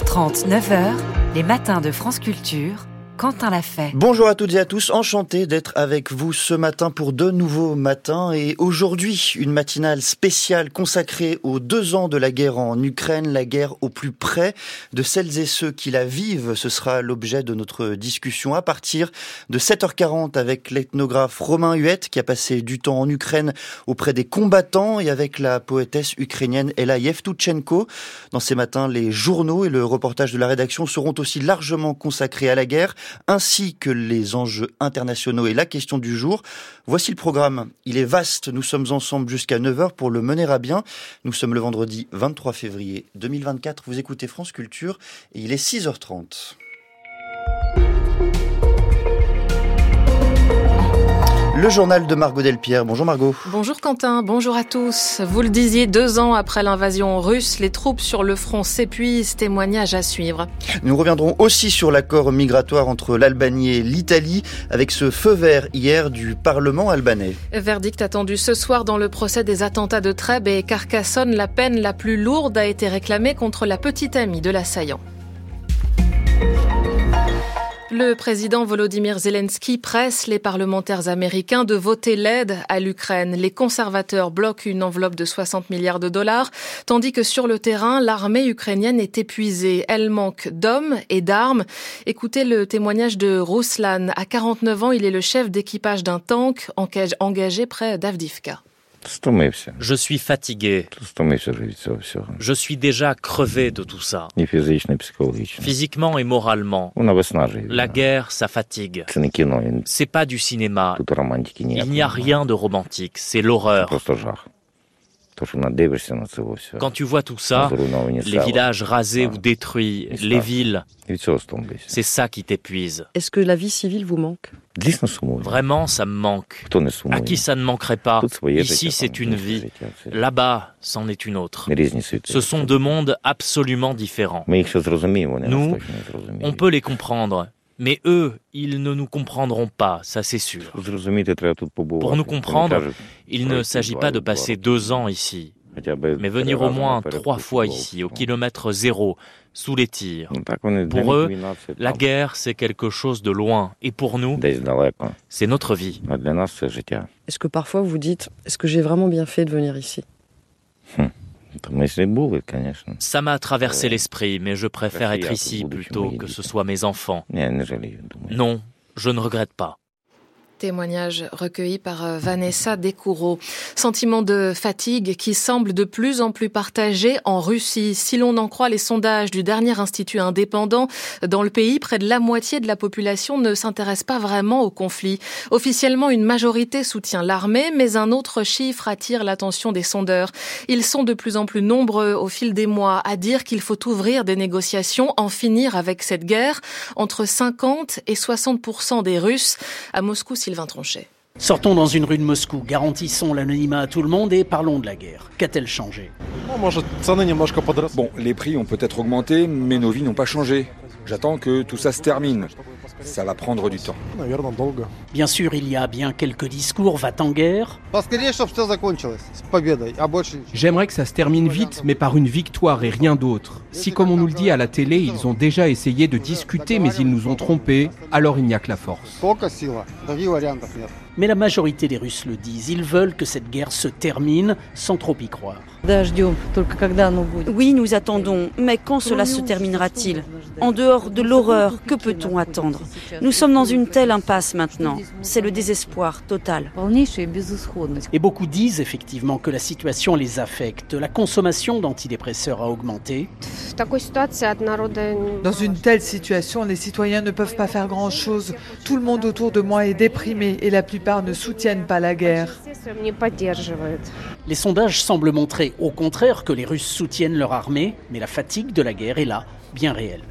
6h30, 9h, les matins de France Culture Quentin l'a fait. Bonjour à toutes et à tous, enchanté d'être avec vous ce matin pour deux nouveaux matins et aujourd'hui une matinale spéciale consacrée aux deux ans de la guerre en Ukraine, la guerre au plus près de celles et ceux qui la vivent. Ce sera l'objet de notre discussion à partir de 7h40 avec l'ethnographe Romain Huette qui a passé du temps en Ukraine auprès des combattants et avec la poétesse ukrainienne Ella Yevtuchenko. Dans ces matins, les journaux et le reportage de la rédaction seront aussi largement consacrés à la guerre ainsi que les enjeux internationaux et la question du jour. Voici le programme. Il est vaste. Nous sommes ensemble jusqu'à 9h pour le mener à bien. Nous sommes le vendredi 23 février 2024. Vous écoutez France Culture et il est 6h30. Le journal de Margot Delpierre. Bonjour Margot. Bonjour Quentin, bonjour à tous. Vous le disiez, deux ans après l'invasion russe, les troupes sur le front s'épuisent. Témoignage à suivre. Nous reviendrons aussi sur l'accord migratoire entre l'Albanie et l'Italie avec ce feu vert hier du Parlement albanais. Verdict attendu ce soir dans le procès des attentats de Trèbes et Carcassonne. La peine la plus lourde a été réclamée contre la petite amie de l'assaillant. Le président Volodymyr Zelensky presse les parlementaires américains de voter l'aide à l'Ukraine. Les conservateurs bloquent une enveloppe de 60 milliards de dollars, tandis que sur le terrain, l'armée ukrainienne est épuisée. Elle manque d'hommes et d'armes. Écoutez le témoignage de Ruslan. À 49 ans, il est le chef d'équipage d'un tank engagé près d'Avdivka. Je suis fatigué. Je suis déjà crevé de tout ça. Physiquement et moralement. La guerre, ça fatigue. C'est pas du cinéma. Il n'y a rien de romantique. C'est l'horreur. Quand tu vois tout ça, les villages rasés ou détruits, les villes, c'est ça qui t'épuise. Est-ce que la vie civile vous manque? Vraiment, ça me manque. À qui ça ne manquerait pas Ici, c'est une vie. Là-bas, c'en est une autre. Ce sont deux mondes absolument différents. Nous, on peut les comprendre. Mais eux, ils ne nous comprendront pas, ça c'est sûr. Pour nous comprendre, il ne s'agit pas de passer deux ans ici, mais venir au moins trois fois ici, au kilomètre zéro, sous les tirs. Pour eux, la guerre, c'est quelque chose de loin, et pour nous, c'est notre vie. Est-ce que parfois vous dites, est-ce que j'ai vraiment bien fait de venir ici? Ça m'a traversé l'esprit, mais je préfère être ici plutôt que ce soit mes enfants. Non, je ne regrette pas. Témoignage recueilli par euh, Vanessa Descoureaux. Sentiment de fatigue qui semble de plus en plus partagé en Russie. Si l'on en croit les sondages du dernier institut indépendant, dans le pays, près de la moitié de la population ne s'intéresse pas vraiment au conflit. Officiellement, une majorité soutient l'armée, mais un autre chiffre attire l'attention des sondeurs. Ils sont de plus en plus nombreux au fil des mois à dire qu'il faut ouvrir des négociations, en finir avec cette guerre. Entre 50 et 60% des Russes à Moscou, Sylvain Tronchet. Sortons dans une rue de Moscou, garantissons l'anonymat à tout le monde et parlons de la guerre. Qu'a-t-elle changé? Bon, les prix ont peut-être augmenté, mais nos vies n'ont pas changé. J'attends que tout ça se termine. Ça va prendre du temps. Bien sûr, il y a bien quelques discours va-t-en guerre. J'aimerais que ça se termine vite, mais par une victoire et rien d'autre. Si, comme on nous le dit à la télé, ils ont déjà essayé de discuter, mais ils nous ont trompés, alors il n'y a que la force. Mais la majorité des Russes le disent. Ils veulent que cette guerre se termine sans trop y croire. Oui, nous attendons. Mais quand cela se terminera-t-il? En dehors de l'horreur, que peut-on attendre? Nous sommes dans une telle impasse maintenant. C'est le désespoir total. Et beaucoup disent effectivement que la situation les affecte. La consommation d'antidépresseurs a augmenté. Dans une telle situation, les citoyens ne peuvent pas faire grand-chose. Tout le monde autour de moi est déprimé et la plupart Les sondages semblent montrer au contraire que les Russes soutiennent leur armée, mais la fatigue de la guerre est là, bien réelle.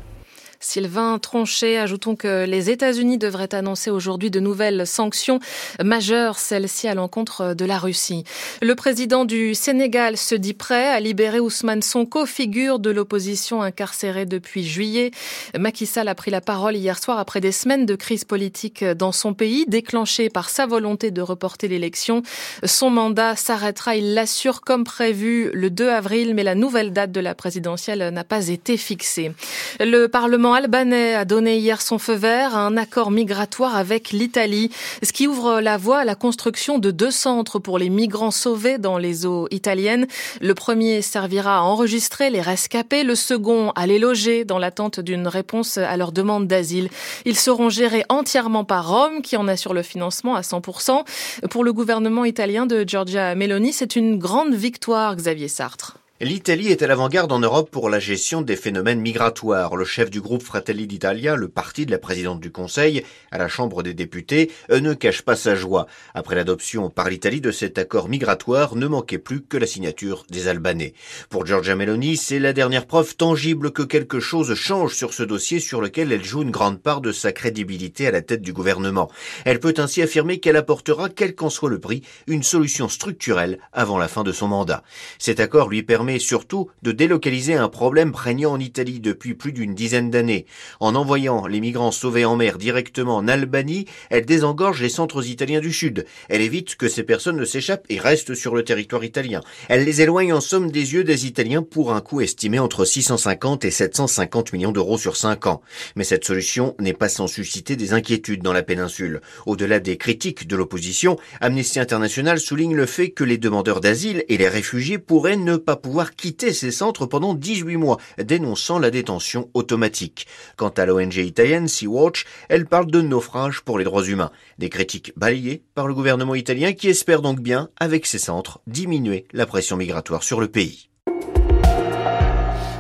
Sylvain Tronchet, ajoutons que les États-Unis devraient annoncer aujourd'hui de nouvelles sanctions majeures, celles-ci à l'encontre de la Russie. Le président du Sénégal se dit prêt à libérer Ousmane Sonko, figure de l'opposition incarcérée depuis juillet. Macky Sall a pris la parole hier soir après des semaines de crise politique dans son pays, déclenchée par sa volonté de reporter l'élection. Son mandat s'arrêtera, il l'assure, comme prévu le 2 avril, mais la nouvelle date de la présidentielle n'a pas été fixée. Le Parlement albanais a donné hier son feu vert à un accord migratoire avec l'Italie, ce qui ouvre la voie à la construction de deux centres pour les migrants sauvés dans les eaux italiennes. Le premier servira à enregistrer les rescapés, le second à les loger dans l'attente d'une réponse à leur demande d'asile. Ils seront gérés entièrement par Rome, qui en assure le financement à 100%. Pour le gouvernement italien de Giorgia Meloni, c'est une grande victoire, Xavier Sartre. L'Italie est à l'avant-garde en Europe pour la gestion des phénomènes migratoires. Le chef du groupe Fratelli d'Italia, le parti de la présidente du Conseil, à la Chambre des députés, ne cache pas sa joie. Après l'adoption par l'Italie de cet accord migratoire, ne manquait plus que la signature des Albanais. Pour Giorgia Meloni, c'est la dernière preuve tangible que quelque chose change sur ce dossier sur lequel elle joue une grande part de sa crédibilité à la tête du gouvernement. Elle peut ainsi affirmer qu'elle apportera, quel qu'en soit le prix, une solution structurelle avant la fin de son mandat. Cet accord lui permet surtout de délocaliser un problème prégnant en Italie depuis plus d'une dizaine d'années. En envoyant les migrants sauvés en mer directement en Albanie, elle désengorge les centres italiens du Sud. Elle évite que ces personnes ne s'échappent et restent sur le territoire italien. Elle les éloigne en somme des yeux des Italiens pour un coût estimé entre 650 et 750 millions d'euros sur 5 ans. Mais cette solution n'est pas sans susciter des inquiétudes dans la péninsule. Au-delà des critiques de l'opposition, Amnesty International souligne le fait que les demandeurs d'asile et les réfugiés pourraient ne pas pouvoir quitter ces centres pendant 18 mois, dénonçant la détention automatique. Quant à l'ONG italienne Sea-Watch, elle parle de naufrage pour les droits humains. Des critiques balayées par le gouvernement italien qui espère donc bien, avec ces centres, diminuer la pression migratoire sur le pays.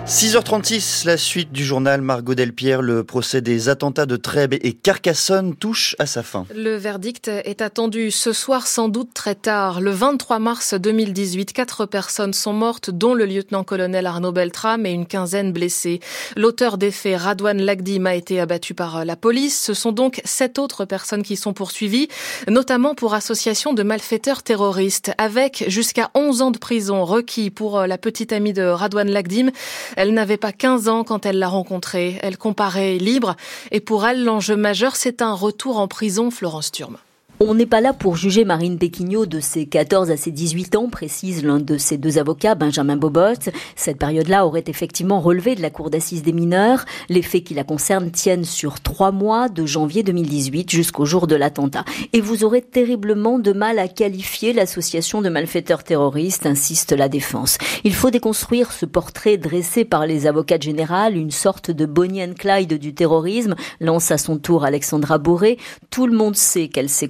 6h36, la suite du journal Margot Delpierre. Le procès des attentats de Trèbes et Carcassonne touche à sa fin. Le verdict est attendu ce soir, sans doute très tard. Le 23 mars 2018, quatre personnes sont mortes, dont le lieutenant-colonel Arnaud Beltram et une quinzaine blessés. L'auteur des faits, Radouane Lagdim, a été abattu par la police. Ce sont donc sept autres personnes qui sont poursuivies, notamment pour association de malfaiteurs terroristes, avec jusqu'à 11 ans de prison requis pour la petite amie de Radouane Lagdim. Elle n'avait pas 15 ans quand elle l'a rencontré. Elle comparait libre. Et pour elle, l'enjeu majeur, c'est un retour en prison, Florence Turme. On n'est pas là pour juger Marine Péquignot de ses 14 à ses 18 ans, précise l'un de ses deux avocats, Benjamin Bobot. Cette période-là aurait effectivement relevé de la cour d'assises des mineurs. Les faits qui la concernent tiennent sur trois mois, de janvier 2018 jusqu'au jour de l'attentat. Et vous aurez terriblement de mal à qualifier l'association de malfaiteurs terroristes, insiste la défense. Il faut déconstruire ce portrait dressé par les avocats généraux, une sorte de Bonnie and Clyde du terrorisme, lance à son tour Alexandra Boré. Tout le monde sait qu'elle s'est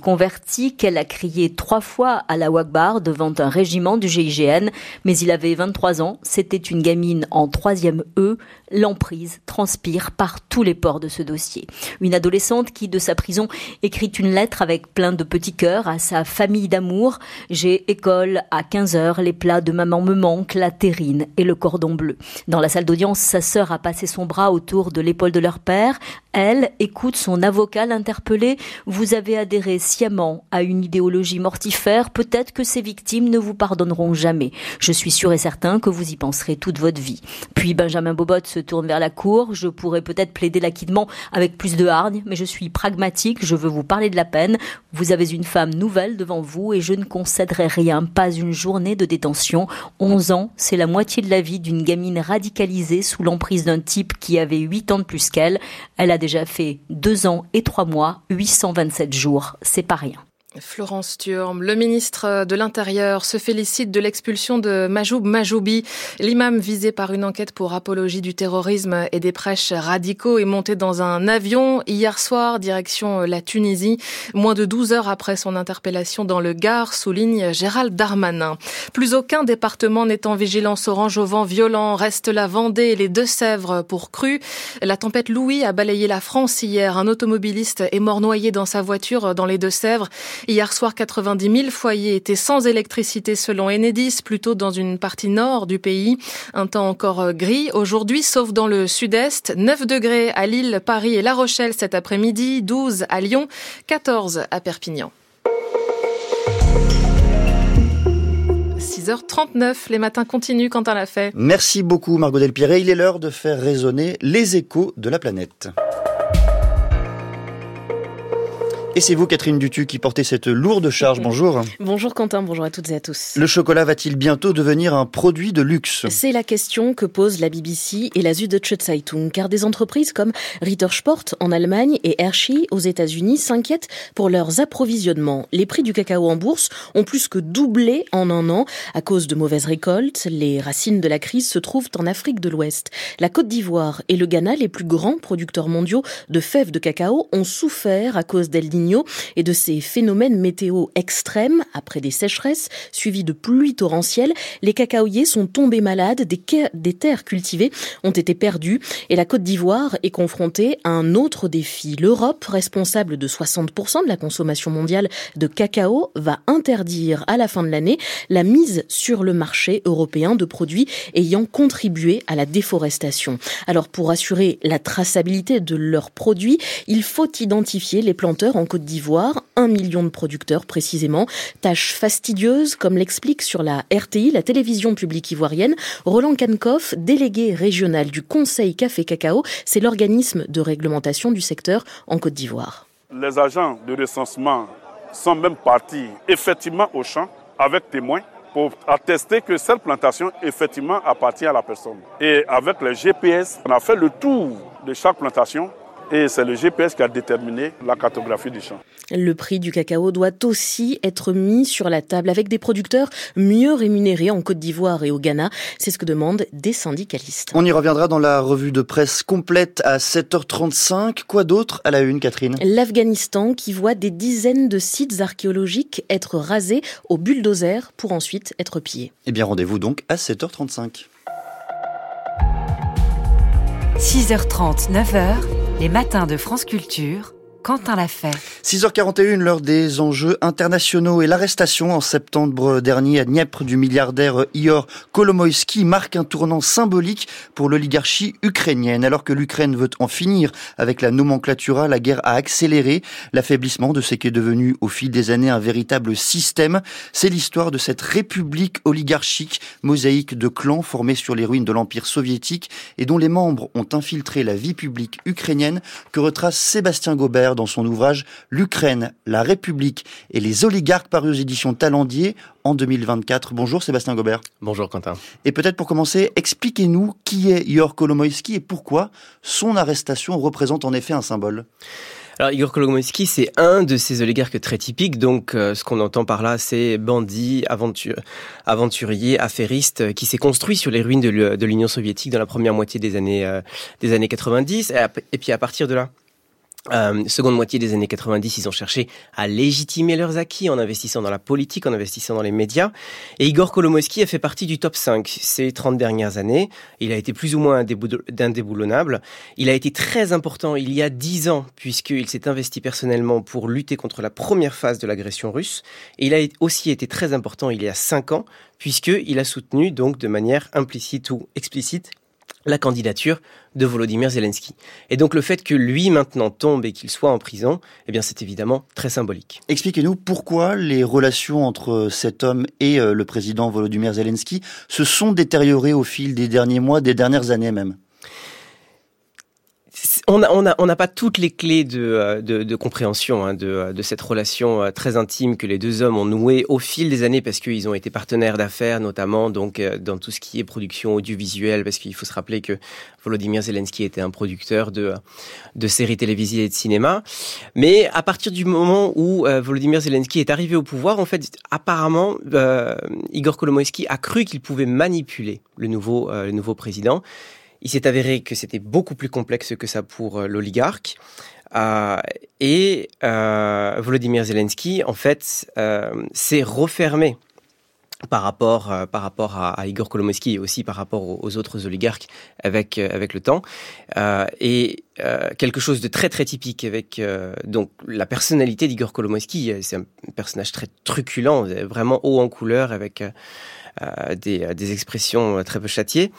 qu'elle a crié trois fois à la Wagbar devant un régiment du GIGN, mais il avait 23 ans, c'était une gamine en troisième E, l'emprise transpire par tous les ports de ce dossier. Une adolescente qui, de sa prison, écrit une lettre avec plein de petits cœurs à sa famille d'amour. J'ai école à 15 heures, les plats de maman me manquent, la terrine et le cordon bleu. Dans la salle d'audience, sa sœur a passé son bras autour de l'épaule de leur père. Elle écoute son avocat l'interpeller. Vous avez adhéré sciemment à une idéologie mortifère. Peut-être que ces victimes ne vous pardonneront jamais. Je suis sûr et certain que vous y penserez toute votre vie. Puis Benjamin Bobot se tourne vers la cour. Je pourrais peut-être plaider l'acquittement avec plus de hargne, mais je suis pragmatique. Je veux vous parler de la peine. Vous avez une femme nouvelle devant vous et je ne concéderai rien, pas une journée de détention. 11 ans, c'est la moitié de la vie d'une gamine radicalisée sous l'emprise d'un type qui avait 8 ans de plus qu'elle. Elle a déjà fait 2 ans et 3 mois, 827 jours. C'est pas rien. Florence Turme, le ministre de l'Intérieur se félicite de l'expulsion de Majoub Majoubi. L'imam visé par une enquête pour apologie du terrorisme et des prêches radicaux est monté dans un avion hier soir direction la Tunisie, moins de 12 heures après son interpellation dans le Gard, souligne Gérald Darmanin. Plus aucun département n'est en vigilance orange au vent violent. Reste la Vendée et les Deux-Sèvres pour cru. La tempête Louis a balayé la France hier. Un automobiliste est mort noyé dans sa voiture dans les Deux-Sèvres. Hier soir, 90 000 foyers étaient sans électricité selon Enedis, plutôt dans une partie nord du pays. Un temps encore gris aujourd'hui, sauf dans le sud-est. 9 degrés à Lille, Paris et La Rochelle cet après-midi, 12 à Lyon, 14 à Perpignan. 6h39, les matins continuent quand on l'a fait. Merci beaucoup Margot Delpierre. Il est l'heure de faire résonner les échos de la planète. Et c'est vous, Catherine Dutu, qui portez cette lourde charge. Bonjour. Bonjour Quentin, bonjour à toutes et à tous. Le chocolat va-t-il bientôt devenir un produit de luxe? C'est la question que pose la BBC et la Süddeutsche Zeitung, car des entreprises comme Rittersport en Allemagne et Hershey aux États-Unis s'inquiètent pour leurs approvisionnements. Les prix du cacao en bourse ont plus que doublé en un an à cause de mauvaises récoltes. Les racines de la crise se trouvent en Afrique de l'Ouest. La Côte d'Ivoire et le Ghana, les plus grands producteurs mondiaux de fèves de cacao, ont souffert à cause d'El et de ces phénomènes météo extrêmes, après des sécheresses suivies de pluies torrentielles, les cacaoyers sont tombés malades, des, des terres cultivées ont été perdues et la Côte d'Ivoire est confrontée à un autre défi. L'Europe, responsable de 60% de la consommation mondiale de cacao, va interdire à la fin de l'année la mise sur le marché européen de produits ayant contribué à la déforestation. Alors pour assurer la traçabilité de leurs produits, il faut identifier les planteurs en Côte d'Ivoire, un million de producteurs précisément. Tâche fastidieuse, comme l'explique sur la RTI, la télévision publique ivoirienne, Roland Kankoff, délégué régional du Conseil Café Cacao, c'est l'organisme de réglementation du secteur en Côte d'Ivoire. Les agents de recensement sont même partis effectivement au champ avec témoins pour attester que cette plantation effectivement appartient à la personne. Et avec le GPS, on a fait le tour de chaque plantation et c'est le GPS qui a déterminé la cartographie du champ. Le prix du cacao doit aussi être mis sur la table avec des producteurs mieux rémunérés en Côte d'Ivoire et au Ghana. C'est ce que demandent des syndicalistes. On y reviendra dans la revue de presse complète à 7h35. Quoi d'autre à la une, Catherine? L'Afghanistan qui voit des dizaines de sites archéologiques être rasés au bulldozer pour ensuite être pillés. Eh bien, rendez-vous donc à 7h35. 6h30, 9h, les matins de France Culture. Quentin l'a fait. 6h41, l'heure des enjeux internationaux et l'arrestation en septembre dernier à Dniepr du milliardaire Ior Kolomoïski marque un tournant symbolique pour l'oligarchie ukrainienne. Alors que l'Ukraine veut en finir avec la nomenclatura, la guerre a accéléré l'affaiblissement de ce qui est devenu au fil des années un véritable système. C'est l'histoire de cette république oligarchique, mosaïque de clans formés sur les ruines de l'Empire soviétique et dont les membres ont infiltré la vie publique ukrainienne que retrace Sébastien Gobert dans son ouvrage L'Ukraine, la République et les oligarques paru aux éditions Talendier en 2024. Bonjour Sébastien Gobert. Bonjour Quentin. Et peut-être pour commencer, expliquez-nous qui est Igor Kolomoïski et pourquoi son arrestation représente en effet un symbole. Alors Igor Kolomoïski, c'est un de ces oligarques très typiques. Donc, euh, ce qu'on entend par là, c'est bandit, aventurier, affairiste, qui s'est construit sur les ruines de l'Union soviétique dans la première moitié des années euh, des années 90. et puis à partir de là, euh, seconde moitié des années 90, ils ont cherché à légitimer leurs acquis en investissant dans la politique, en investissant dans les médias. Et Igor Kolomoïski a fait partie du top 5 ces 30 dernières années. Il a été plus ou moins indéboulonnable. Il a été très important il y a 10 ans, puisqu'il s'est investi personnellement pour lutter contre la première phase de l'agression russe. Et il a aussi été très important il y a 5 ans, puisqu'il a soutenu donc de manière implicite ou explicite la candidature de Volodymyr Zelensky. Et donc le fait que lui maintenant tombe et qu'il soit en prison, eh bien c'est évidemment très symbolique. Expliquez-nous pourquoi les relations entre cet homme et euh, le président Volodymyr Zelensky se sont détériorées au fil des derniers mois, des dernières années même on n'a on a, on pas toutes les clés de, euh, de, compréhension hein, de, de, cette relation euh, très intime que les deux hommes ont nouée au fil des années parce qu'ils ont été partenaires d'affaires, notamment donc euh, dans tout ce qui est production audiovisuelle, parce qu'il faut se rappeler que Volodymyr Zelensky était un producteur de, de séries télévisées et de cinéma. Mais à partir du moment où Volodymyr Zelensky est arrivé au pouvoir, en fait, apparemment, Igor Kolomoïski a cru qu'il pouvait manipuler le nouveau, le nouveau président. Il s'est avéré que c'était beaucoup plus complexe que ça pour euh, l'oligarque. Euh, et euh, Volodymyr Zelensky, en fait, s'est refermé par rapport euh, par rapport à, Igor Kolomoisky et aussi par rapport aux, autres oligarques avec euh, avec le temps euh, et quelque chose de très très typique avec donc la personnalité d'Igor Kolomoisky c'est un personnage très truculent vraiment haut en couleur avec des, des, expressions très peu châtiées,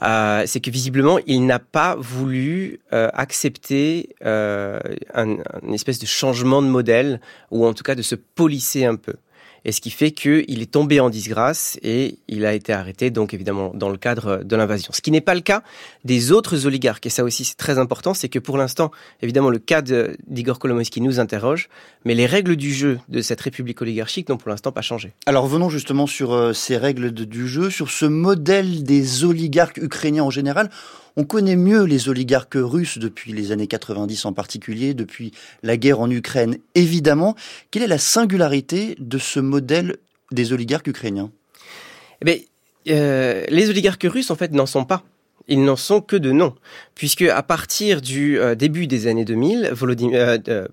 c'est que visiblement il n'a pas voulu accepter un, une espèce de changement de modèle ou en tout cas de se polisser un peu et ce qui fait qu'il est tombé en disgrâce et il a été arrêté, donc évidemment dans le cadre de l'invasion. Ce qui n'est pas le cas des autres oligarques, et ça aussi c'est très important, c'est que pour l'instant, évidemment, le cas d'Igor Kolomoisky nous interroge, mais les règles du jeu de cette république oligarchique n'ont pour l'instant pas changé. Alors venons justement sur euh, ces règles du jeu, sur ce modèle des oligarques ukrainiens en général. On connaît mieux les oligarques russes depuis les années 90 en particulier, depuis la guerre en Ukraine évidemment. Quelle est la singularité de ce modèle des oligarques ukrainiens? Eh euh, Les oligarques russes en fait n'en sont pas. Ils n'en sont que de nom, puisque à partir du euh, début des années 2000, Volodymyr, euh,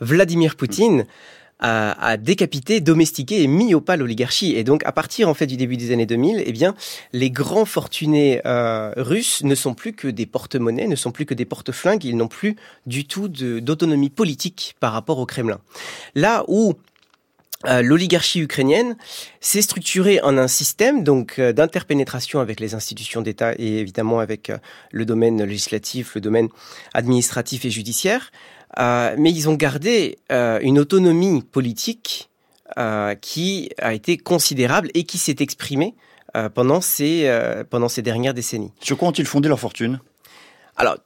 Vladimir Poutine a, décapité, domestiqué et mis au pas l'oligarchie. Et donc, à partir en fait du début des années 2000, eh bien, les grands fortunés euh, russes ne sont plus que des porte-monnaies, ne sont plus que des porte-flingues. Ils n'ont plus du tout d'autonomie politique par rapport au Kremlin. Là où euh, l'oligarchie ukrainienne s'est structurée en un système donc euh, d'interpénétration avec les institutions d'État et évidemment avec le domaine législatif, le domaine administratif et judiciaire, euh, mais ils ont gardé euh, une autonomie politique euh, qui a été considérable et qui s'est exprimée pendant ces pendant ces dernières décennies. Sur quoi ont-ils fondé leur fortune? Alors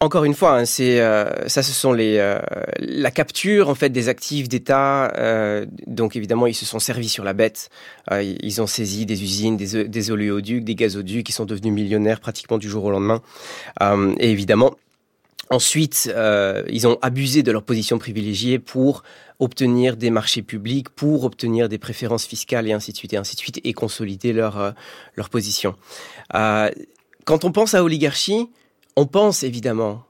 encore une fois, hein, c'est ça, ce sont les la capture en fait des actifs d'État. donc évidemment, ils se sont servis sur la bête. ils ont saisi des usines, des, des oléoducs, des gazoducs, qui sont devenus millionnaires pratiquement du jour au lendemain. et évidemment, Ensuite, euh, ils ont abusé de leur position privilégiée pour obtenir des marchés publics, pour obtenir des préférences fiscales et ainsi de suite et ainsi de suite et consolider leur euh, leur position. Euh, quand on pense à oligarchie, on pense évidemment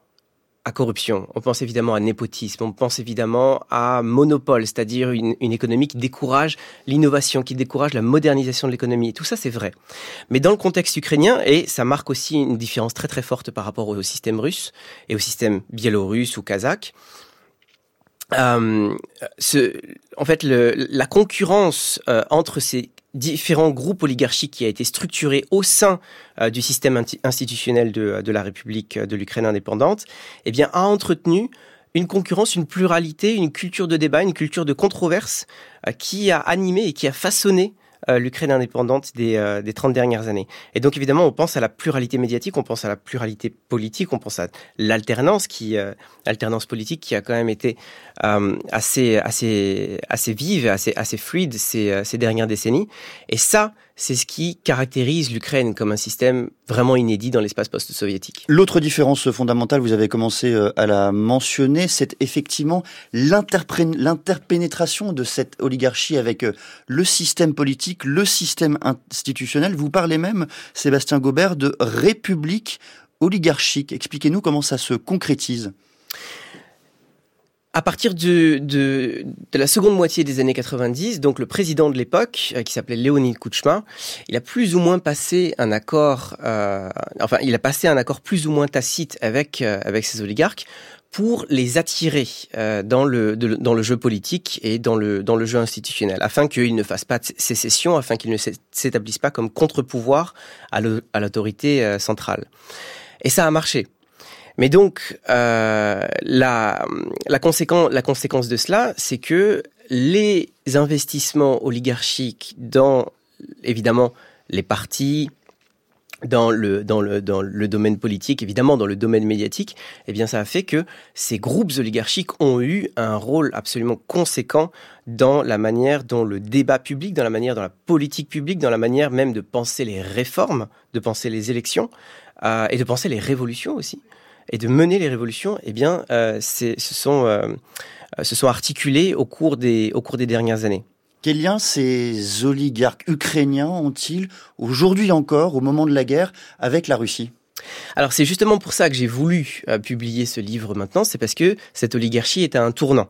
corruption, on pense évidemment à népotisme, on pense évidemment à monopole, c'est-à-dire une, économie qui décourage l'innovation, qui décourage la modernisation de l'économie. Tout ça, c'est vrai. Mais dans le contexte ukrainien, et ça marque aussi une différence très très forte par rapport au système russe et au système biélorusse ou kazakh, euh, en fait, la concurrence euh, entre ces différents groupes oligarchiques qui a été structuré au sein euh, du système institutionnel de, de, la République de l'Ukraine indépendante, eh bien, a entretenu une concurrence, une pluralité, une culture de débat, une culture de controverse euh, qui a animé et qui a façonné euh, l'Ukraine indépendante des, euh, des 30 dernières années. Et donc évidemment, on pense à la pluralité médiatique, on pense à la pluralité politique, on pense à l'alternance qui euh, alternance politique qui a quand même été assez assez assez vive, assez assez fluide ces, ces dernières décennies. Et ça, c'est ce qui caractérise l'Ukraine comme un système vraiment inédit dans l'espace post-soviétique. L'autre différence fondamentale, vous avez commencé euh, à la mentionner, c'est effectivement l'interpénétration de cette oligarchie avec euh, le système politique, le système institutionnel. Vous parlez même, Sébastien Gobert, de république oligarchique. Expliquez-nous comment ça se concrétise à partir de, de, de, la seconde moitié des années 90, donc le président de l'époque, euh, qui s'appelait Leonid Kouchma, il a plus ou moins passé un accord, euh, enfin, il a passé un accord plus ou moins tacite avec euh, avec ses oligarques pour les attirer euh, dans le dans le jeu politique et dans le dans le jeu institutionnel, afin qu'ils ne fassent pas de sécession, afin qu'ils ne s'établissent pas comme contre-pouvoir à l'autorité centrale. Et ça a marché. Mais donc, euh, la, la, conséquence, la conséquence de cela, c'est que les investissements oligarchiques dans, évidemment, les partis, dans le, dans, le, dans le domaine politique, évidemment dans le domaine médiatique, eh bien ça a fait que ces groupes oligarchiques ont eu un rôle absolument conséquent dans la manière dont le débat public, dans la manière dont la politique publique, dans la manière même de penser les réformes, de penser les élections euh, et de penser les révolutions aussi et de mener les révolutions, eh bien, euh, ce sont, euh, se sont articulés au cours des, au cours des dernières années. Quel lien ces oligarques ukrainiens ont-ils aujourd'hui encore, au moment de la guerre, avec la Russie? Alors c'est justement pour ça que j'ai voulu euh, publier ce livre maintenant, c'est parce que cette oligarchie est à un tournant.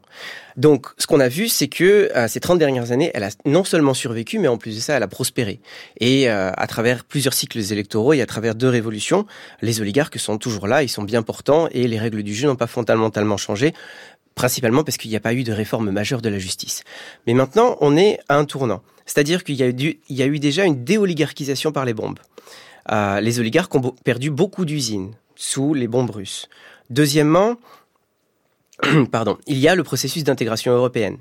Donc ce qu'on a vu, c'est que euh, ces 30 dernières années, elle a non seulement survécu, mais en plus de ça, elle a prospéré. Et euh, à travers plusieurs cycles électoraux et à travers deux révolutions, les oligarques sont toujours là, ils sont bien portants et les règles du jeu n'ont pas fondamentalement changé principalement parce qu'il n'y a pas eu de réforme majeure de la justice. Mais maintenant, on est à un tournant. C'est-à-dire qu'il y, y, a eu déjà une déoligarchisation par les bombes. Euh, les oligarques ont perdu beaucoup d'usines sous les bombes russes. Deuxièmement, pardon, il y a le processus d'intégration européenne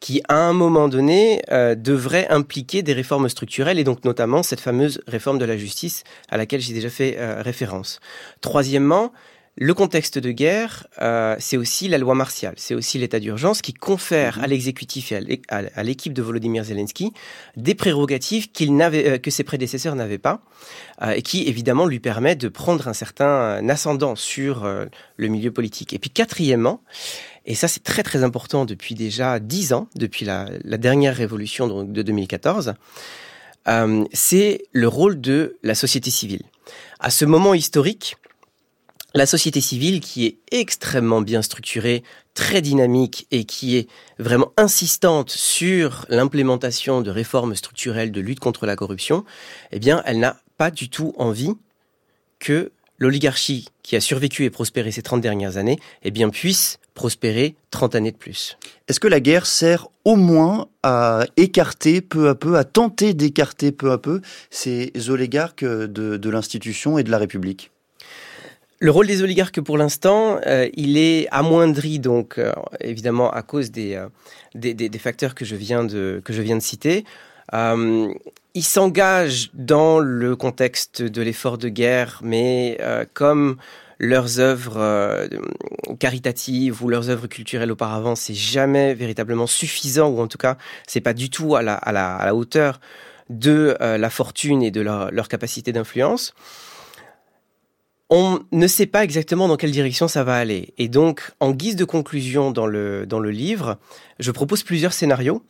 qui, à un moment donné, euh, devrait impliquer des réformes structurelles et donc notamment cette fameuse réforme de la justice à laquelle j'ai déjà fait euh, référence. Troisièmement, le contexte de guerre, euh, c'est aussi la loi martiale, c'est aussi l'état d'urgence qui confère mhm. à l'exécutif et à l'équipe de Volodymyr Zelensky des prérogatives qu'il n'avait, euh, que ses prédécesseurs n'avaient pas, euh, et qui évidemment lui permet de prendre un certain ascendant sur le milieu politique. Et puis quatrièmement, et ça c'est très très important depuis déjà dix ans, depuis la, dernière révolution de 2014, c'est le rôle de la société civile. À ce moment historique, la société civile qui est extrêmement bien structurée, très dynamique et qui est vraiment insistante sur l'implémentation de réformes structurelles de lutte contre la corruption, eh elle n'a pas du tout envie que l'oligarchie qui a survécu et prospéré ces 30 dernières années, eh puisse prospérer 30 années de plus. Est-ce que la guerre sert au moins à écarter peu à peu, à tenter d'écarter peu à peu ces oligarques de l'institution et de la République? Le rôle des oligarques pour l'instant, euh, il est amoindri donc euh, évidemment à cause euh, des, des, facteurs que je viens de, que je viens de citer. ils s'engagent dans le contexte de l'effort de guerre, mais comme leurs œuvres caritatives ou leurs œuvres culturelles auparavant, c'est jamais véritablement suffisant, ou en tout cas, c'est pas du tout à la, à la, à la hauteur de la fortune et de leur, leur capacité d'influence on ne sait pas exactement dans quelle direction ça va aller. Et donc, en guise de conclusion dans le, dans le livre, je propose plusieurs scénarios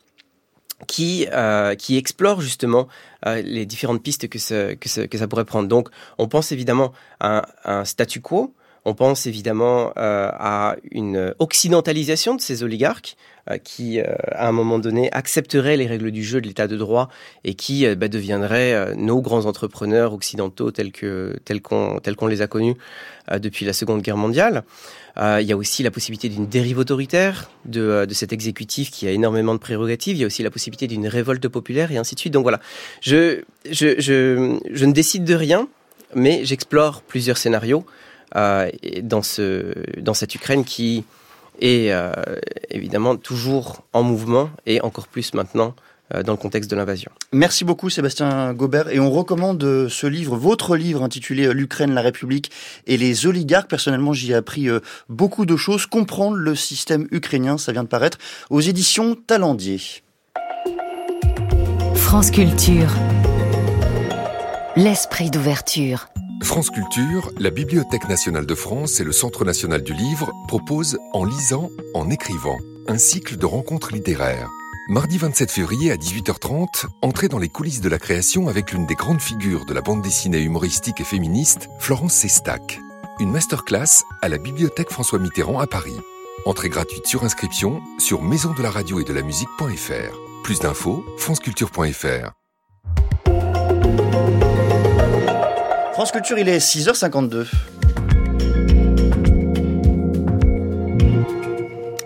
qui, euh, qui explorent justement euh, les différentes pistes que, ce, que, ça pourrait prendre. Donc, on pense évidemment à un, statu quo, on pense évidemment euh, à une occidentalisation de ces oligarques qui, euh, à un moment donné, accepteraient les règles du jeu de l'état de droit et qui bah, deviendraient nos grands entrepreneurs occidentaux tels qu'on les a connus depuis la Seconde Guerre mondiale. il y a aussi la possibilité d'une dérive autoritaire de, cet exécutif qui a énormément de prérogatives. Il y a aussi la possibilité d'une révolte populaire et ainsi de suite. Donc voilà, je, ne décide de rien, mais j'explore plusieurs scénarios euh, dans cette Ukraine qui est euh, évidemment toujours en mouvement et encore plus maintenant euh, dans le contexte de l'invasion. Merci beaucoup Sébastien Gobert et on recommande ce livre, votre livre intitulé L'Ukraine, la République et les oligarques. Personnellement, j'y ai appris beaucoup de choses. Comprendre le système ukrainien, ça vient de paraître aux éditions Talendier. France Culture. L'esprit d'ouverture. France Culture, la Bibliothèque nationale de France et le Centre national du livre proposent En lisant, en écrivant, un cycle de rencontres littéraires. Mardi 27 février à 18h30, entrez dans les coulisses de la création avec l'une des grandes figures de la bande dessinée humoristique et féministe, Florence Sestac. Une masterclass à la Bibliothèque François Mitterrand à Paris. Entrée gratuite sur inscription sur maison de la radio et de la musique.fr. Plus d'infos, franceculture.fr. France Culture, il est 6h52.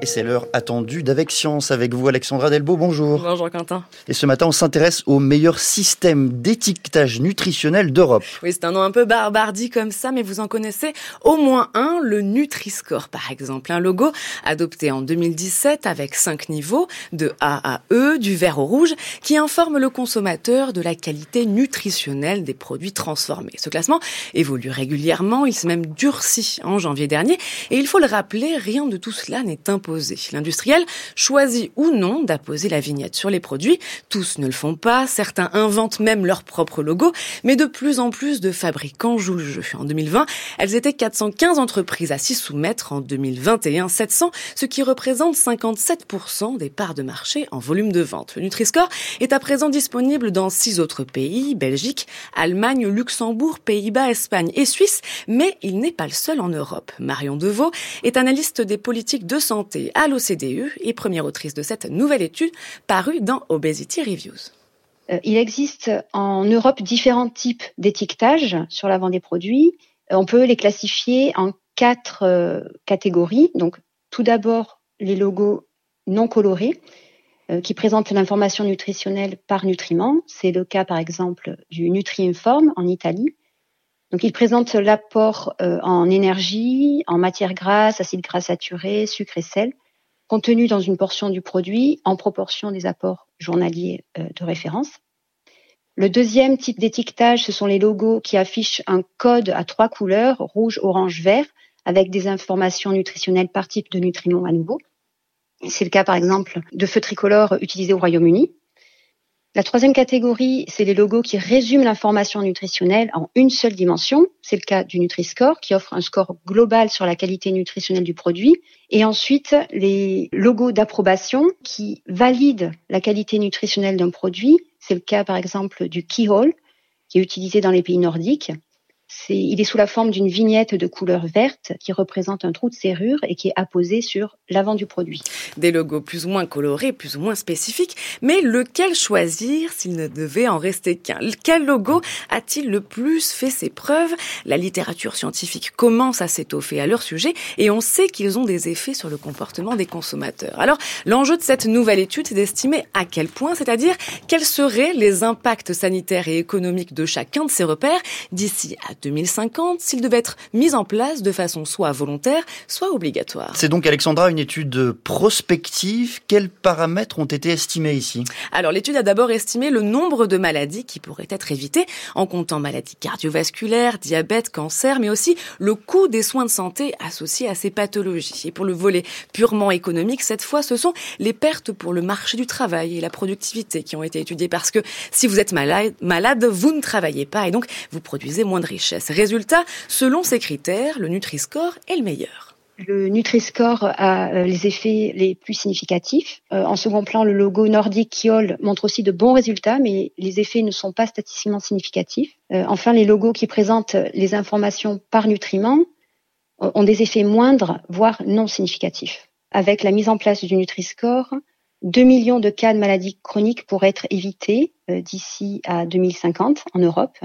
Et c'est l'heure attendue d'Avec Science avec vous, Alexandra Delbo. Bonjour. Bonjour, Quentin. Et ce matin, on s'intéresse au meilleur système d'étiquetage nutritionnel d'Europe. Oui, c'est un nom un peu barbare dit comme ça, mais vous en connaissez au moins un, le Nutri-Score, par exemple. Un logo adopté en 2017 avec cinq niveaux, de A à E, du vert au rouge, qui informe le consommateur de la qualité nutritionnelle des produits transformés. Ce classement évolue régulièrement, il s'est même durci en janvier dernier, et il faut le rappeler, rien de tout cela n'est imposé L'industriel choisit ou non d'apposer la vignette sur les produits. Tous ne le font pas, certains inventent même leur propre logo, mais de plus en plus de fabricants jouent le jeu. En 2020, elles étaient 415 entreprises à s'y soumettre, en 2021 700, ce qui représente 57% des parts de marché en volume de vente. Le Nutri-Score est à présent disponible dans six autres pays, Belgique, Allemagne, Luxembourg, Pays-Bas, Espagne et Suisse, mais il n'est pas le seul en Europe. Marion Deveau est analyste des politiques de santé à l'OCDE et première autrice de cette nouvelle étude parue dans Obesity Reviews. Euh, il existe en Europe différents types d'étiquetage sur l'avant des produits. Euh, on peut les classifier en quatre euh, catégories. Donc, tout d'abord, les logos non colorés qui présentent l'information nutritionnelle par nutriment. C'est le cas, par exemple, du Nutriinform en Italie. Donc, il présente l'apport en énergie, en matières grasses, acides gras saturés, sucre et sel, contenu dans une portion du produit en proportion des apports journaliers euh, de référence. Le deuxième type d'étiquetage, ce sont les logos qui affichent un code à trois couleurs, rouge, orange, vert, avec des informations nutritionnelles par type de nutriments à nouveau. C'est le cas par exemple de feux tricolores utilisés au Royaume-Uni. La troisième catégorie, c'est les logos qui résument l'information nutritionnelle en une seule dimension. C'est le cas du Nutri-Score qui offre un score global sur la qualité nutritionnelle du produit. Et ensuite, les logos d'approbation qui valident la qualité nutritionnelle d'un produit. C'est le cas par exemple du Keyhole qui est utilisé dans les pays nordiques il est sous la forme d'une vignette de couleur verte qui représente un trou de serrure et qui est apposé sur l'avant du produit. Des logos plus ou moins colorés, plus ou moins spécifiques, mais lequel choisir s'il ne devait en rester qu'un? Quel logo a-t-il le plus fait ses preuves? La littérature scientifique commence à s'étoffer à leur sujet et on sait qu'ils ont des effets sur le comportement des consommateurs. Alors, l'enjeu de cette nouvelle étude, c'est d'estimer à quel point, c'est-à-dire quels seraient les impacts sanitaires et économiques de chacun de ces repères d'ici à 2050 s'il devait être mis en place de façon soit volontaire, soit obligatoire. C'est donc, Alexandra, une étude prospective. Quels paramètres ont été estimés ici? Alors, l'étude a d'abord estimé le nombre de maladies qui pourraient être évitées en comptant maladies cardiovasculaires, diabète, cancer, mais aussi le coût des soins de santé associés à ces pathologies. Et pour le volet purement économique, cette fois, ce sont les pertes pour le marché du travail et la productivité qui ont été étudiées parce que si vous êtes malade, malade vous ne travaillez pas et donc vous produisez moins de richesses. Résultat, selon ces critères, le Nutri-Score est le meilleur. Le Nutri-Score a euh, les effets les plus significatifs. Euh, en second plan, le logo nordique Kiol montre aussi de bons résultats, mais les effets ne sont pas statistiquement significatifs. Euh, enfin, les logos qui présentent les informations par nutriment ont des effets moindres, voire non significatifs. Avec la mise en place du Nutri-Score, 2 millions de cas de maladies chroniques pourraient être évités d'ici à 2050 en Europe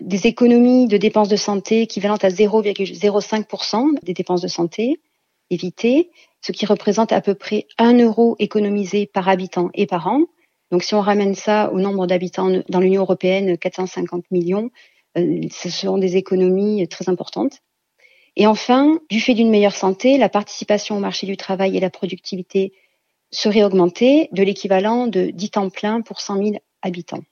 des économies de dépenses de santé équivalentes à 0,05% des dépenses de santé évitées, ce qui représente à peu près 1 euro économisé par habitant et par an. Donc si on ramène ça au nombre d'habitants dans l'Union européenne, 450 millions, euh, ce sont des économies très importantes. Et enfin, du fait d'une meilleure santé, la participation au marché du travail et la productivité seraient augmentées de l'équivalent de 10 temps plein pour 100 000 habitants.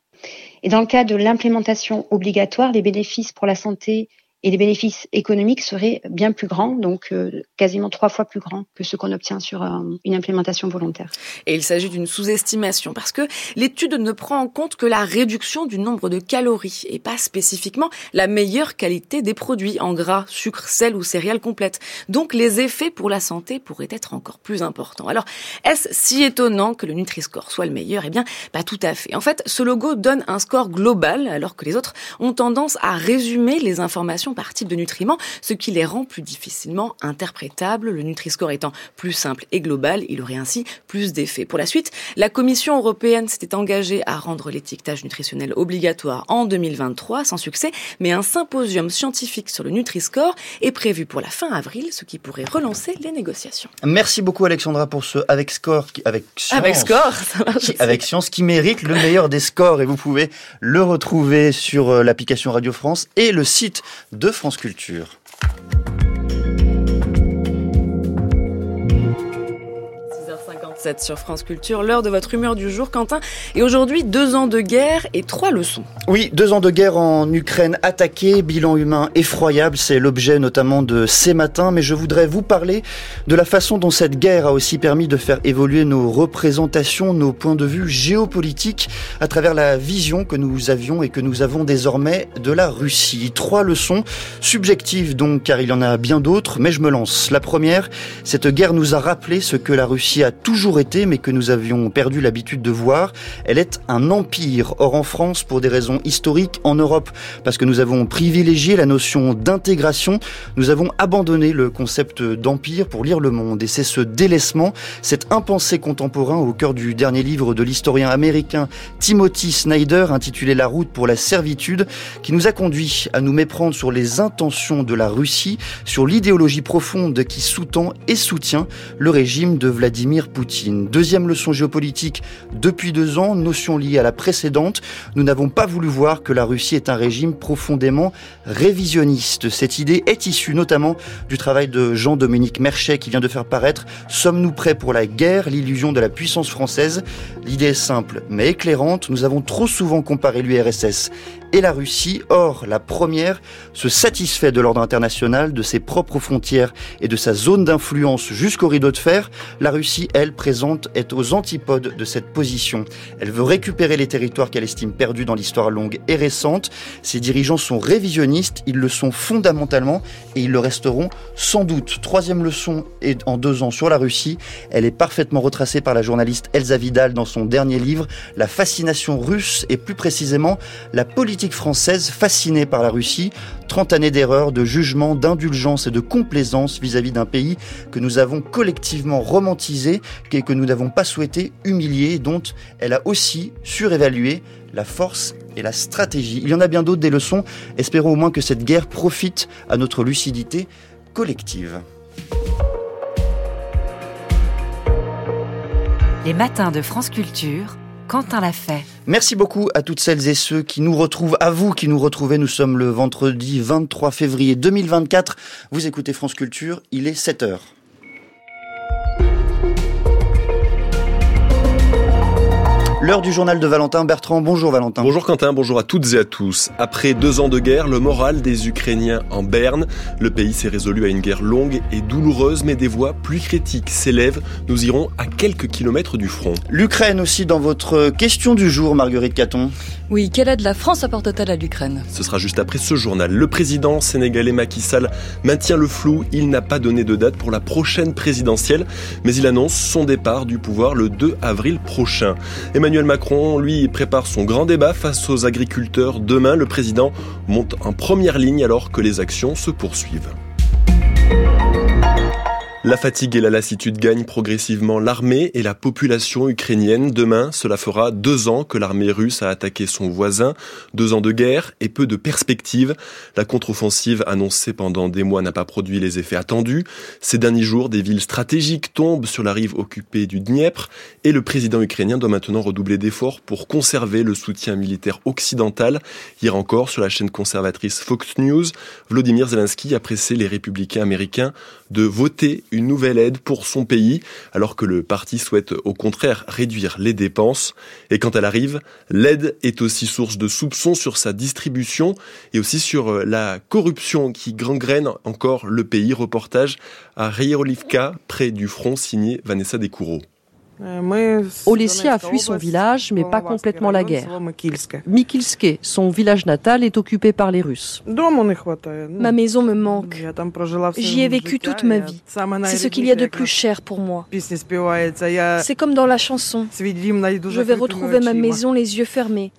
Et dans le cas de l'implémentation obligatoire, les bénéfices pour la santé et les bénéfices économiques seraient bien plus grands, donc euh, quasiment trois fois plus grands que ce qu'on obtient sur euh, une implémentation volontaire. Et il s'agit d'une sous-estimation parce que l'étude ne prend en compte que la réduction du nombre de calories et pas spécifiquement la meilleure qualité des produits en gras, sucre, sel ou céréales complètes. Donc les effets pour la santé pourraient être encore plus importants. Alors est-ce si étonnant que le Nutri-Score soit le meilleur? Eh bien, pas tout à fait. En fait, ce logo donne un score global alors que les autres ont tendance à résumer les informations par type de nutriments, ce qui les rend plus difficilement interprétables. Le Nutri-Score étant plus simple et global, il aurait ainsi plus d'effets. Pour la suite, la Commission européenne s'était engagée à rendre l'étiquetage nutritionnel obligatoire en 2023, sans succès, mais un symposium scientifique sur le Nutri-Score est prévu pour la fin avril, ce qui pourrait relancer les négociations. Merci beaucoup Alexandra pour ce avec score, avec science, avec score, ça marche avec science qui mérite le meilleur des scores et vous pouvez le retrouver sur euh, l'application Radio France et le site de de France Culture. 7h07 sur France Culture, l'heure de votre humeur du jour, Quentin. Et aujourd'hui, deux ans de guerre et trois leçons. Oui, deux ans de guerre en Ukraine attaquée, bilan humain effroyable, c'est l'objet notamment de ces matins, mais je voudrais vous parler de la façon dont cette guerre a aussi permis de faire évoluer nos représentations, nos points de vue géopolitiques à travers la vision que nous avions et que nous avons désormais de la Russie. Trois leçons subjectives donc, car il y en a bien d'autres, mais je me lance. La première, cette guerre nous a rappelé ce que la Russie a toujours été, mais que nous avions perdu l'habitude de voir. Elle est un empire. Or, en France, pour des raisons historiques, en Europe, parce que nous avons privilégié la notion d'intégration, nous avons abandonné le concept d'empire pour lire le monde. Et c'est ce délaissement, cet impensé contemporain au cœur du dernier livre de l'historien américain Timothy Snyder, intitulé La route pour la servitude, qui nous a conduit à nous méprendre sur les intentions de la Russie, sur l'idéologie profonde qui sous-tend et soutient le régime de Vladimir Poutine. Deuxième leçon géopolitique depuis deux ans, notion liée à la précédente, nous n'avons pas voulu voir que la Russie est un régime profondément révisionniste. Cette idée est issue notamment du travail de Jean-Dominique Merchet qui vient de faire paraître Sommes-nous prêts pour la guerre L'illusion de la puissance française? L'idée est simple mais éclairante. Nous avons trop souvent comparé l'URSS et la Russie. Or, la première se satisfait de l'ordre international, de ses propres frontières et de sa zone d'influence jusqu'au rideau de fer. La Russie, elle, présente, est aux antipodes de cette position. Elle veut récupérer les territoires qu'elle estime perdus dans l'histoire longue et récente. Ses dirigeants sont révisionnistes, ils le sont fondamentalement et ils le resteront sans doute. Troisième leçon et en deux ans sur la Russie, elle est parfaitement retracée par la journaliste Elsa Vidal dans son dernier livre, La fascination russe et plus précisément la politique française fascinée par la Russie, 30 années d'erreur, de jugement, d'indulgence et de complaisance vis-à-vis d'un pays que nous avons collectivement romantisé et que nous n'avons pas souhaité humilier, dont elle a aussi surévalué la force et la stratégie. Il y en a bien d'autres des leçons, espérons au moins que cette guerre profite à notre lucidité collective. Les matins de France Culture Quentin l'a fait. Merci beaucoup à toutes celles et ceux qui nous retrouvent, à vous qui nous retrouvez. Nous sommes le vendredi 23 février 2024. Vous écoutez France Culture, il est 7 heures. L'heure du journal de Valentin Bertrand. Bonjour Valentin. Bonjour Quentin, bonjour à toutes et à tous. Après deux ans de guerre, le moral des Ukrainiens en berne. Le pays s'est résolu à une guerre longue et douloureuse, mais des voix plus critiques s'élèvent. Nous irons à quelques kilomètres du front. L'Ukraine aussi dans votre question du jour, Marguerite Caton. Oui, quelle aide la France apporte-t-elle à l'Ukraine? Ce sera juste après ce journal. Le président sénégalais Macky Sall maintient le flou. Il n'a pas donné de date pour la prochaine présidentielle, mais il annonce son départ du pouvoir le 2 avril prochain. Emmanuel Macron, lui, prépare son grand débat face aux agriculteurs. Demain, le président monte en première ligne alors que les actions se poursuivent. La fatigue et la lassitude gagnent progressivement l'armée et la population ukrainienne. Demain, cela fera deux ans que l'armée russe a attaqué son voisin, deux ans de guerre et peu de perspectives. La contre-offensive annoncée pendant des mois n'a pas produit les effets attendus. Ces derniers jours, des villes stratégiques tombent sur la rive occupée du Dniepr et le président ukrainien doit maintenant redoubler d'efforts pour conserver le soutien militaire occidental. Hier encore, sur la chaîne conservatrice Fox News, Vladimir Zelensky a pressé les républicains américains de voter une nouvelle aide pour son pays, alors que le parti souhaite au contraire réduire les dépenses. Et quand elle arrive, l'aide est aussi source de soupçons sur sa distribution et aussi sur euh, la corruption qui gangrène encore le pays. Reportage à Rierolivka, près du front, signé Vanessa Descoureaux. Olesia a fui son village, mais pas complètement la guerre. Mikilske, son village natal, est occupé par les Russes. Ma maison me manque. J'y ai vécu toute ma vie. C'est ce qu'il y a de plus cher pour moi. C'est comme dans la chanson. Je vais retrouver ma maison les yeux fermés.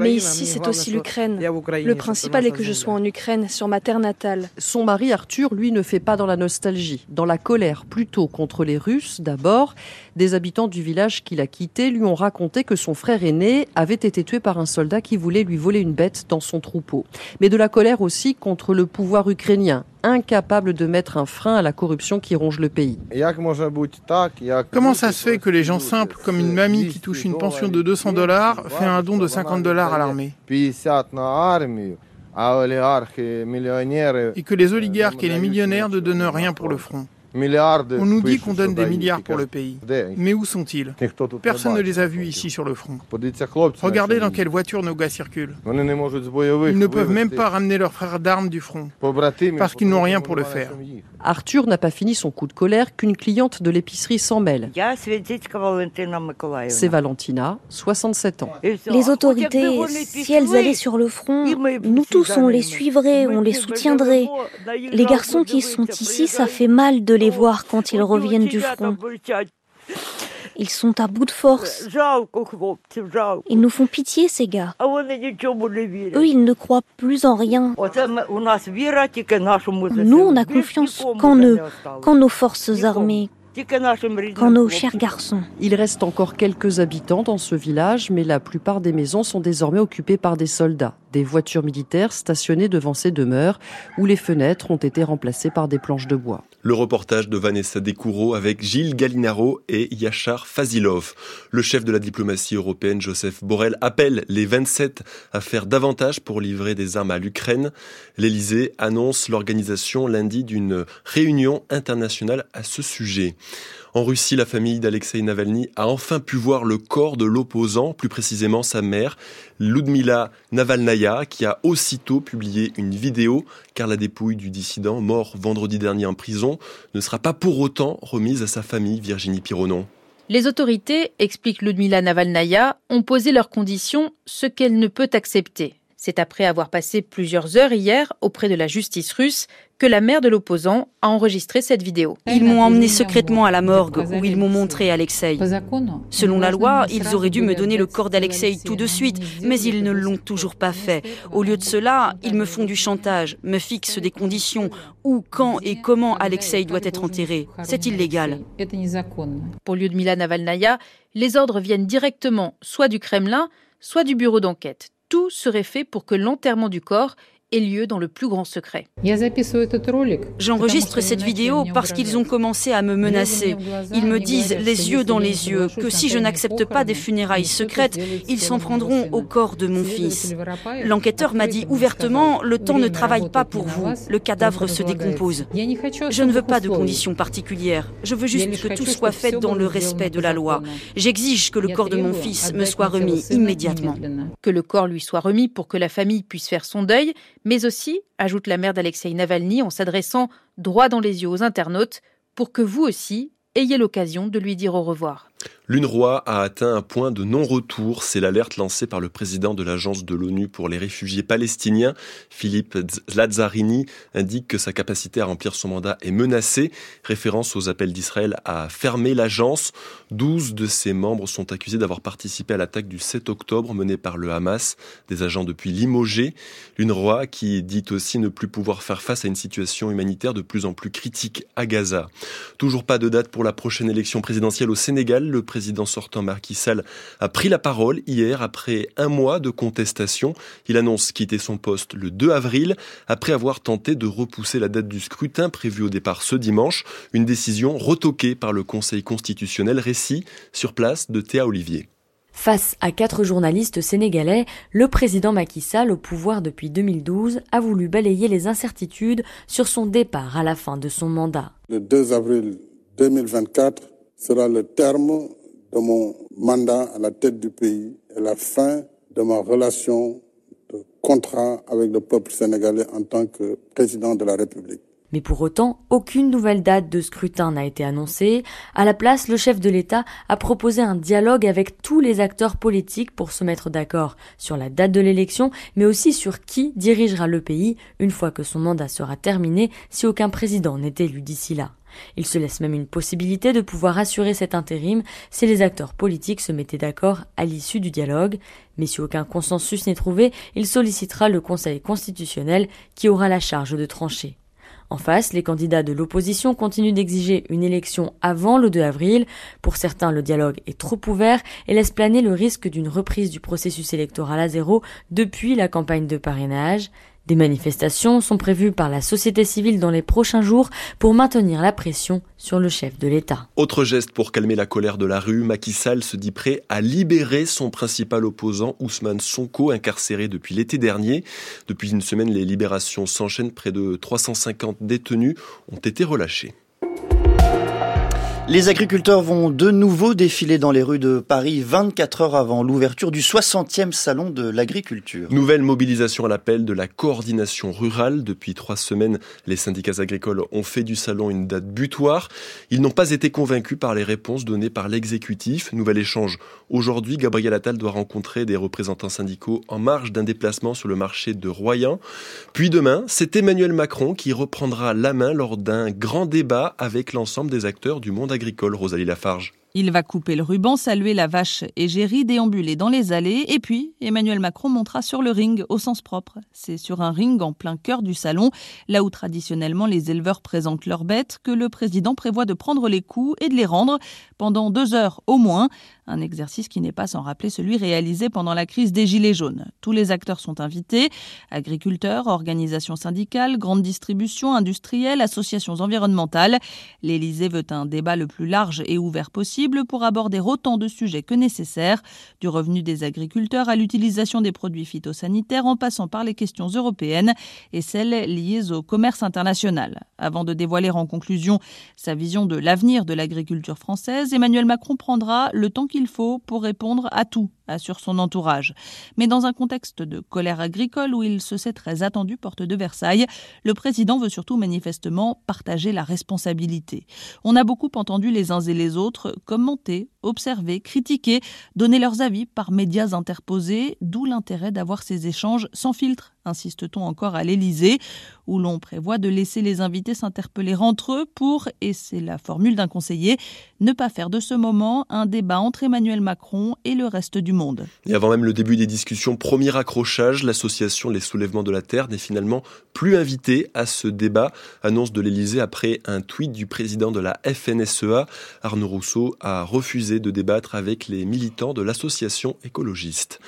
Mais ici, c'est aussi l'Ukraine. Le principal est que je sois en Ukraine, sur ma terre natale. Son mari Arthur, lui, ne fait pas dans la nostalgie, dans la colère plutôt contre les Russes d'abord. Des habitants du village qu'il a quitté lui ont raconté que son frère aîné avait été tué par un soldat qui voulait lui voler une bête dans son troupeau. Mais de la colère aussi contre le pouvoir ukrainien, incapable de mettre un frein à la corruption qui ronge le pays. Comment ça se fait que les gens simples, comme une mamie qui touche une pension de 200 dollars, fait un don de 50 dollars à l'armée et que les oligarques et les millionnaires ne donnent rien pour le front On nous dit qu'on donne des milliards pour le pays. Mais où sont-ils? Personne ne les a vus ici sur le front. Regardez dans quelle voiture nos gars circulent. Ils ne peuvent même pas ramener leurs frères d'armes du front, parce qu'ils n'ont rien pour le faire. Arthur n'a pas fini son coup de colère qu'une cliente de l'épicerie s'en mêle. C'est Valentina, 67 ans. Les autorités, si elles allaient sur le front, nous tous on les suivrait, on les soutiendrait. Les garçons qui sont ici, ça fait mal de les voir quand ils reviennent du front. Ils sont à bout de force. Ils nous font pitié, ces gars. Eux, ils ne croient plus en rien. Nous, on a confiance qu'en eux, qu'en nos forces armées, qu'en nos chers garçons. Il reste encore quelques habitants dans ce village, mais la plupart des maisons sont désormais occupées par des soldats. Des voitures militaires stationnées devant ces demeures, où les fenêtres ont été remplacées par des planches de bois. Le reportage de Vanessa Descoureaux avec Gilles Gallinaro et Yachar Fazilov. Le chef de la diplomatie européenne, Joseph Borrell, appelle les 27 à faire davantage pour livrer des armes à l'Ukraine. L'Elysée annonce l'organisation lundi d'une réunion internationale à ce sujet. En Russie, la famille d'Alexei Navalny a enfin pu voir le corps de l'opposant, plus précisément sa mère, Ludmila Navalnaya, qui a aussitôt publié une vidéo, car la dépouille du dissident, mort vendredi dernier en prison, ne sera pas pour autant remise à sa famille, Virginie Pironon. Les autorités, explique Ludmila Navalnaya, ont posé leurs conditions, ce qu'elle ne peut accepter. C'est après avoir passé plusieurs heures hier auprès de la justice russe que la mère de l'opposant a enregistré cette vidéo. Ils m'ont emmené secrètement à la morgue où ils m'ont montré Alexei. Selon la loi, ils auraient dû me donner le corps d'Alexei tout de suite, mais ils ne l'ont toujours pas fait. Au lieu de cela, ils me font du chantage, me fixent des conditions où, quand et comment Alexei doit être enterré. C'est illégal. Pour Lyudmila Navalnaya, les ordres viennent directement soit du Kremlin, soit du bureau d'enquête tout serait fait pour que l'enterrement du corps ait lieu dans le plus grand secret. J'enregistre cette vidéo parce qu'ils ont commencé à me menacer. Ils me disent les yeux dans les yeux que si je n'accepte pas des funérailles secrètes, ils s'en prendront au corps de mon fils. L'enquêteur m'a dit ouvertement, le temps ne travaille pas pour vous, le cadavre se décompose. Je ne veux pas de conditions particulières, je veux juste que tout soit fait dans le respect de la loi. J'exige que le corps de mon fils me soit remis immédiatement. Que le corps lui soit remis pour que la famille puisse faire son deuil, mais aussi, ajoute la mère d'Alexei Navalny en s'adressant droit dans les yeux aux internautes, pour que vous aussi ayez l'occasion de lui dire au revoir. L'UNRWA a atteint un point de non-retour. C'est l'alerte lancée par le président de l'agence de l'ONU pour les réfugiés palestiniens. Philippe Lazzarini indique que sa capacité à remplir son mandat est menacée. Référence aux appels d'Israël à fermer l'agence. 12 de ses membres sont accusés d'avoir participé à l'attaque du 7 octobre menée par le Hamas, des agents depuis limogé. L'UNRWA qui dit aussi ne plus pouvoir faire face à une situation humanitaire de plus en plus critique à Gaza. Toujours pas de date pour la prochaine élection présidentielle au Sénégal. Le président sortant Macky Sall a pris la parole hier après un mois de contestation. Il annonce quitter son poste le 2 avril après avoir tenté de repousser la date du scrutin prévu au départ ce dimanche. Une décision retoquée par le Conseil constitutionnel. Récit sur place de Théa Olivier. Face à quatre journalistes sénégalais, le président Macky Sall, au pouvoir depuis 2012, a voulu balayer les incertitudes sur son départ à la fin de son mandat. Le 2 avril 2024 sera le terme de mon mandat à la tête du pays et la fin de ma relation de contrat avec le peuple sénégalais en tant que président de la République. Mais pour autant, aucune nouvelle date de scrutin n'a été annoncée. À la place, le chef de l'État a proposé un dialogue avec tous les acteurs politiques pour se mettre d'accord sur la date de l'élection, mais aussi sur qui dirigera le pays une fois que son mandat sera terminé si aucun président n'est élu d'ici là. Il se laisse même une possibilité de pouvoir assurer cet intérim si les acteurs politiques se mettaient d'accord à l'issue du dialogue, mais si aucun consensus n'est trouvé, il sollicitera le Conseil constitutionnel qui aura la charge de trancher. En face, les candidats de l'opposition continuent d'exiger une élection avant le 2 avril. Pour certains, le dialogue est trop ouvert et laisse planer le risque d'une reprise du processus électoral à zéro depuis la campagne de parrainage. Des manifestations sont prévues par la société civile dans les prochains jours pour maintenir la pression sur le chef de l'État. Autre geste pour calmer la colère de la rue, Macky Sall se dit prêt à libérer son principal opposant Ousmane Sonko, incarcéré depuis l'été dernier. Depuis une semaine, les libérations s'enchaînent. Près de 350 détenus ont été relâchés. Les agriculteurs vont de nouveau défiler dans les rues de Paris 24 heures avant l'ouverture du 60e salon de l'agriculture. Nouvelle mobilisation à l'appel de la coordination rurale. Depuis trois semaines, les syndicats agricoles ont fait du salon une date butoir. Ils n'ont pas été convaincus par les réponses données par l'exécutif. Nouvel échange. Aujourd'hui, Gabriel Attal doit rencontrer des représentants syndicaux en marge d'un déplacement sur le marché de Royan. Puis demain, c'est Emmanuel Macron qui reprendra la main lors d'un grand débat avec l'ensemble des acteurs du monde agricole, Rosalie Lafarge. Il va couper le ruban, saluer la vache égérie, déambuler dans les allées, et puis Emmanuel Macron montera sur le ring au sens propre. C'est sur un ring en plein cœur du salon, là où traditionnellement les éleveurs présentent leurs bêtes, que le président prévoit de prendre les coups et de les rendre pendant deux heures au moins. Un exercice qui n'est pas sans rappeler celui réalisé pendant la crise des Gilets jaunes. Tous les acteurs sont invités agriculteurs, organisations syndicales, grandes distributions, industrielles, associations environnementales. L'Élysée veut un débat le plus large et ouvert possible pour aborder autant de sujets que nécessaire, du revenu des agriculteurs à l'utilisation des produits phytosanitaires en passant par les questions européennes et celles liées au commerce international. Avant de dévoiler en conclusion sa vision de l'avenir de l'agriculture française, Emmanuel Macron prendra le temps qu'il faut pour répondre à tout, assure son entourage. Mais dans un contexte de colère agricole où il se sait très attendu porte de Versailles, le président veut surtout manifestement partager la responsabilité. On a beaucoup entendu les uns et les autres commenter, observer, critiquer, donner leurs avis par médias interposés, d'où l'intérêt d'avoir ces échanges sans filtre insiste-t-on encore à l'Élysée, où l'on prévoit de laisser les invités s'interpeller entre eux pour, et c'est la formule d'un conseiller, ne pas faire de ce moment un débat entre Emmanuel Macron et le reste du monde. Et avant même le début des discussions, premier accrochage, l'association Les Soulèvements de la Terre n'est finalement plus invitée à ce débat, annonce de l'Élysée après un tweet du président de la FNSEA. Arnaud Rousseau a refusé de débattre avec les militants de l'association écologiste.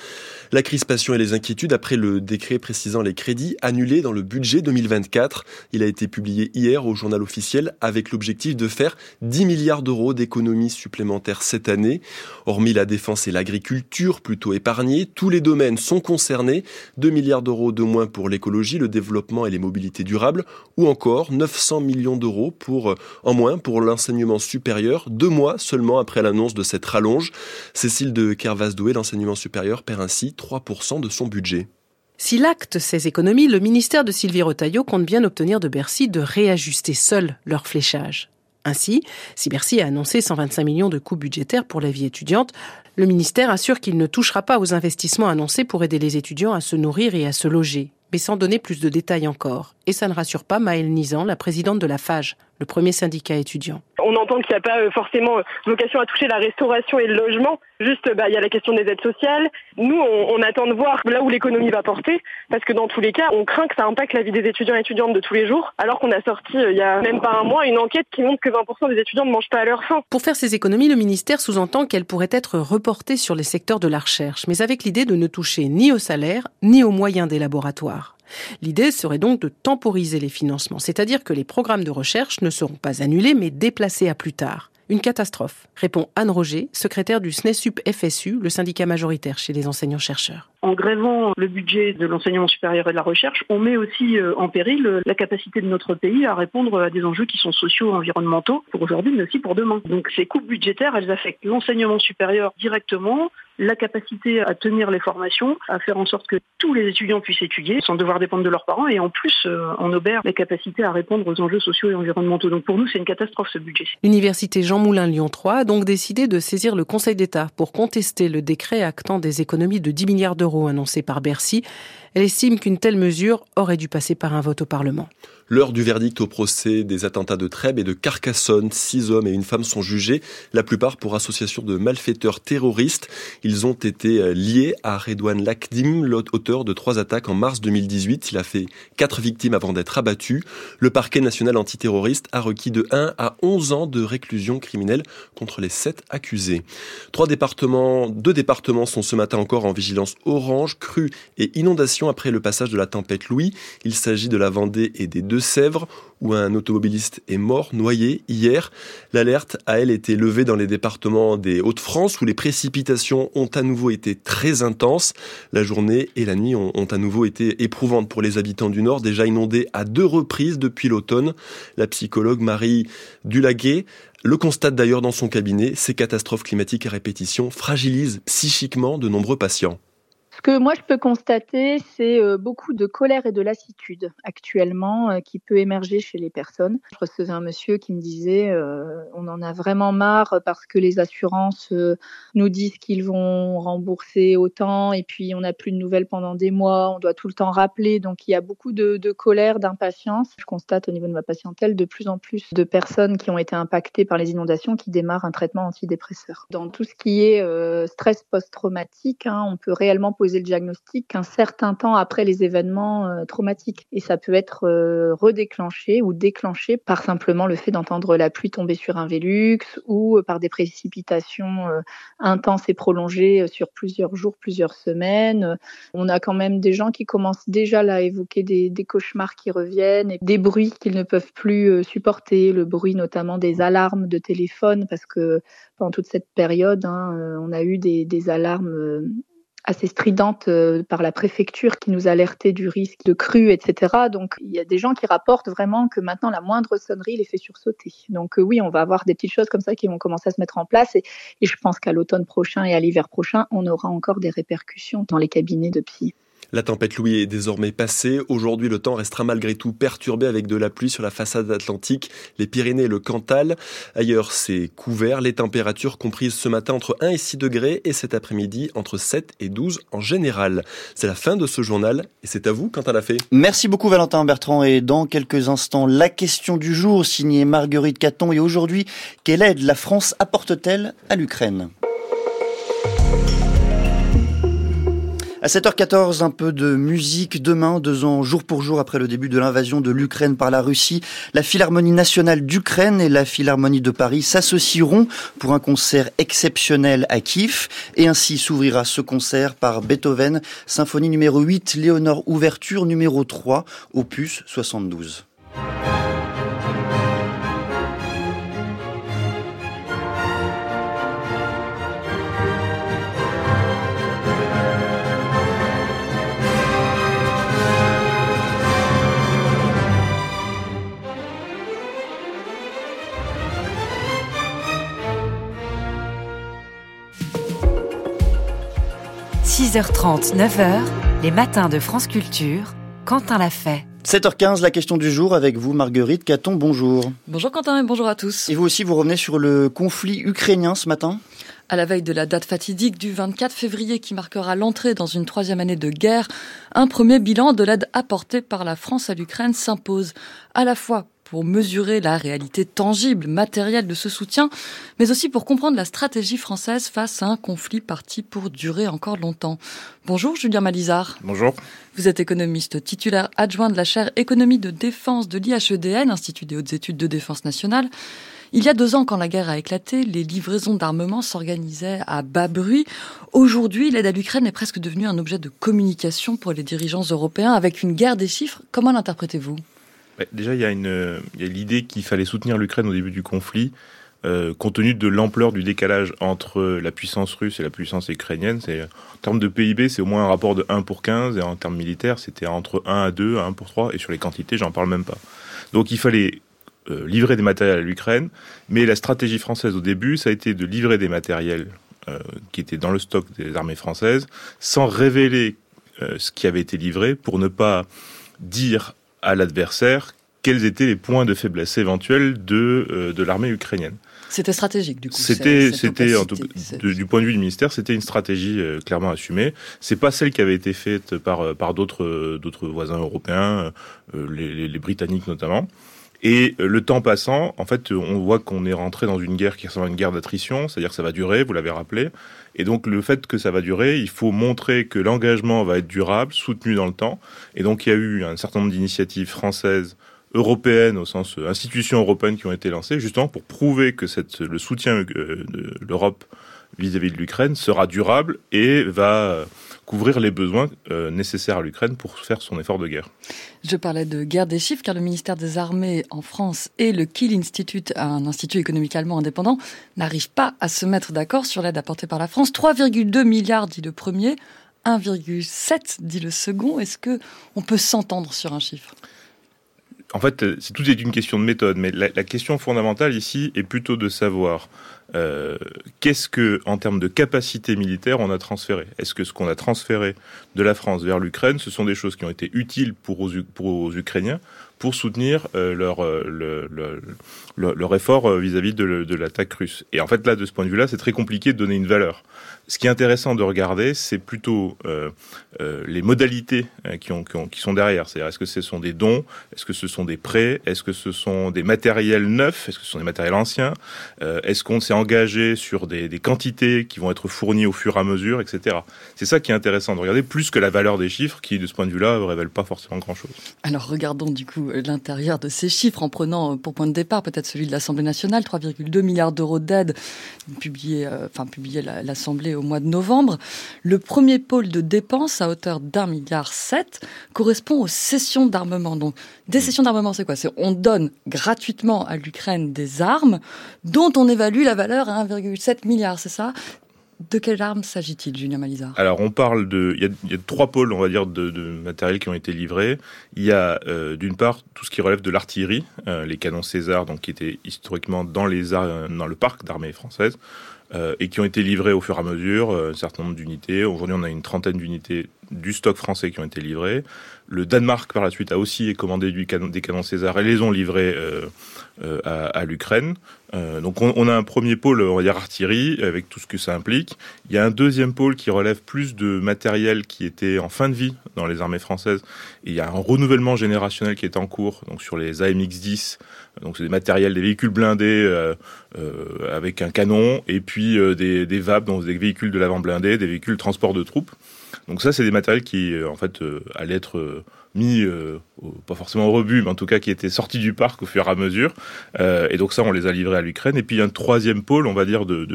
La crispation et les inquiétudes après le décret précisant les crédits annulés dans le budget 2024. Il a été publié hier au journal officiel avec l'objectif de faire 10 milliards d'euros d'économies supplémentaires cette année. Hormis la défense et l'agriculture plutôt épargnés, tous les domaines sont concernés. 2 milliards d'euros de moins pour l'écologie, le développement et les mobilités durables, ou encore 900 millions d'euros pour, en moins pour l'enseignement supérieur, deux mois seulement après l'annonce de cette rallonge. Cécile de Kervas-Doué, l'enseignement supérieur, perd ainsi 3% de son budget. S'il acte ces économies, le ministère de Sylvie Retailleau compte bien obtenir de Bercy de réajuster seul leur fléchage. Ainsi, si Bercy a annoncé 125 millions de coûts budgétaires pour la vie étudiante, le ministère assure qu'il ne touchera pas aux investissements annoncés pour aider les étudiants à se nourrir et à se loger, mais sans donner plus de détails encore. Et ça ne rassure pas Maëlle Nizan, la présidente de la FAGE, le premier syndicat étudiant. On entend qu'il n'y a pas euh, forcément euh, vocation à toucher la restauration et le logement. Juste, bah, il y a la question des aides sociales. Nous, on, attend de voir là où l'économie va porter, parce que dans tous les cas, on craint que ça impacte la vie des étudiants et étudiantes de tous les jours, alors qu'on a sorti, euh, il y a même pas un mois, une enquête qui montre que 20% des étudiants ne mangent pas à leur faim. Pour faire ces économies, le ministère sous-entend qu'elles pourraient être reportées sur les secteurs de la recherche, mais avec l'idée de ne toucher ni au salaire, ni aux moyens des laboratoires. L'idée serait donc de temporiser les financements, c'est-à-dire que les programmes de recherche ne seront pas annulés mais déplacés à plus tard. Une catastrophe, répond Anne Roger, secrétaire du SNESUP FSU, le syndicat majoritaire chez les enseignants-chercheurs. En grévant le budget de l'enseignement supérieur et de la recherche, on met aussi euh, en péril euh, la capacité de notre pays à répondre à des enjeux qui sont sociaux, environnementaux, pour aujourd'hui, mais aussi pour demain. Donc ces coupes budgétaires, elles affectent l'enseignement supérieur directement, la capacité à tenir les formations, à faire en sorte que tous les étudiants puissent étudier sans devoir dépendre de leurs parents et en plus euh, on obère les capacités à répondre aux enjeux sociaux et environnementaux. Donc pour nous c'est une catastrophe ce budget. L'université Jean Moulin Lyon 3 a donc décidé de saisir le Conseil d'État pour contester le décret actant des économies de 10 milliards d'euros annoncées par Bercy. Elle estime qu'une telle mesure aurait dû passer par un vote au Parlement. L'heure du verdict au procès des attentats de Trèbes et de Carcassonne. Six hommes et une femme sont jugés, la plupart pour association de malfaiteurs terroristes. Ils ont été euh, liés à Redouane Lakdim, l'auteur de trois attaques en mars 2018. Il a fait quatre victimes avant d'être abattu. Le parquet national antiterroriste a requis de 1 à 11 ans de réclusion criminelle contre les sept accusés. Trois départements, deux départements sont ce matin encore en vigilance crue et inondation après le passage de la tempête Louis. Il s'agit de la Vendée et des deux Deux-Sèvres, où un automobiliste est mort, noyé, hier. L'alerte a, elle, été levée dans les départements des Hauts-de-France, où les précipitations ont à nouveau été très intenses. La journée et la nuit ont, ont à nouveau été éprouvantes pour les habitants du Nord, déjà inondés à deux reprises depuis l'automne. La psychologue Marie Dulaguet le constate d'ailleurs dans son cabinet, ces catastrophes climatiques à répétition fragilisent psychiquement de nombreux patients. Ce que moi je peux constater, c'est euh, beaucoup de colère et de lassitude actuellement euh, qui peut émerger chez les personnes. Je recevais un monsieur qui me disait euh, on en a vraiment marre parce que les assurances nous disent qu'ils vont rembourser autant et puis on n'a plus de nouvelles pendant des mois, on doit tout le temps rappeler. Donc il y a beaucoup de, colère, d'impatience. Je constate au niveau de ma patientèle de plus en plus de personnes qui ont été impactées par les inondations qui démarrent un traitement antidépresseur. Dans tout ce qui est stress post-traumatique, hein, on peut réellement poser le diagnostic un certain temps après les événements euh, traumatiques. Et ça peut être euh, redéclenché ou déclenché par simplement le fait d'entendre la pluie tomber sur un Vélux ou euh, par des précipitations intenses et prolongées sur plusieurs jours, plusieurs semaines. On a quand même des gens qui commencent déjà à évoquer des, cauchemars qui reviennent et des bruits qu'ils ne peuvent plus supporter, le bruit notamment des alarmes de téléphone parce que pendant toute cette période, hein, on a eu des alarmes assez stridente euh, par la préfecture qui nous alertait du risque de crue, etc. Donc il y a des gens qui rapportent vraiment que maintenant la moindre sonnerie les fait sursauter. Donc euh, oui, on va avoir des petites choses comme ça qui vont commencer à se mettre en place et, et je pense qu'à l'automne prochain et à l'hiver prochain, on aura encore des répercussions dans les cabinets de psy. La tempête Louis est désormais passée. Aujourd'hui, le temps restera malgré tout perturbé avec de la pluie sur la façade atlantique, les Pyrénées et le Cantal. Ailleurs, c'est couvert. Les températures comprises ce matin entre 1 et 6 degrés et cet après-midi entre 7 et 12 en général. C'est la fin de ce journal et c'est à vous, Quentin fait. Merci beaucoup, Valentin Bertrand. Et dans quelques instants, la question du jour signée Marguerite Caton. Et aujourd'hui, quelle aide la France apporte-t-elle à l'Ukraine? À 7h14, un peu de musique. Demain, deux ans jour pour jour après le début de l'invasion de l'Ukraine par la Russie, la Philharmonie nationale d'Ukraine et la Philharmonie de Paris s'associeront pour un concert exceptionnel à Kiev. Et ainsi s'ouvrira ce concert par Beethoven, symphonie numéro 8, Léonore Ouverture numéro 3, opus 72. 6h30, 9h, les matins de France Culture, Quentin l'a fait. 7h15, la question du jour avec vous, Marguerite Caton, bonjour. Bonjour Quentin et bonjour à tous. Et vous aussi, vous revenez sur le conflit ukrainien ce matin à la veille de la date fatidique du 24 février qui marquera l'entrée dans une troisième année de guerre, un premier bilan de l'aide apportée par la France à l'Ukraine s'impose, à la fois pour mesurer la réalité tangible, matérielle de ce soutien, mais aussi pour comprendre la stratégie française face à un conflit parti pour durer encore longtemps. Bonjour Julien Malizard. Bonjour. Vous êtes économiste titulaire adjoint de la chaire économie de défense de l'IHEDN, Institut des hautes études de défense nationale. Il y a deux ans, quand la guerre a éclaté, les livraisons d'armement s'organisaient à bas bruit. Aujourd'hui, l'aide à l'Ukraine est presque devenue un objet de communication pour les dirigeants européens avec une guerre des chiffres. Comment l'interprétez-vous? Déjà, il y a, l'idée qu'il fallait soutenir l'Ukraine au début du conflit. Euh, compte tenu de l'ampleur du décalage entre la puissance russe et la puissance ukrainienne, en termes de PIB, c'est au moins un rapport de 1 pour 15, et en termes militaires, c'était entre 1 à 2, 1 pour 3, et sur les quantités, j'en parle même pas. Donc il fallait euh, livrer des matériels à l'Ukraine, mais la stratégie française au début, ça a été de livrer des matériels euh, qui étaient dans le stock des armées françaises, sans révéler ce qui avait été livré, pour ne pas dire à l'adversaire quels étaient les points de faiblesse éventuels de, euh, de l'armée ukrainienne. C'était stratégique du coup. C'était, c'était du point de vue du ministère, c'était une stratégie euh, clairement assumée. C'est pas celle qui avait été faite par euh, par d'autres d'autres voisins européens, les, les, Britanniques notamment. Et le temps passant, en fait, on voit qu'on est rentré dans une guerre qui ressemble à une guerre d'attrition, c'est-à-dire que ça va durer, vous l'avez rappelé. Et donc le fait que ça va durer, il faut montrer que l'engagement va être durable, soutenu dans le temps. Et donc il y a eu un certain nombre d'initiatives françaises, européennes, au sens euh, institutions européennes qui ont été lancées, justement pour prouver que le soutien euh, de l'Europe vis-à-vis de l'Ukraine sera durable et va couvrir les besoins nécessaires à l'Ukraine pour faire son effort de guerre. Je parlais de guerre des chiffres car le ministère des Armées en France et le Kiel Institute, un institut économique allemand indépendant, n'arrivent pas à se mettre d'accord sur l'aide apportée par la France. 3,2 milliards dit le premier, 1,7 dit le second. Est-ce que on peut s'entendre sur un chiffre? En fait, c'est tout est une question de méthode, mais la, question fondamentale ici est plutôt de savoir euh, qu'est-ce que, en termes de capacité militaire, on a transféré? Est-ce que ce qu'on a transféré de la France vers l'Ukraine, ce sont des choses qui ont été utiles pour aux, Ukrainiens? Pour soutenir euh, leur, euh, leur effort vis-à-vis de, l'attaque russe. Et en fait, là, de ce point de vue-là, c'est très compliqué de donner une valeur. Ce qui est intéressant de regarder, c'est plutôt euh, euh, les modalités euh, qui, sont derrière. C'est-à-dire, est-ce que ce sont des dons? Est-ce que ce sont des prêts? Est-ce que ce sont des matériels neufs? Est-ce que ce sont des matériels anciens? Est-ce qu'on s'est engagé sur des, des, quantités qui vont être fournies au fur et à mesure, etc. C'est ça qui est intéressant de regarder, plus que la valeur des chiffres, qui, de ce point de vue-là, ne révèle pas forcément grand-chose. Alors, regardons du coup l'intérieur de ces chiffres en prenant pour point de départ peut-être celui de l'Assemblée nationale, 3,2 milliards d'euros d'aide publié, enfin publié l'Assemblée au mois de novembre. Le premier pôle de dépenses à hauteur d'un milliard sept correspond aux cessions d'armement. Donc, des cessions d'armement, c'est quoi? C'est on donne gratuitement à l'Ukraine des armes dont on évalue la valeur à 1,7 milliard, c'est ça? De quelles armes s'agit-il, Julien Malizard Alors, on parle de. Il y, a, trois pôles, on va dire, de, matériel qui ont été livrés. Il y a, euh, d'une part, tout ce qui relève de l'artillerie, euh, les canons César, donc qui étaient historiquement dans les dans le parc d'armée française. Euh, et qui ont été livrés au fur et à mesure, un certain nombre d'unités. Aujourd'hui, on a une trentaine d'unités du stock français qui ont été livrées. Le Danemark, par la suite, a aussi commandé des canons César et les ont livrés à, à l'Ukraine. Euh, donc on, a un premier pôle, on va dire artillerie, avec tout ce que ça implique. Il y a un deuxième pôle qui relève plus de matériel qui était en fin de vie dans les armées françaises. Et il y a un renouvellement générationnel qui est en cours, donc sur les AMX-10, donc c'est des matériels, des véhicules blindés euh, euh, avec un canon, et puis euh, des, des VAB, donc des véhicules de l'avant blindé, des véhicules transport de troupes. Donc ça, c'est des matériels qui, en fait, allaient être mis, euh, pas forcément au rebut, mais en tout cas qui étaient sortis du parc au fur et à mesure. Euh, et donc ça, on les a livrés à l'Ukraine. Et puis il y a un troisième pôle, on va dire, de,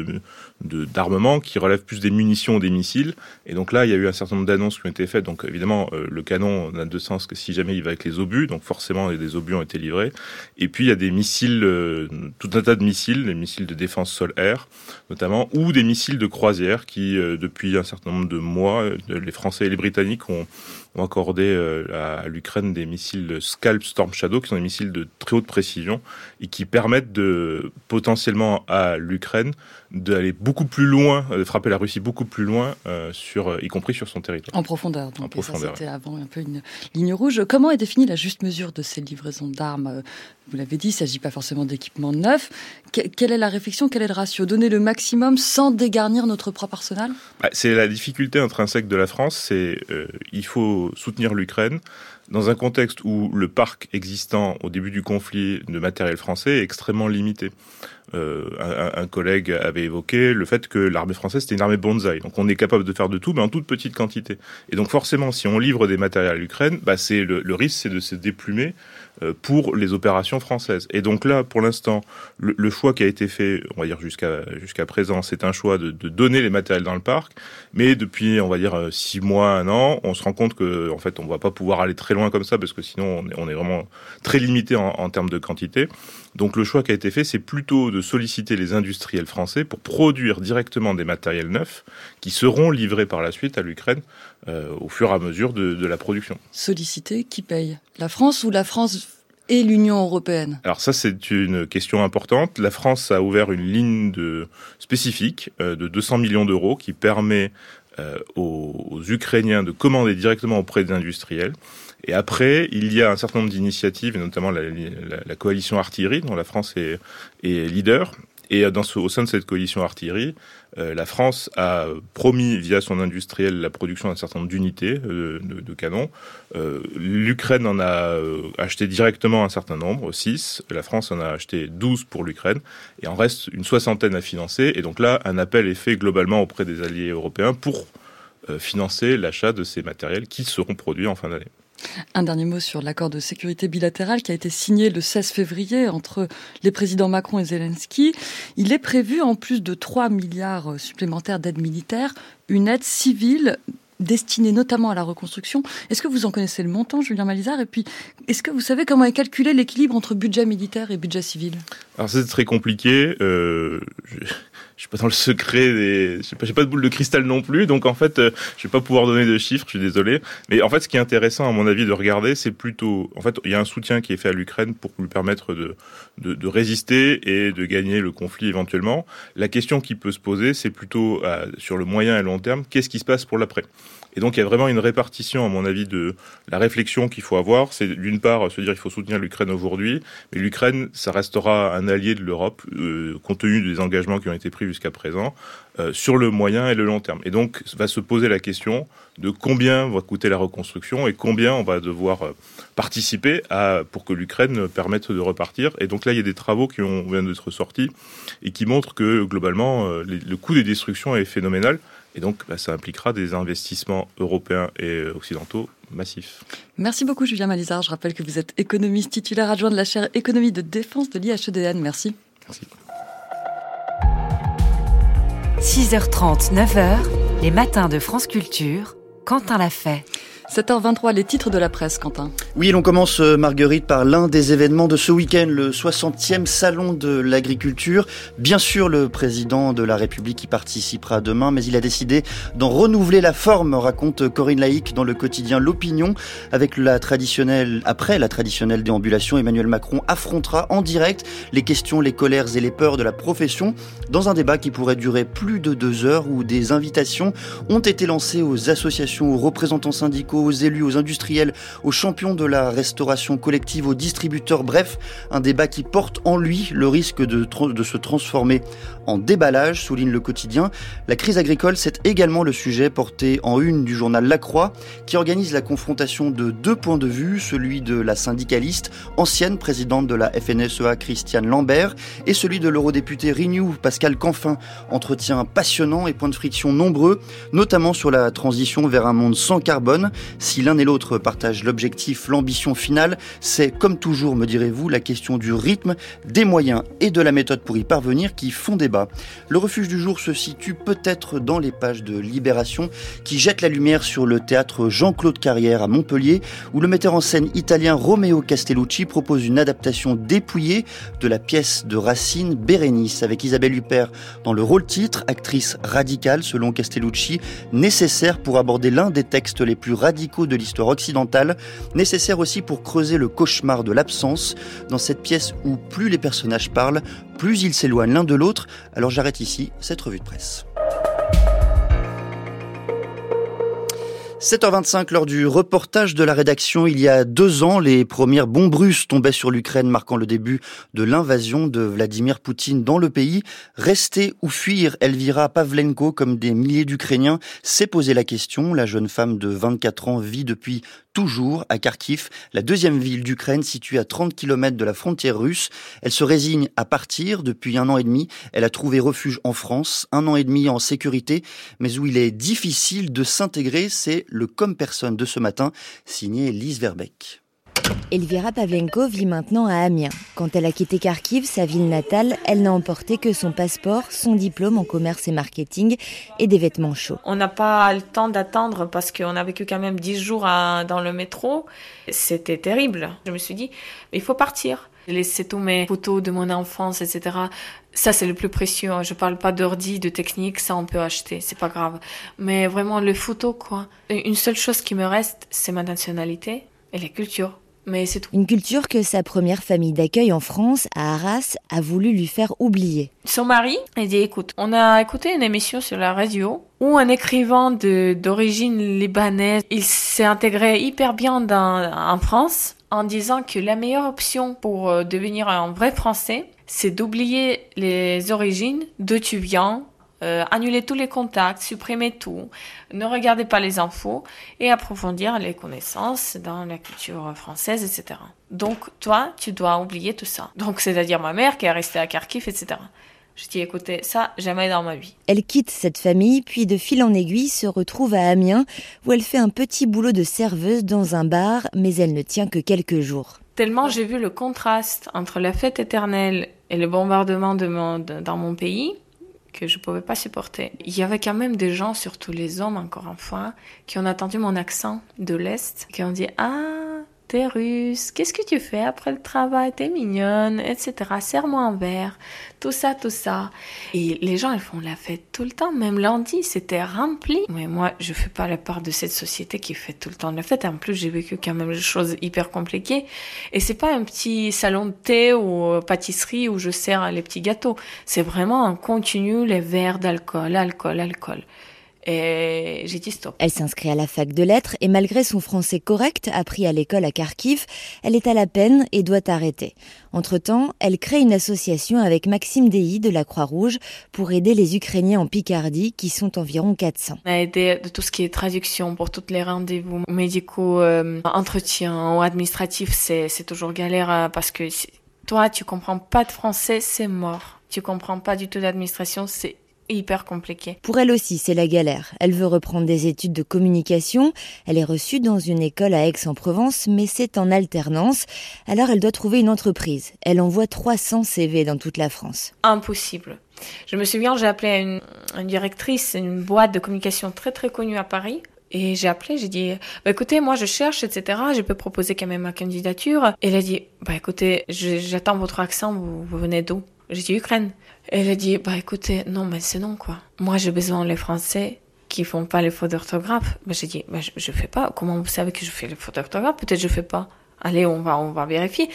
d'armement qui relève plus des munitions, des missiles. Et donc là, il y a eu un certain nombre d'annonces qui ont été faites. Donc évidemment, euh, le canon n'a de sens que si jamais il va avec les obus. Donc forcément, des obus ont été livrés. Et puis il y a des missiles, tout un tas de missiles, des missiles de défense sol-air notamment, ou des missiles de croisière qui, depuis un certain nombre de mois, les Français et les Britanniques ont ont accordé euh, à, l'Ukraine des missiles Scalp Storm Shadow, qui sont des missiles de très haute précision et qui permettent de potentiellement à l'Ukraine d'aller beaucoup plus loin, de frapper la Russie beaucoup plus loin, euh, sur, y compris sur son territoire. En profondeur. Donc, en profondeur. C'était avant un peu une ligne rouge. Comment est définie la juste mesure de ces livraisons d'armes Vous l'avez dit, il ne s'agit pas forcément d'équipements neufs. quelle est la réflexion Quel est le ratio? Donner le maximum sans dégarnir notre propre arsenal? Bah, C'est la difficulté intrinsèque de la France. C'est euh, il faut soutenir l'Ukraine dans un contexte où le parc existant au début du conflit de matériel français est extrêmement limité. Euh, un, un, collègue avait évoqué le fait que l'armée française c'était une armée bonsaï. Donc on est capable de faire de tout, mais en toute petite quantité. Et donc forcément, si on livre des matériels à l'Ukraine, bah c'est le, le risque, c'est de se déplumer pour les opérations françaises. Et donc là, pour l'instant, le, choix qui a été fait, on va dire jusqu'à jusqu'à présent, c'est un choix de, de, donner les matériels dans le parc. Mais depuis, on va dire euh, six mois, un an, on se rend compte que en fait, on va pas pouvoir aller très loin comme ça parce que sinon, on est, on est vraiment très limité en, en termes de quantité. Donc le choix qui a été fait, c'est plutôt de solliciter les industriels français pour produire directement des matériels neufs qui seront livrés par la suite à l'Ukraine euh, au fur et à mesure de, de la production. Solliciter, qui paye? La France ou la France et l'Union européenne? Alors ça, c'est une question importante. La France a ouvert une ligne de spécifique euh, de 200 millions d'euros qui permet euh, aux, aux, Ukrainiens de commander directement auprès des industriels. Et après, il y a un certain nombre d'initiatives, notamment la, coalition artillerie, dont la France est, leader, et ce, au sein de cette coalition artillerie, euh, la France a promis via son industriel la production d'un certain nombre d'unités euh, de, canons. Euh, L'Ukraine en a euh, acheté directement un certain nombre, 6. La France en a acheté 12 pour l'Ukraine. Et en reste une soixantaine à financer. Et donc là, un appel est fait globalement auprès des alliés européens pour euh, financer l'achat de ces matériels qui seront produits en fin d'année. Un dernier mot sur l'accord de sécurité bilatérale qui a été signé le 16 février entre les présidents Macron et Zelensky. Il est prévu, en plus de 3 milliards supplémentaires d'aide militaire, une aide civile destinée notamment à la reconstruction. Est-ce que vous en connaissez le montant, Julien Malizard? Et puis, est-ce que vous savez comment est calculé l'équilibre entre budget militaire et budget civil? Alors c'est très compliqué. Euh, suis pas dans le secret des, je sais pas, j'ai pas de boule de cristal non plus, donc en fait, euh, je vais pas pouvoir donner de chiffres, je suis désolé. Mais en fait, ce qui est intéressant à mon avis de regarder, c'est plutôt, en fait, il y a un soutien qui est fait à l'Ukraine pour lui permettre de, résister et de gagner le conflit éventuellement. La question qui peut se poser, c'est plutôt euh, sur le moyen et long terme, qu'est-ce qui se passe pour l'après? Et donc il y a vraiment une répartition, à mon avis, de la réflexion qu'il faut avoir. C'est d'une part se dire il faut soutenir l'Ukraine aujourd'hui, mais l'Ukraine, ça restera un allié de l'Europe, euh, compte tenu des engagements qui ont été pris jusqu'à présent, euh, sur le moyen et le long terme. Et donc va se poser la question de combien va coûter la reconstruction et combien on va devoir euh, participer à, pour que l'Ukraine permette de repartir. Et donc là, il y a des travaux qui ont, viennent d'être sortis et qui montrent que globalement, le coût des destructions est phénoménal. Et donc, bah, ça impliquera des investissements européens et occidentaux massifs. Merci beaucoup, Julien Malizard. Je rappelle que vous êtes économiste titulaire adjoint de la chaire économie de défense de l'IHEDN. Merci. Merci. 6h30, 9h, les matins de France Culture, Quentin l'a fait. 7h23, les titres de la presse, Quentin. Oui, l'on commence, euh, Marguerite, par l'un des événements de ce week-end, le 60e Salon de l'Agriculture. Bien sûr, le président de la République y participera demain, mais il a décidé d'en renouveler la forme, raconte Corinne Laïc dans le quotidien L'Opinion. Avec la traditionnelle, après la traditionnelle déambulation, Emmanuel Macron affrontera en direct les questions, les colères et les peurs de la profession dans un débat qui pourrait durer plus de deux heures où des invitations ont été lancées aux associations, aux représentants syndicaux, aux élus, aux industriels, aux champions de la restauration collective, aux distributeurs, bref, un débat qui porte en lui le risque de, se transformer en déballage, souligne le quotidien. La crise agricole, c'est également le sujet porté en une du journal La Croix, qui organise la confrontation de deux points de vue, celui de la syndicaliste, ancienne présidente de la FNSEA Christiane Lambert, et celui de l'eurodéputé Renew Pascal Canfin. Entretien passionnant et points de friction nombreux, notamment sur la transition vers un monde sans carbone. Si l'un et l'autre partagent l'objectif, l'ambition finale, c'est, comme toujours, me direz-vous, la question du rythme, des moyens et de la méthode pour y parvenir qui font débat. Le refuge du jour se situe peut-être dans les pages de Libération qui jette la lumière sur le théâtre Jean-Claude Carrière à Montpellier où le metteur en scène italien Romeo Castellucci propose une adaptation dépouillée de la pièce de Racine Bérénice avec Isabelle Huppert dans le rôle titre, actrice radicale selon Castellucci, nécessaire pour aborder l'un des textes les plus radicaux de l'histoire occidentale, nécessaire aussi pour creuser le cauchemar de l'absence, dans cette pièce où plus les personnages parlent, plus ils s'éloignent l'un de l'autre. Alors j'arrête ici cette revue de presse. 7h25, lors du reportage de la rédaction, il y a deux ans, les premières bombes russes tombaient sur l'Ukraine, marquant le début de l'invasion de Vladimir Poutine dans le pays. Rester ou fuir Elvira Pavlenko, comme des milliers d'Ukrainiens, s'est posé la question. La jeune femme de 24 ans vit depuis toujours à Kharkiv, la deuxième ville d'Ukraine située à 30 km de la frontière russe. Elle se résigne à partir depuis un an et demi. Elle a trouvé refuge en France, un an et demi en sécurité, mais où il est difficile de s'intégrer. C'est le comme personne de ce matin, signé Lise Verbeck. Elvira Pavlenko vit maintenant à Amiens. Quand elle a quitté Kharkiv, sa ville natale, elle n'a emporté que son passeport, son diplôme en commerce et marketing et des vêtements chauds. On n'a pas le temps d'attendre parce qu'on a vécu quand même 10 jours dans le métro. C'était terrible. Je me suis dit, il faut partir. J'ai laissé tous mes photos de mon enfance, etc. Ça, c'est le plus précieux. Je parle pas d'ordi, de technique, ça on peut acheter, c'est pas grave. Mais vraiment, les photos, quoi. Une seule chose qui me reste, c'est ma nationalité et la culture. Mais c'est tout. Une culture que sa première famille d'accueil en France, à Arras, a voulu lui faire oublier. Son mari a dit écoute, on a écouté une émission sur la radio où un écrivain d'origine libanaise, il s'est intégré hyper bien dans, en France en disant que la meilleure option pour euh, devenir un vrai français, c'est d'oublier les origines, d'où tu viens, euh, annuler tous les contacts, supprimer tout, ne regardez pas les infos et approfondir les connaissances dans la culture française, etc. Donc toi, tu dois oublier tout ça. Donc c'est-à-dire ma mère qui est restée à Kharkiv, etc. Je dis écoutez, ça, jamais dans ma vie. Elle quitte cette famille, puis de fil en aiguille se retrouve à Amiens, où elle fait un petit boulot de serveuse dans un bar, mais elle ne tient que quelques jours. Tellement j'ai vu le contraste entre la fête éternelle et le bombardement de mon, dans mon pays que je pouvais pas supporter. Il y avait quand même des gens, surtout les hommes encore une fois, qui ont entendu mon accent de l'Est, qui ont dit Ah, t'es russe, qu'est-ce que tu fais après le travail, t'es mignonne, etc. Serre-moi un verre, tout ça, tout ça. Et les gens, ils font la fête tout le temps, même lundi, c'était rempli. Mais moi, je fais pas la part de cette société qui fait tout le temps la fête. En plus, j'ai vécu quand même des choses hyper compliquées. Et c'est pas un petit salon de thé ou pâtisserie où je sers les petits gâteaux. C'est vraiment un continu, les verres d'alcool, alcool, alcool. Et j'ai dit stop. Elle s'inscrit à la fac de lettres et malgré son français correct appris à l'école à Kharkiv, elle est à la peine et doit arrêter. Entre-temps, elle crée une association avec Maxime Dei de la Croix-Rouge pour aider les Ukrainiens en Picardie qui sont environ 400. On a aidé de tout ce qui est traduction pour tous les rendez-vous médicaux, euh, entretien ou administratifs, c'est, toujours galère euh, parce que toi, tu comprends pas de français, c'est mort. Tu comprends pas du tout d'administration, c'est hyper compliqué. Pour elle aussi, c'est la galère. Elle veut reprendre des études de communication. Elle est reçue dans une école à Aix-en-Provence, mais c'est en alternance. Alors elle doit trouver une entreprise. Elle envoie 300 CV dans toute la France. Impossible. Je me souviens, j'ai appelé une, une directrice, une boîte de communication très très connue à Paris. Et j'ai appelé, j'ai dit, bah écoutez, moi je cherche, etc. Je peux proposer quand même ma candidature. Et elle a dit, bah écoutez, j'attends votre accent, vous, vous venez d'où? J'ai dit Ukraine. Elle a dit, bah écoutez, non, mais c'est non, quoi. Moi, j'ai besoin les Français qui font pas les fautes d'orthographe. Bah, j'ai dit, bah, je, je fais pas. Comment vous savez que je fais les fautes d'orthographe? Peut-être je fais pas. Allez, on va, on va vérifier.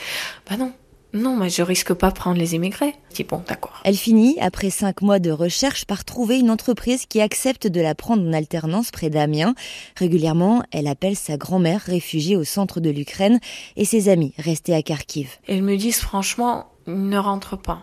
Bah non. Non, mais je risque pas prendre les immigrés. Je dis bon, d'accord. Elle finit, après cinq mois de recherche, par trouver une entreprise qui accepte de la prendre en alternance près d'Amiens. Régulièrement, elle appelle sa grand-mère réfugiée au centre de l'Ukraine et ses amis restés à Kharkiv. Elles me disent franchement, ne rentre pas.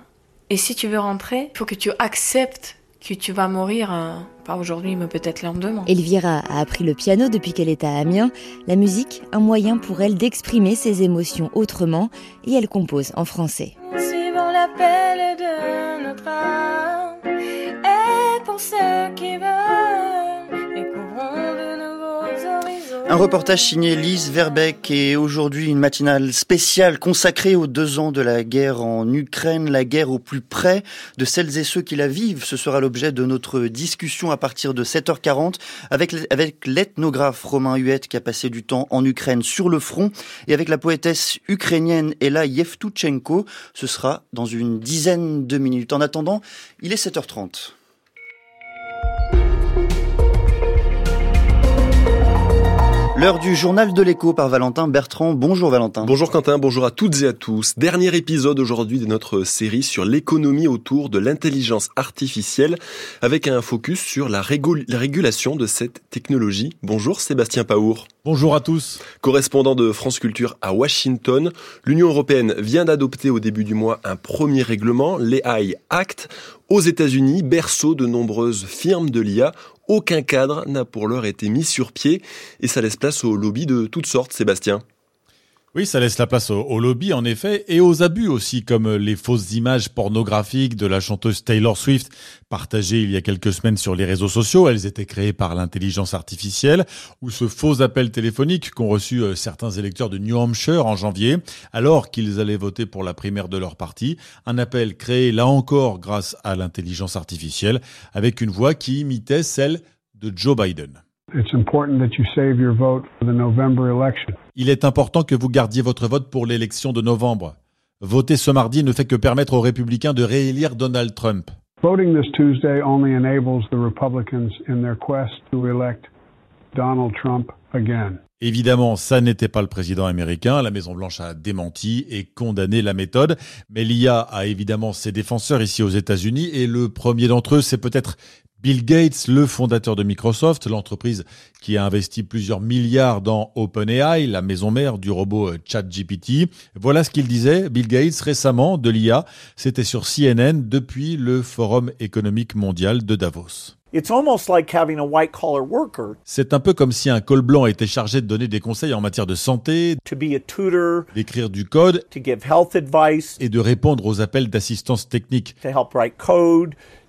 Et si tu veux rentrer, il faut que tu acceptes que tu vas mourir, hein, pas aujourd'hui, mais peut-être lendemain. Elvira a appris le piano depuis qu'elle est à Amiens. La musique, un moyen pour elle d'exprimer ses émotions autrement, et elle compose en français. Suivons l'appel de notre âme, et pour ceux qui veulent, Un reportage signé Lise Verbeck et aujourd'hui une matinale spéciale consacrée aux deux ans de la guerre en Ukraine, la guerre au plus près de celles et ceux qui la vivent. Ce sera l'objet de notre discussion à partir de 7h40 avec, l'ethnographe Romain Huette qui a passé du temps en Ukraine sur le front et avec la poétesse ukrainienne Ella Yevtuchenko. Ce sera dans une dizaine de minutes. En attendant, il est 7h30. L'heure du journal de l'écho par Valentin Bertrand. Bonjour Valentin. Bonjour Quentin, bonjour à toutes et à tous. Dernier épisode aujourd'hui de notre série sur l'économie autour de l'intelligence artificielle avec un focus sur la, la, régulation de cette technologie. Bonjour Sébastien Paour. Bonjour à tous. Correspondant de France Culture à Washington, l'Union européenne vient d'adopter au début du mois un premier règlement, l'AI Act. Aux États-Unis, berceau de nombreuses firmes de l'IA, aucun cadre n'a pour l'heure été mis sur pied et ça laisse place aux lobbies de toutes sortes, Sébastien. Oui, ça laisse la place au, lobby en effet et aux abus aussi, comme les fausses images pornographiques de la chanteuse Taylor Swift partagées il y a quelques semaines sur les réseaux sociaux. Elles étaient créées par l'intelligence artificielle ou ce faux appel téléphonique qu'ont reçu euh, certains électeurs de New Hampshire en janvier alors qu'ils allaient voter pour la primaire de leur parti. Un appel créé là encore grâce à l'intelligence artificielle avec une voix qui imitait celle de Joe Biden. Il est important que vous gardiez votre vote pour l'élection de novembre. Voter ce mardi ne fait que permettre aux républicains de réélire Donald Trump. Voting this Tuesday only enables the Republicans in their quest to elect Donald Trump again. Évidemment, ça n'était pas le président américain. La Maison-Blanche a démenti et condamné la méthode. Mais l'IA a évidemment ses défenseurs ici aux États-Unis. Et le premier d'entre eux, c'est peut-être Bill Gates, le fondateur de Microsoft, l'entreprise qui a investi plusieurs milliards dans OpenAI, la maison mère du robot euh, ChatGPT. Voilà ce qu'il disait, Bill Gates, récemment, de l'IA. C'était sur CNN depuis le Forum économique mondial de Davos. C'est un peu comme si un col blanc était chargé de donner des conseils en matière de santé, d'écrire du code et de répondre aux appels d'assistance technique.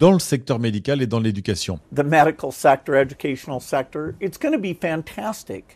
dans le secteur médical et dans l'éducation.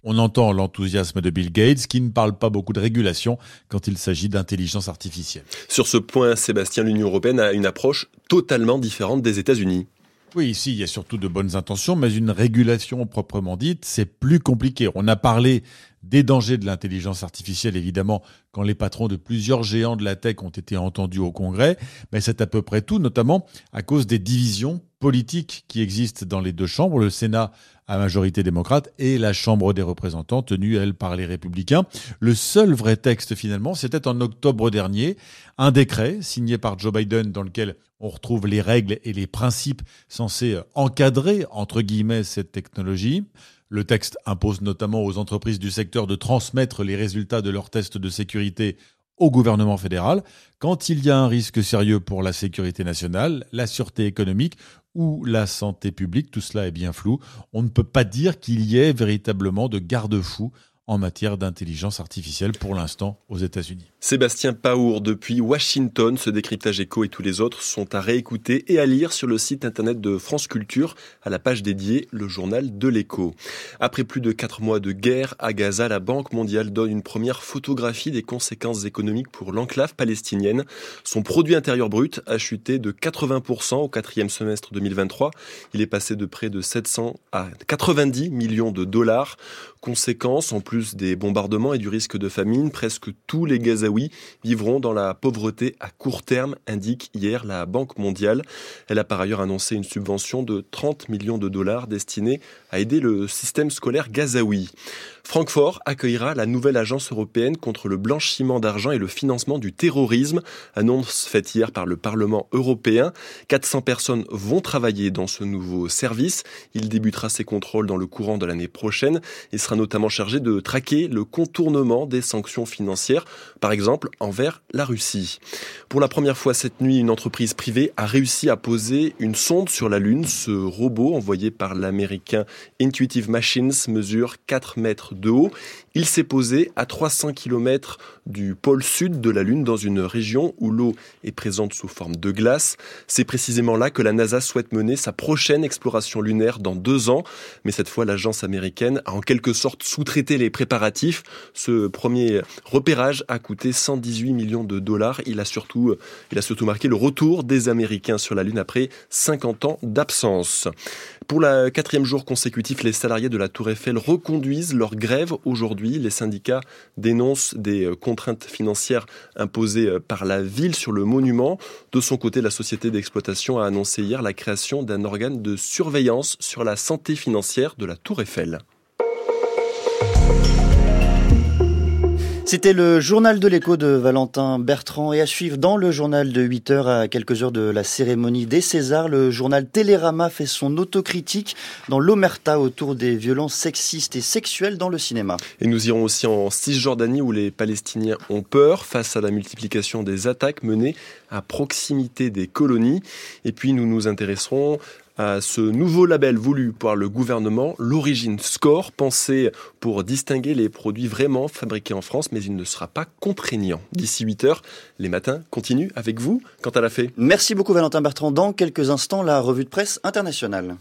On entend l'enthousiasme de Bill Gates qui ne parle pas beaucoup de régulation quand il s'agit d'intelligence artificielle. Sur ce point, Sébastien, l'Union européenne a une approche totalement différente des États-Unis. Oui, ici, il y a surtout de bonnes intentions, mais une régulation proprement dite, c'est plus compliqué. On a parlé des dangers de l'intelligence artificielle, évidemment, quand les patrons de plusieurs géants de la tech ont été entendus au Congrès, mais c'est à peu près tout, notamment à cause des divisions politiques qui existent dans les deux chambres, le Sénat à majorité démocrate et la Chambre des représentants tenue, elle, par les républicains. Le seul vrai texte, finalement, c'était en octobre dernier, un décret signé par Joe Biden dans lequel on retrouve les règles et les principes censés encadrer, entre guillemets, cette technologie. Le texte impose notamment aux entreprises du secteur de transmettre les résultats de leurs tests de sécurité au gouvernement fédéral quand il y a un risque sérieux pour la sécurité nationale, la sûreté économique ou la santé publique. Tout cela est bien flou. On ne peut pas dire qu'il y ait véritablement de garde-fous en matière d'intelligence artificielle pour l'instant aux États-Unis. Sébastien Paour depuis Washington, ce décryptage écho et tous les autres sont à réécouter et à lire sur le site internet de France Culture à la page dédiée Le journal de l'écho. Après plus de quatre mois de guerre à Gaza, la Banque mondiale donne une première photographie des conséquences économiques pour l'enclave palestinienne. Son produit intérieur brut a chuté de 80% au quatrième semestre 2023. Il est passé de près de 700 à 90 millions de dollars. Conséquence, en plus des bombardements et du risque de famine, presque tous les Gazaouis vivront dans la pauvreté à court terme, indique hier la Banque mondiale. Elle a par ailleurs annoncé une subvention de 30 millions de dollars destinée à aider le système scolaire gazaoui. Francfort accueillera la nouvelle agence européenne contre le blanchiment d'argent et le financement du terrorisme, annonce faite hier par le Parlement européen. 400 personnes vont travailler dans ce nouveau service. Il débutera ses contrôles dans le courant de l'année prochaine et sera notamment chargé de traquer le contournement des sanctions financières, par exemple envers la Russie. Pour la première fois cette nuit, une entreprise privée a réussi à poser une sonde sur la Lune. Ce robot envoyé par l'américain Intuitive Machines mesure 4 mètres de haut. Il s'est posé à 300 km du pôle sud de la Lune dans une région où l'eau est présente sous forme de glace. C'est précisément là que la NASA souhaite mener sa prochaine exploration lunaire dans deux ans. Mais cette fois, l'agence américaine a en quelque sorte sous-traité les préparatifs. Ce premier repérage a coûté 118 millions de dollars. Il a surtout, il a surtout marqué le retour des Américains sur la Lune après 50 ans d'absence. Pour le quatrième jour consécutif, les salariés de la Tour Eiffel reconduisent leur grève aujourd'hui. Les syndicats dénoncent des euh, contraintes financières imposées euh, par la ville sur le monument. De son côté, la société d'exploitation a annoncé hier la création d'un organe de surveillance sur la santé financière de la Tour Eiffel. C'était le journal de l'écho de Valentin Bertrand et à suivre dans le journal de 8 heures à quelques heures de la cérémonie des Césars, le journal Télérama fait son autocritique dans l'omerta autour des violences sexistes et sexuelles dans le cinéma. Et nous irons aussi en Cisjordanie où les Palestiniens ont peur face à la multiplication des attaques menées à proximité des colonies. Et puis nous nous intéresserons à ce nouveau label voulu par le gouvernement, l'Origine Score, pensé pour distinguer les produits vraiment fabriqués en France, mais il ne sera pas contraignant. D'ici 8 heures, les matins continuent avec vous. Quant à la fait. Merci beaucoup Valentin Bertrand. Dans quelques instants, la revue de presse internationale.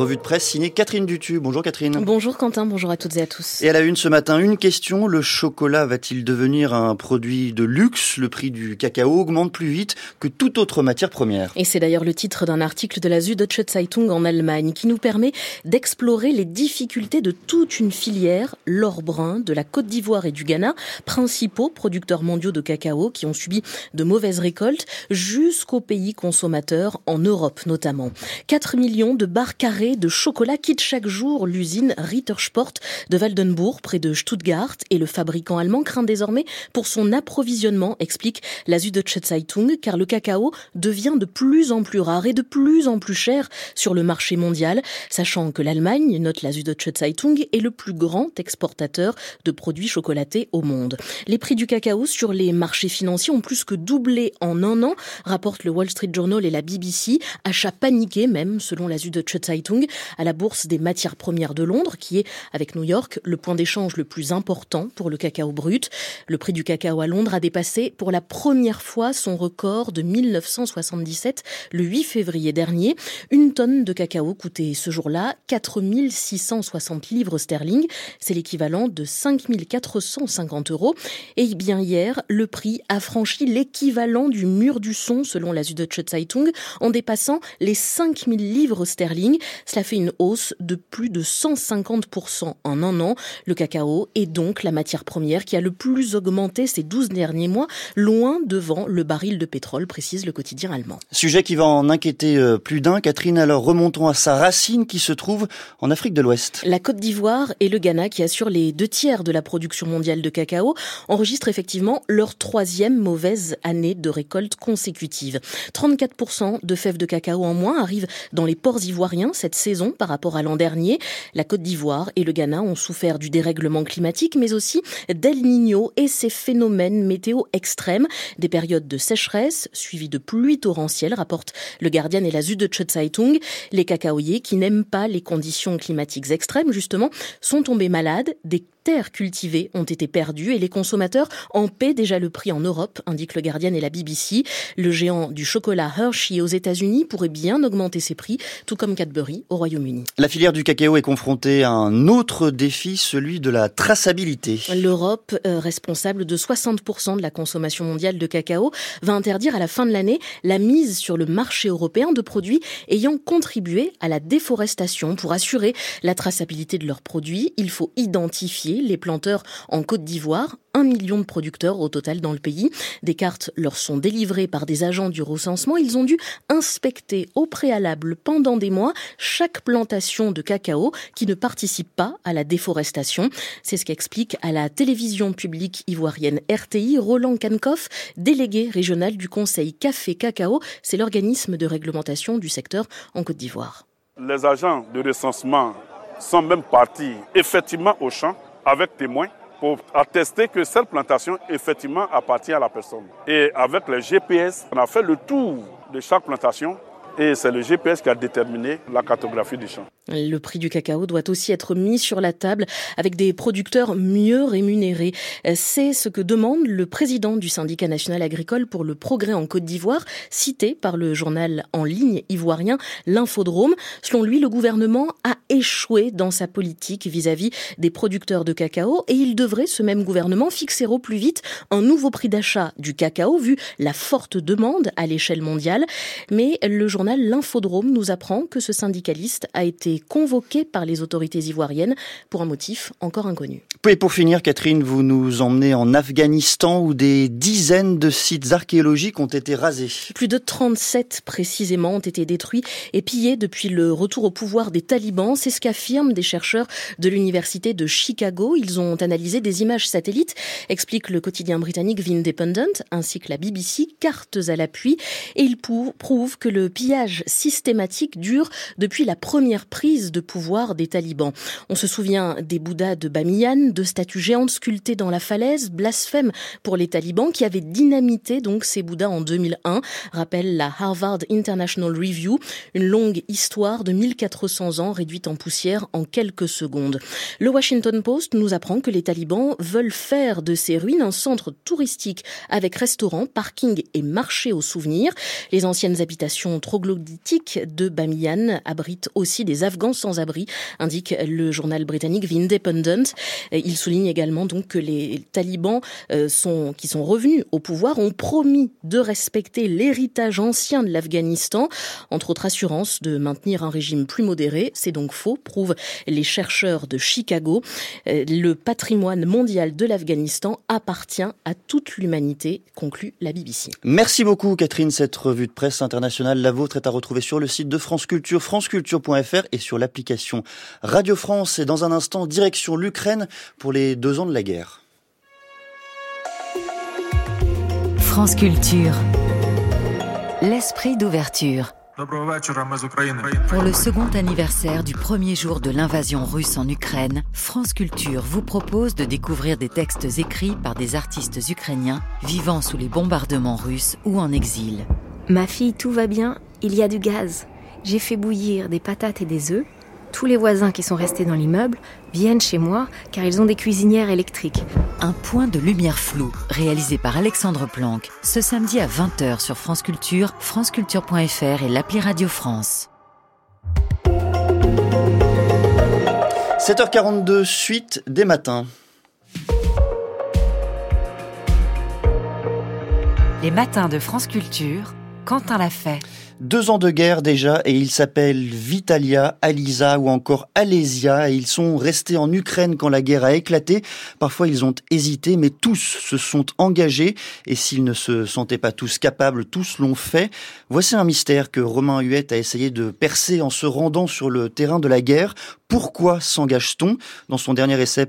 Revue de presse signée Catherine Dutu. Bonjour Catherine. Bonjour Quentin, bonjour à toutes et à tous. Et à la une ce matin, une question, le chocolat va-t-il devenir un produit de luxe? Le prix du cacao augmente plus vite que toute autre matière première. Et c'est d'ailleurs le titre d'un article de la Süddeutsche Zeitung en Allemagne qui nous permet d'explorer les difficultés de toute une filière, l'or brun, de la Côte d'Ivoire et du Ghana, principaux producteurs mondiaux de cacao qui ont subi de mauvaises récoltes, jusqu'aux pays consommateurs en Europe notamment. 4 millions de barres carrées de chocolat quittent chaque jour l'usine Rittersport de Waldenburg près de Stuttgart. Et le fabricant allemand craint désormais pour son approvisionnement, explique la Süddeutsche Zeitung, car le cacao devient de plus en plus rare et de plus en plus cher sur le marché mondial, sachant que l'Allemagne, note la Süddeutsche Zeitung, est le plus grand exportateur de produits chocolatés au monde. Les prix du cacao sur les marchés financiers ont plus que doublé en un an, rapporte le Wall Street Journal et la BBC, achat paniqué même, selon la Süddeutsche Zeitung, à la bourse des matières premières de Londres, qui est, avec New York, le point d'échange le plus important pour le cacao brut. Le prix du cacao à Londres a dépassé pour la première fois son record de 1977, le 8 février dernier. Une tonne de cacao coûtait ce jour-là 4660 livres sterling. C'est l'équivalent de 5450 euros. Et bien hier, le prix a franchi l'équivalent du mur du son, selon la Süddeutsche Zeitung, en dépassant les 5000 livres sterling. Cela fait une hausse de plus de 150% en un an. Le cacao est donc la matière première qui a le plus augmenté ces 12 derniers mois, loin devant le baril de pétrole, précise le quotidien allemand. Sujet qui va en inquiéter euh, plus d'un. Catherine, alors remontons à sa racine qui se trouve en Afrique de l'Ouest. La Côte d'Ivoire et le Ghana, qui assurent les deux tiers de la production mondiale de cacao, enregistrent effectivement leur troisième mauvaise année de récolte consécutive. 34% de fèves de cacao en moins arrivent dans les ports ivoiriens cette saison par rapport à l'an dernier. La Côte d'Ivoire et le Ghana ont souffert du dérèglement climatique, mais aussi d'El Niño et ses phénomènes météo extrêmes, des périodes de sécheresse suivies de pluies torrentielles, rapportent le Guardian et la Süddeutsche Zeitung. Les cacaoyers qui n'aiment pas les conditions climatiques extrêmes, justement, sont tombés malades. Des terres cultivées ont été perdues et les consommateurs en paient déjà le prix en Europe, indique le Guardian et la BBC. Le géant du chocolat Hershey aux États-Unis pourrait bien augmenter ses prix, tout comme Cadbury au Royaume-Uni. La filière du cacao est confrontée à un autre défi, celui de la traçabilité. L'Europe, euh, responsable de 60% de la consommation mondiale de cacao, va interdire à la fin de l'année la mise sur le marché européen de produits ayant contribué à la déforestation. Pour assurer la traçabilité de leurs produits, il faut identifier les planteurs en Côte d'Ivoire, un million de producteurs au total dans le pays. Des cartes leur sont délivrées par des agents du recensement. Ils ont dû inspecter au préalable pendant des mois chaque plantation de cacao qui ne participe pas à la déforestation. C'est ce qu'explique à la télévision publique ivoirienne RTI Roland Kankoff, délégué régional du Conseil Café Cacao. C'est l'organisme de réglementation du secteur en Côte d'Ivoire. Les agents de recensement sont même partis effectivement au champ avec témoins pour attester que cette plantation effectivement appartient à la personne. Et avec les GPS, on a fait le tour de chaque plantation et c'est le GPS qui a déterminé la cartographie du champ. Le prix du cacao doit aussi être mis sur la table avec des producteurs mieux rémunérés. C'est ce que demande le président du syndicat national agricole pour le progrès en Côte d'Ivoire, cité par le journal en ligne ivoirien L'Infodrome. Selon lui, le gouvernement a échoué dans sa politique vis-à-vis des producteurs de cacao et il devrait, ce même gouvernement, fixer au plus vite un nouveau prix d'achat du cacao vu la forte demande à l'échelle mondiale. Mais le journal L'Infodrome nous apprend que ce syndicaliste a été convoqué par les autorités ivoiriennes pour un motif encore inconnu. Et pour finir, Catherine, vous nous emmenez en Afghanistan où des dizaines de sites archéologiques ont été rasés. Plus de 37 précisément ont été détruits et pillés depuis le retour au pouvoir des talibans. C'est ce qu'affirment des chercheurs de l'université de Chicago. Ils ont analysé des images satellites, explique le quotidien britannique The Independent, ainsi que la BBC, cartes à l'appui, et ils prouvent que le pillage systématique dure depuis la première prise de pouvoir des talibans. On se souvient des Bouddhas de Bamiyan, de statues géantes sculptées dans la falaise, blasphème pour les talibans qui avaient dynamité donc ces Bouddhas en 2001, rappelle la Harvard International Review, une longue histoire de 1400 ans réduite en poussière en quelques secondes. Le Washington Post nous apprend que les talibans veulent faire de ces ruines un centre touristique avec restaurant, parking et marché aux souvenirs. Les anciennes habitations trop troglodytique de Bamiyan abrite aussi des Afghans sans abri, indique le journal britannique The Independent. Il souligne également donc que les talibans euh, sont, qui sont revenus au pouvoir ont promis de respecter l'héritage ancien de l'Afghanistan, entre autres assurances de maintenir un régime plus modéré. C'est donc faux, prouvent les chercheurs de Chicago. Euh, le patrimoine mondial de l'Afghanistan appartient à toute l'humanité, conclut la BBC. Merci beaucoup Catherine, cette revue de presse internationale, la vôtre est à retrouver sur le site de France Culture, franceculture.fr et sur l'application Radio France. Et dans un instant, direction l'Ukraine pour les deux ans de la guerre. France Culture. L'esprit d'ouverture. Pour le second anniversaire du premier jour de l'invasion russe en Ukraine, France Culture vous propose de découvrir des textes écrits par des artistes ukrainiens vivant sous les bombardements russes ou en exil. Ma fille, tout va bien, il y a du gaz. J'ai fait bouillir des patates et des œufs. Tous les voisins qui sont restés dans l'immeuble viennent chez moi car ils ont des cuisinières électriques. Un point de lumière floue, réalisé par Alexandre Planck, ce samedi à 20h sur France Culture, franceculture.fr et l'appli Radio France. 7h42, suite des matins. Les matins de France Culture, Quentin l'a fait. Deux ans de guerre déjà et ils s'appellent Vitalia, Alisa ou encore Alésia et ils sont restés en Ukraine quand la guerre a éclaté. Parfois ils ont hésité mais tous se sont engagés et s'ils ne se sentaient pas tous capables, tous l'ont fait. Voici un mystère que Romain Huette a essayé de percer en se rendant sur le terrain de la guerre. Pourquoi s'engage-t-on? Dans son dernier essai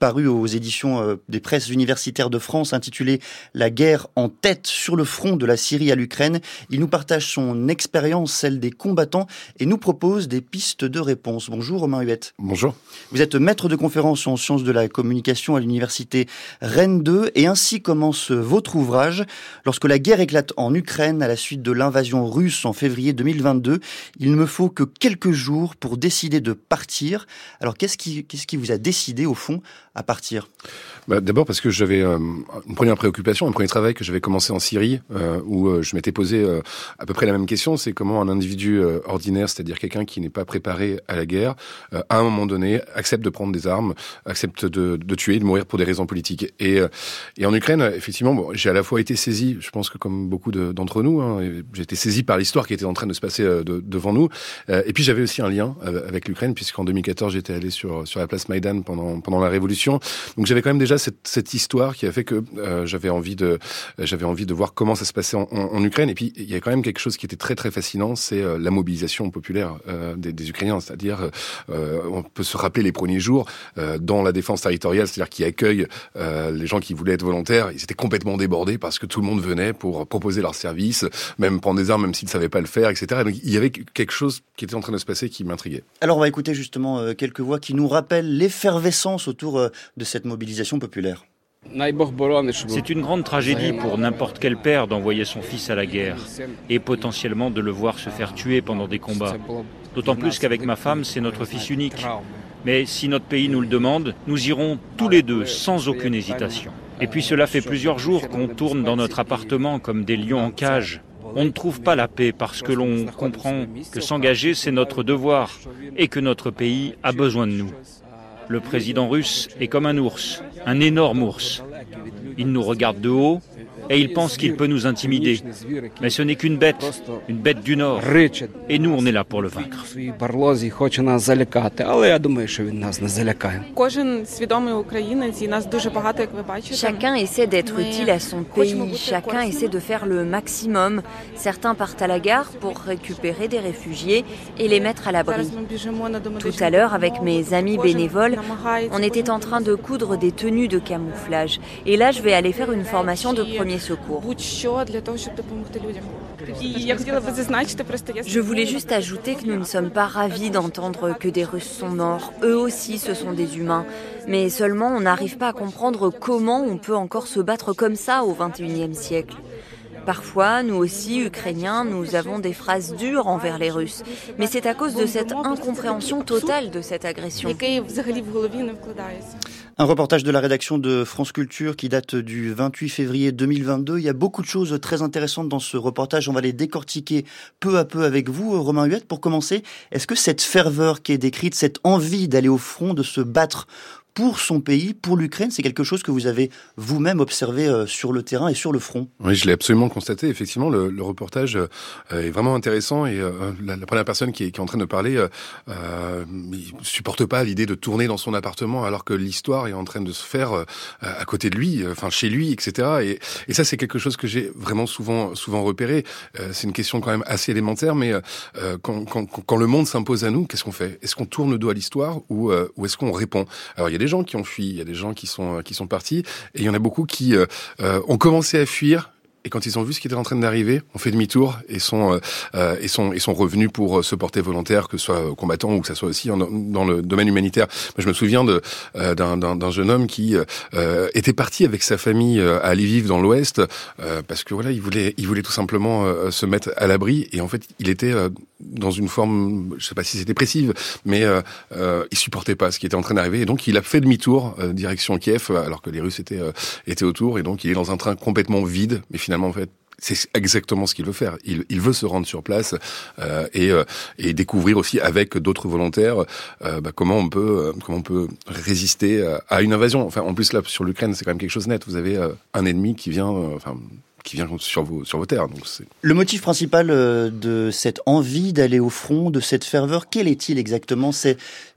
paru aux éditions euh, des presses universitaires de France intitulé La guerre en tête sur le front de la Syrie à l'Ukraine. Il nous partage son expérience, celle des combattants, et nous propose des pistes de réponse. Bonjour Romain Huette. Bonjour. Vous êtes maître de conférence en sciences de la communication à l'université Rennes 2 et ainsi commence votre ouvrage. Lorsque la guerre éclate en Ukraine à la suite de l'invasion russe en février 2022, il ne me faut que quelques jours pour décider de partir. Alors qu'est-ce qui, qu'est-ce qui vous a décidé au fond à partir bah, D'abord parce que j'avais euh, une première préoccupation, un premier travail que j'avais commencé en Syrie, euh, où euh, je m'étais posé à peu près la même question, c'est comment un individu ordinaire, c'est-à-dire quelqu'un qui n'est pas préparé à la guerre, à un moment donné, accepte de prendre des armes, accepte de, de tuer, de mourir pour des raisons politiques. Et, et en Ukraine, effectivement, bon, j'ai à la fois été saisi, je pense que comme beaucoup d'entre nous, hein, j'ai été saisi par l'histoire qui était en train de se passer de, devant nous, et puis j'avais aussi un lien avec l'Ukraine, puisqu'en 2014, j'étais allé sur, sur la place Maïdan pendant, pendant la Révolution donc j'avais quand même déjà cette, cette, histoire qui a fait que euh, j'avais envie de j'avais envie de voir comment ça se passait en, Ukraine. Et puis il y a quand même quelque chose qui était très très fascinant, c'est euh, la mobilisation populaire euh, des, Ukrainiens. C'est-à-dire, on peut se rappeler les premiers jours dans la défense territoriale, c'est-à-dire qui accueille les gens qui voulaient être volontaires. Ils étaient complètement débordés parce que tout le monde venait pour proposer leur service, même prendre des armes, même s'ils ne savaient pas le faire, etc. donc il y avait quelque chose qui était en train de se passer qui m'intriguait. Alors on va écouter justement quelques voix qui nous rappellent l'effervescence autour de cette mobilisation C'est une grande tragédie pour n'importe quel père d'envoyer son fils à la guerre et potentiellement de le voir se faire tuer pendant des combats. D'autant plus qu'avec ma femme, c'est notre fils unique. Mais si notre pays nous le demande, nous irons tous les deux sans aucune hésitation. Et puis cela fait plusieurs jours qu'on tourne dans notre appartement comme des lions en cage. On ne trouve pas la paix parce que l'on comprend que s'engager, c'est notre devoir et que notre pays a besoin de nous. Le président russe est comme un ours, un énorme ours. Il nous regarde de haut et il pense qu'il peut nous intimider. Mais ce n'est qu'une bête, une bête du Nord. Et nous, on est là pour le vaincre. Chacun essaie d'être utile à son pays, chacun essaie de faire le maximum. Certains partent à la gare pour récupérer des réfugiés et les mettre à l'abri. Tout à l'heure, avec mes amis bénévoles, on était en train de coudre des tenues de camouflage. Et là, je vais aller faire une formation de premier secours. Je voulais juste ajouter que nous ne sommes pas ravis d'entendre que des Russes sont morts. Eux aussi, ce sont des humains. Mais seulement, on n'arrive pas à comprendre comment on peut encore se battre comme ça au XXIe siècle. Parfois, nous aussi, Ukrainiens, nous avons des phrases dures envers les Russes. Mais c'est à cause de cette incompréhension totale de cette agression. Un reportage de la rédaction de France Culture qui date du 28 février 2022. Il y a beaucoup de choses très intéressantes dans ce reportage. On va les décortiquer peu à peu avec vous, Romain Huette. Pour commencer, est-ce que cette ferveur qui est décrite, cette envie d'aller au front, de se battre pour son pays, pour l'Ukraine. C'est quelque chose que vous avez vous-même observé euh, sur le terrain et sur le front. Oui, je l'ai absolument constaté. Effectivement, le, reportage euh, est vraiment intéressant et euh, la, première personne qui est, en train de parler euh, supporte pas l'idée de tourner dans son appartement alors que l'histoire est en train de se faire à côté de lui, enfin chez lui, etc. Et, ça, c'est quelque chose que j'ai vraiment souvent repéré. c'est une question quand même assez élémentaire, mais quand, le monde s'impose à nous, qu'est-ce qu'on fait? Est-ce qu'on tourne le dos à l'histoire ou, est-ce qu'on répond? Des gens qui ont fui, il y a des gens qui sont qui sont partis, et il y en a beaucoup qui euh, euh, ont commencé à fuir et quand ils ont vu ce qui était en train d'arriver, ont fait demi-tour et sont euh, euh, et sont et sont revenus pour euh, se porter volontaire, que ce soit combattant ou que ça soit aussi dans le domaine humanitaire. Moi, je me souviens de euh, d'un jeune homme qui euh, était parti avec sa famille à vivre dans l'Ouest parce que voilà, il voulait il voulait tout simplement se mettre à l'abri. Et en fait, il était dans une forme, je sais pas si c'est dépressive, mais il supportait pas ce qui était en train d'arriver. Et donc il a fait demi-tour direction Kiev alors que les Russes étaient étaient autour. Et donc il est dans un train complètement vide, en fait, c'est exactement ce qu'il veut faire. Il, veut se rendre sur place euh, et, euh, et, découvrir aussi avec d'autres volontaires euh, bah, comment on peut résister à une invasion. Enfin, en plus là sur l'Ukraine, c'est quand même quelque chose net. Vous avez un ennemi qui vient, enfin qui vient sur vos, sur terres. Donc le motif principal de cette envie d'aller au front, de cette ferveur, quel est-il exactement?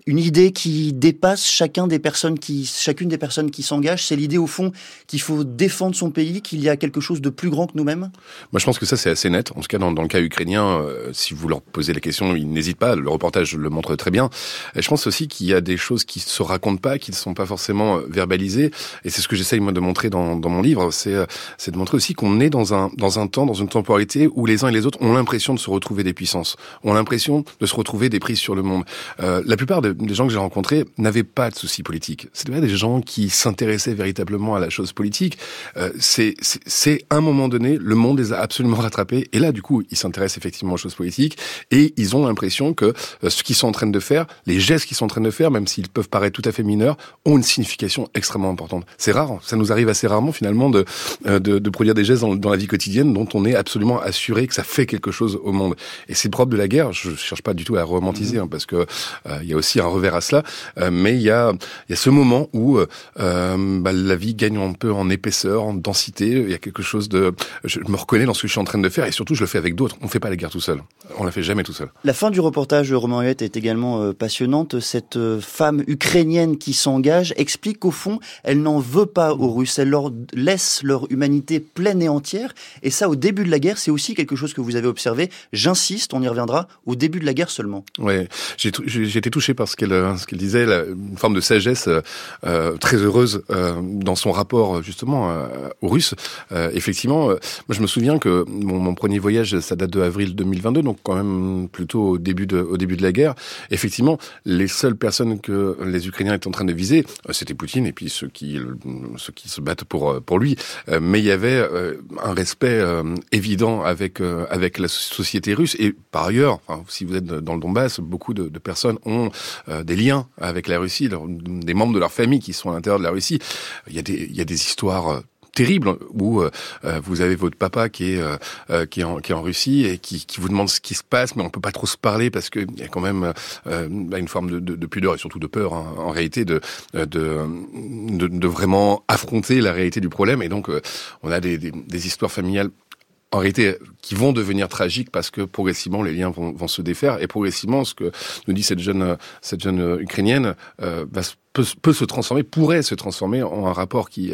Une idée qui dépasse chacun des personnes qui, chacune des personnes qui s'engagent. C'est l'idée au fond qu'il faut défendre son pays, qu'il y a quelque chose de plus grand que nous-mêmes. Moi, je pense que ça c'est assez net. En tout cas, dans, le cas ukrainien, euh, si vous leur posez la question, ils n'hésitent pas. Le reportage le montre très bien. Et je pense aussi qu'il y a des choses qui se racontent pas, qui ne sont pas forcément euh, verbalisées. Et c'est ce que j'essaye moi de montrer dans, mon livre. C'est euh, c'est de montrer aussi qu'on est dans un dans un temps, dans une temporalité où les uns et les autres ont l'impression de se retrouver des puissances, ont l'impression de se retrouver des prises sur le monde. La plupart de des gens que j'ai rencontrés n'avaient pas de soucis politiques. C'était des gens qui s'intéressaient véritablement à la chose politique. Euh, c'est un moment donné, le monde les a absolument rattrapés. Et là, du coup, ils s'intéressent effectivement aux choses politiques et ils ont l'impression que euh, ce qu'ils sont en train de faire, les gestes qu'ils sont en train de faire, même s'ils peuvent paraître tout à fait mineurs, ont une signification extrêmement importante. C'est rare, ça nous arrive assez rarement finalement de, euh, de, de produire des gestes dans, dans, la vie quotidienne dont on est absolument assuré que ça fait quelque chose au monde. Et c'est propre de la guerre. Je cherche pas du tout à romantiser, mmh. hein, parce que euh, il y a aussi un revers à cela. Euh, mais il y a, il y a ce moment où euh, bah, la vie gagne un peu en épaisseur, en densité. Il y a quelque chose de... Je me reconnais dans ce que je suis en train de faire et surtout je le fais avec d'autres. On ne fait pas la guerre tout seul. On la fait jamais tout seul. La fin du reportage Romain Huette est également euh, passionnante. Cette femme ukrainienne qui s'engage explique qu'au fond, elle n'en veut pas aux Russes. Elle leur laisse leur humanité pleine et entière. Et ça, au début de la guerre, c'est aussi quelque chose que vous avez observé. J'insiste, on y reviendra, au début de la guerre seulement. Ouais, j'ai été touché par ce qu'elle ce qu'elle disait, la, une forme de sagesse euh, très heureuse euh, dans son rapport justement euh, aux Russes. Euh, effectivement, moi je me souviens que mon, mon, premier voyage, ça date de avril 2022, donc quand même plutôt au début de, au début de la guerre. Effectivement, les seules personnes que les Ukrainiens étaient en train de viser, c'était Poutine et puis ceux qui ceux qui se battent pour pour lui. mais il y avait un respect évident avec avec la société russe et par ailleurs, enfin, si vous êtes dans le Donbass, beaucoup de, de personnes ont des liens avec la Russie, des membres de leur famille qui sont à l'intérieur de la Russie. Il y a des, il y a des histoires euh, terribles où euh, euh, vous avez votre papa qui est euh, qui est en qui est en Russie et qui, qui vous demande ce qui se passe mais on peut pas trop se parler parce que il y a quand même euh, une forme de, de, de, pudeur et surtout de peur hein, en réalité de, de de, de vraiment affronter la réalité du problème et donc on a des, des, des histoires familiales en réalité, qui vont devenir tragiques parce que progressivement les liens vont, se défaire et progressivement, ce que nous dit cette jeune cette jeune ukrainienne euh, peut, se transformer, pourrait se transformer en un rapport qui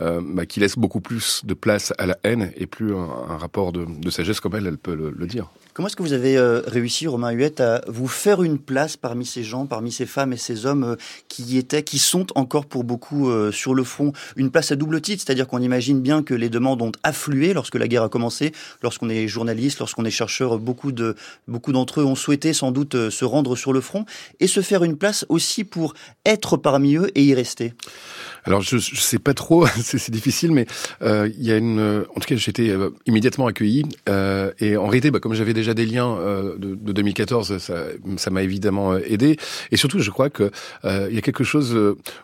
euh, bah, qui laisse beaucoup plus de place à la haine et plus un, rapport de, de, sagesse comme elle, elle peut le, le dire. Comment est-ce que vous avez euh, réussi, Romain Huette, à vous faire une place parmi ces gens, parmi ces femmes et ces hommes euh, qui étaient, qui sont encore pour beaucoup euh, sur le front, une place à double titre, c'est-à-dire qu'on imagine bien que les demandes ont afflué lorsque la guerre a commencé, lorsqu'on est journaliste, lorsqu'on est chercheur, beaucoup de beaucoup d'entre eux ont souhaité sans doute se rendre sur le front et se faire une place aussi pour être parmi eux et y rester alors je, je sais pas trop, c'est difficile, mais euh, il y a une. En tout cas, j'étais euh, immédiatement accueilli euh, et en réalité, bah, comme j'avais déjà des liens euh, de, de, 2014, ça, m'a évidemment euh, aidé. Et surtout, je crois que il y a quelque chose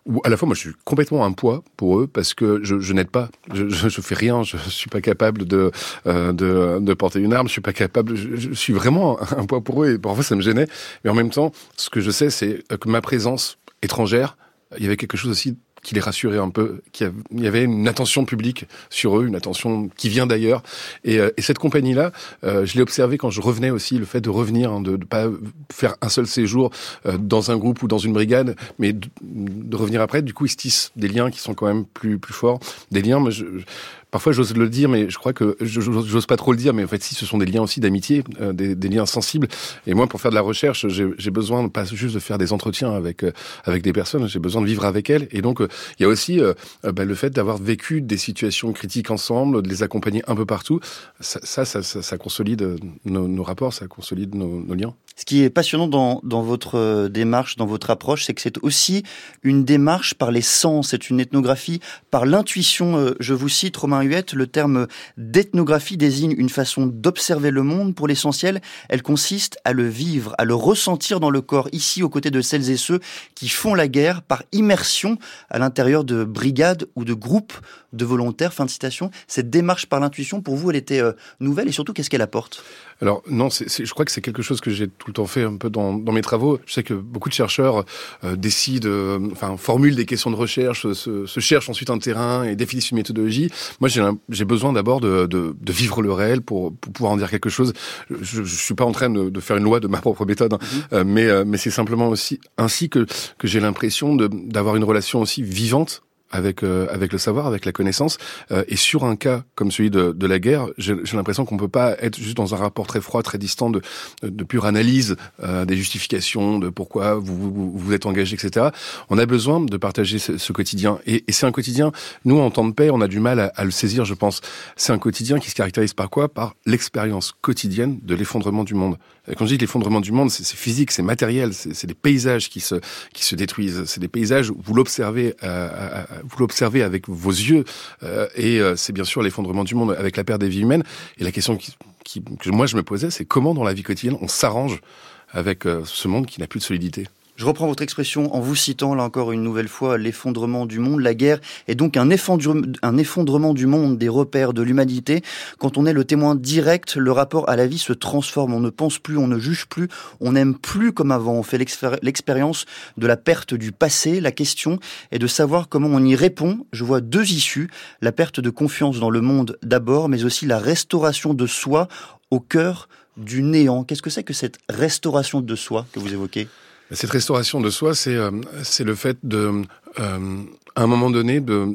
où à la fois moi, je suis complètement un poids pour eux parce que je, n'aide pas, je, je, je, fais rien, je suis pas capable de, de, de porter une arme, je suis pas capable, je suis vraiment un poids pour eux et parfois ça me gênait. Mais en même temps, ce que je sais, c'est que ma présence étrangère, il y avait quelque chose aussi qui les rassurait un peu, qu'il y avait une attention publique sur eux, une attention qui vient d'ailleurs. Et, euh, et, cette compagnie-là, euh, je l'ai observé quand je revenais aussi, le fait de revenir, hein, de ne pas faire un seul séjour euh, dans un groupe ou dans une brigade, mais de, de, revenir après. Du coup, ils se tissent des liens qui sont quand même plus plus forts, des liens. Mais je, Parfois, j'ose le dire, mais je crois que j'ose pas trop le dire. Mais en fait, si, ce sont des liens aussi d'amitié, euh, des, liens sensibles. Et moi, pour faire de la recherche, j'ai besoin pas juste de faire des entretiens avec euh, avec des personnes. J'ai besoin de vivre avec elles. Et donc, euh, il y a aussi bah, le fait d'avoir vécu des situations critiques ensemble, de les accompagner un peu partout. Ça, ça, ça, ça consolide nos, rapports, ça consolide nos, nos, liens. Ce qui est passionnant dans, dans votre démarche, dans votre approche, c'est que c'est aussi une démarche par les sens. C'est une ethnographie par l'intuition. Je vous cite Romain le terme d'ethnographie désigne une façon d'observer le monde. Pour l'essentiel, elle consiste à le vivre, à le ressentir dans le corps, ici aux côtés de celles et ceux qui font la guerre par immersion à l'intérieur de brigades ou de groupes de volontaires. Fin de citation. Cette démarche par l'intuition, pour vous, elle était euh, nouvelle et surtout, qu'est-ce qu'elle apporte? Alors non, c est, c est, je crois que c'est quelque chose que j'ai tout le temps fait un peu dans, dans, mes travaux. Je sais que beaucoup de chercheurs euh, décident, euh, enfin formulent des questions de recherche, se, se, cherchent ensuite un terrain et définissent une méthodologie. Moi, j'ai besoin d'abord de, de, de, vivre le réel pour, pour, pouvoir en dire quelque chose. Je, je suis pas en train de, de, faire une loi de ma propre méthode, hein. mm -hmm. euh, mais, mais c'est simplement aussi ainsi que, que j'ai l'impression d'avoir une relation aussi vivante avec euh, avec le savoir, avec la connaissance. Euh, et sur un cas comme celui de, de la guerre, j'ai l'impression qu'on peut pas être juste dans un rapport très froid, très distant de, de pure analyse euh, des justifications, de pourquoi vous, vous vous êtes engagé, etc. On a besoin de partager ce, ce quotidien. Et, et c'est un quotidien. Nous, en temps de paix, on a du mal à, à le saisir, je pense. C'est un quotidien qui se caractérise par quoi? Par l'expérience quotidienne de l'effondrement du monde. Et quand je dis l'effondrement du monde, c'est physique, c'est matériel, c'est des paysages qui se qui se détruisent. C'est des paysages où vous l'observez euh, vous l'observez avec vos yeux, euh, et euh, c'est bien sûr l'effondrement du monde avec la perte des vies humaines. Et la question que moi je me posais, c'est comment dans la vie quotidienne on s'arrange avec euh, ce monde qui n'a plus de solidité? Je reprends votre expression en vous citant là encore une nouvelle fois l'effondrement du monde. La guerre est donc un effondrement du monde, des repères de l'humanité. Quand on est le témoin direct, le rapport à la vie se transforme. On ne pense plus, on ne juge plus, on n'aime plus comme avant. On fait l'expérience de la perte du passé. La question est de savoir comment on y répond. Je vois deux issues. La perte de confiance dans le monde d'abord, mais aussi la restauration de soi au cœur du néant. Qu'est-ce que c'est que cette restauration de soi que vous évoquez? Cette restauration de soi, c'est euh, le fait de, euh, à un moment donné, de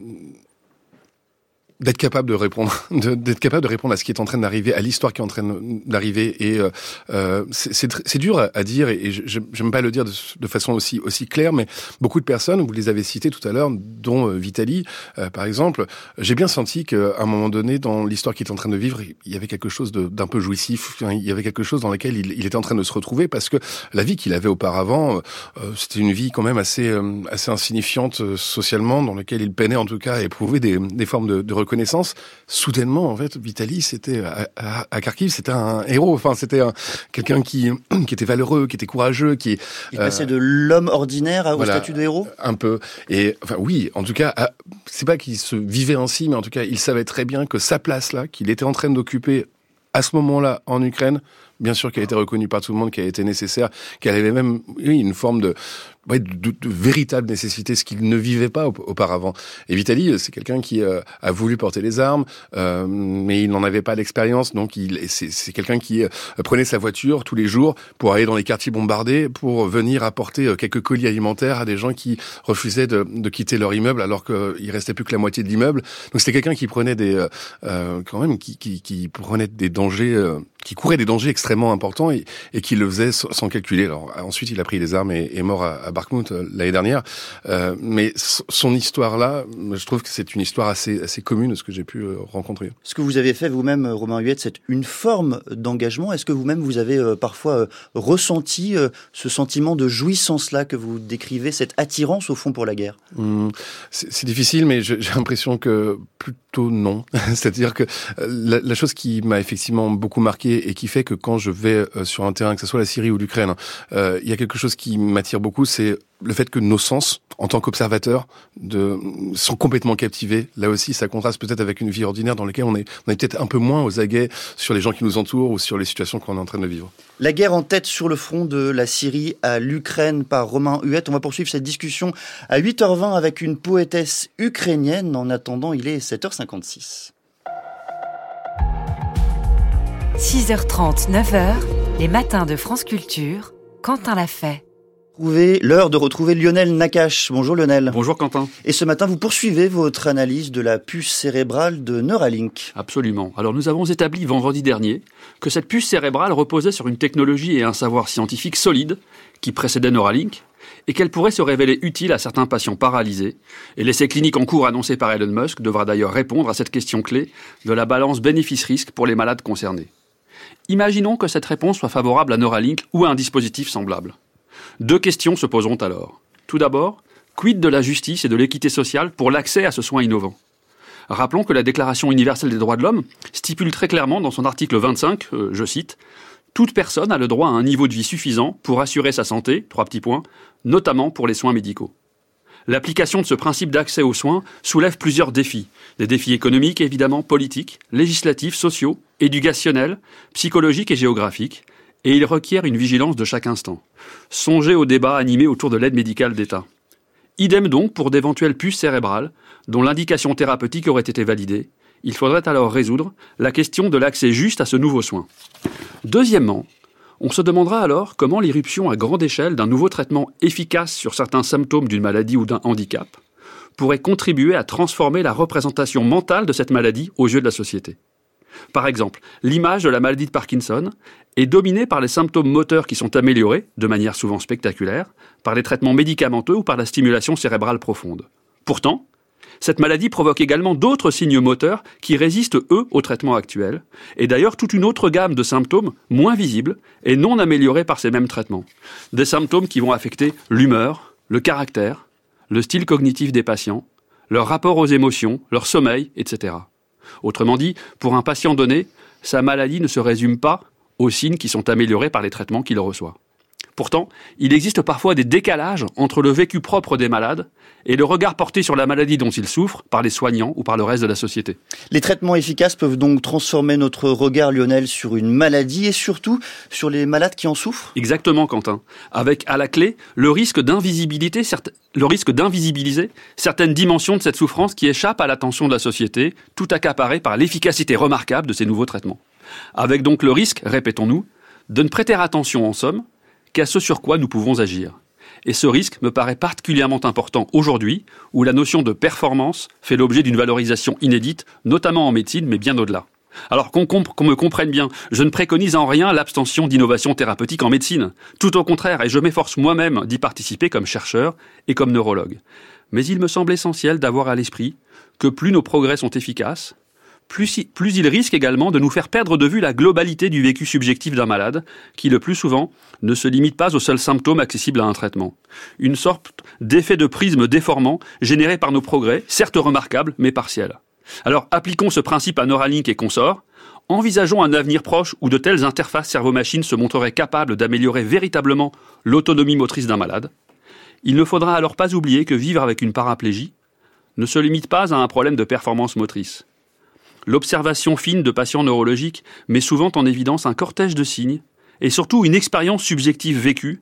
d'être capable de répondre, d'être capable de répondre à ce qui est en train d'arriver, à l'histoire qui est en train d'arriver. Et euh, euh c'est dur à dire, et j'aime pas le dire de, de, façon aussi aussi claire, mais beaucoup de personnes, vous les avez citées tout à l'heure, dont euh, Vitali, euh, par exemple, j'ai bien senti qu'à un moment donné, dans l'histoire qu'il est en train de vivre, il y avait quelque chose d'un peu jouissif, il y avait quelque chose dans lequel il, il, était en train de se retrouver, parce que la vie qu'il avait auparavant, euh, c'était une vie quand même assez assez insignifiante socialement, dans laquelle il peinait en tout cas à éprouver des, des formes de, de connaissance, soudainement, en fait, Vitaly, c'était à, à, à, Kharkiv, c'était un héros. Enfin, c'était quelqu'un qui qui était valeureux, qui était courageux, qui il passait euh, de l'homme ordinaire au voilà, statut de héros? Un peu. Et enfin, oui, en tout cas, c'est pas qu'il se vivait ainsi, mais en tout cas, il savait très bien que sa place là, qu'il était en train d'occuper à ce moment-là en Ukraine, bien sûr qu'elle a été reconnue par tout le monde, qu'elle a été nécessaire, qu'elle avait même oui, une forme de de, de, de, véritable nécessité, ce qu'il ne vivait pas auparavant. Et Vitali, c'est quelqu'un qui euh, a voulu porter les armes, euh, mais il n'en avait pas l'expérience, donc il, c'est, quelqu'un qui euh, prenait sa voiture tous les jours pour aller dans les quartiers bombardés, pour venir apporter euh, quelques colis alimentaires à des gens qui refusaient de, de quitter leur immeuble alors qu'il restait plus que la moitié de l'immeuble. Donc c'était quelqu'un qui prenait des, euh, quand même, qui, qui, qui, prenait des dangers qui courait des dangers extrêmement importants et, et qui le faisait sans calculer. Alors ensuite, il a pris des armes et est mort à, à Barkmout euh, l'année dernière. Euh, mais son histoire-là, je trouve que c'est une histoire assez, assez commune de ce que j'ai pu euh, rencontrer. Ce que vous avez fait vous-même, Romain Huette, c'est une forme d'engagement. Est-ce que vous-même, vous avez euh, parfois ressenti ce sentiment de jouissance-là que vous décrivez, cette attirance au fond pour la guerre? Mmh, C'est difficile, mais j'ai l'impression que plutôt non. C'est-à-dire que la, la chose qui m'a effectivement beaucoup marqué et qui fait que quand je vais sur un terrain, que ce soit la Syrie ou l'Ukraine, euh, il y a quelque chose qui m'attire beaucoup, c'est le fait que nos sens, en tant qu'observateurs, sont complètement captivés. Là aussi, ça contraste peut-être avec une vie ordinaire dans laquelle on est, on est peut-être un peu moins aux aguets sur les gens qui nous entourent ou sur les situations qu'on est en train de vivre. La guerre en tête sur le front de la Syrie à l'Ukraine par Romain Huette. On va poursuivre cette discussion à 8h20 avec une poétesse ukrainienne. En attendant, il est 7h56. 6h30, 9h, les matins de France Culture, Quentin l'a fait. L'heure de retrouver Lionel Nakache. Bonjour Lionel. Bonjour Quentin. Et ce matin, vous poursuivez votre analyse de la puce cérébrale de Neuralink. Absolument. Alors nous avons établi vendredi dernier que cette puce cérébrale reposait sur une technologie et un savoir scientifique solide qui précédait Neuralink et qu'elle pourrait se révéler utile à certains patients paralysés. Et l'essai clinique en cours annoncé par Elon Musk devra d'ailleurs répondre à cette question clé de la balance bénéfice-risque pour les malades concernés. Imaginons que cette réponse soit favorable à Neuralink ou à un dispositif semblable. Deux questions se poseront alors. Tout d'abord, quid de la justice et de l'équité sociale pour l'accès à ce soin innovant? Rappelons que la Déclaration universelle des droits de l'homme stipule très clairement dans son article 25, euh, je cite, Toute personne a le droit à un niveau de vie suffisant pour assurer sa santé, trois petits points, notamment pour les soins médicaux. L'application de ce principe d'accès aux soins soulève plusieurs défis. Des défis économiques, évidemment, politiques, législatifs, sociaux, éducationnels, psychologiques et géographiques, et il requiert une vigilance de chaque instant. Songez au débat animé autour de l'aide médicale d'État. Idem donc pour d'éventuelles puces cérébrales, dont l'indication thérapeutique aurait été validée. Il faudrait alors résoudre la question de l'accès juste à ce nouveau soin. Deuxièmement, on se demandera alors comment l'irruption à grande échelle d'un nouveau traitement efficace sur certains symptômes d'une maladie ou d'un handicap pourrait contribuer à transformer la représentation mentale de cette maladie aux yeux de la société. Par exemple, l'image de la maladie de Parkinson est dominée par les symptômes moteurs qui sont améliorés, de manière souvent spectaculaire, par les traitements médicamenteux ou par la stimulation cérébrale profonde. Pourtant, cette maladie provoque également d'autres signes moteurs qui résistent, eux, au traitement actuel, et d'ailleurs toute une autre gamme de symptômes moins visibles et non améliorés par ces mêmes traitements. Des symptômes qui vont affecter l'humeur, le caractère, le style cognitif des patients, leur rapport aux émotions, leur sommeil, etc. Autrement dit, pour un patient donné, sa maladie ne se résume pas aux signes qui sont améliorés par les traitements qu'il reçoit. Pourtant, il existe parfois des décalages entre le vécu propre des malades et le regard porté sur la maladie dont ils souffrent par les soignants ou par le reste de la société. Les traitements efficaces peuvent donc transformer notre regard, Lionel, sur une maladie et surtout sur les malades qui en souffrent? Exactement, Quentin. Avec à la clé le risque d'invisibilité, le risque d'invisibiliser certaines dimensions de cette souffrance qui échappent à l'attention de la société, tout accaparée par l'efficacité remarquable de ces nouveaux traitements. Avec donc le risque, répétons-nous, de ne prêter attention en somme qu'à ce sur quoi nous pouvons agir. Et ce risque me paraît particulièrement important aujourd'hui, où la notion de performance fait l'objet d'une valorisation inédite, notamment en médecine, mais bien au-delà. Alors qu'on me comprenne bien, je ne préconise en rien l'abstention d'innovation thérapeutique en médecine. Tout au contraire, et je m'efforce moi-même d'y participer comme chercheur et comme neurologue. Mais il me semble essentiel d'avoir à l'esprit que plus nos progrès sont efficaces, plus, il risque également de nous faire perdre de vue la globalité du vécu subjectif d'un malade, qui le plus souvent ne se limite pas aux seuls symptômes accessibles à un traitement. Une sorte d'effet de prisme déformant généré par nos progrès, certes remarquables, mais partiels. Alors appliquons ce principe à Neuralink et consorts, envisageons un avenir proche où de telles interfaces cerveau-machine se montreraient capables d'améliorer véritablement l'autonomie motrice d'un malade. Il ne faudra alors pas oublier que vivre avec une paraplégie ne se limite pas à un problème de performance motrice. L'observation fine de patients neurologiques met souvent en évidence un cortège de signes et surtout une expérience subjective vécue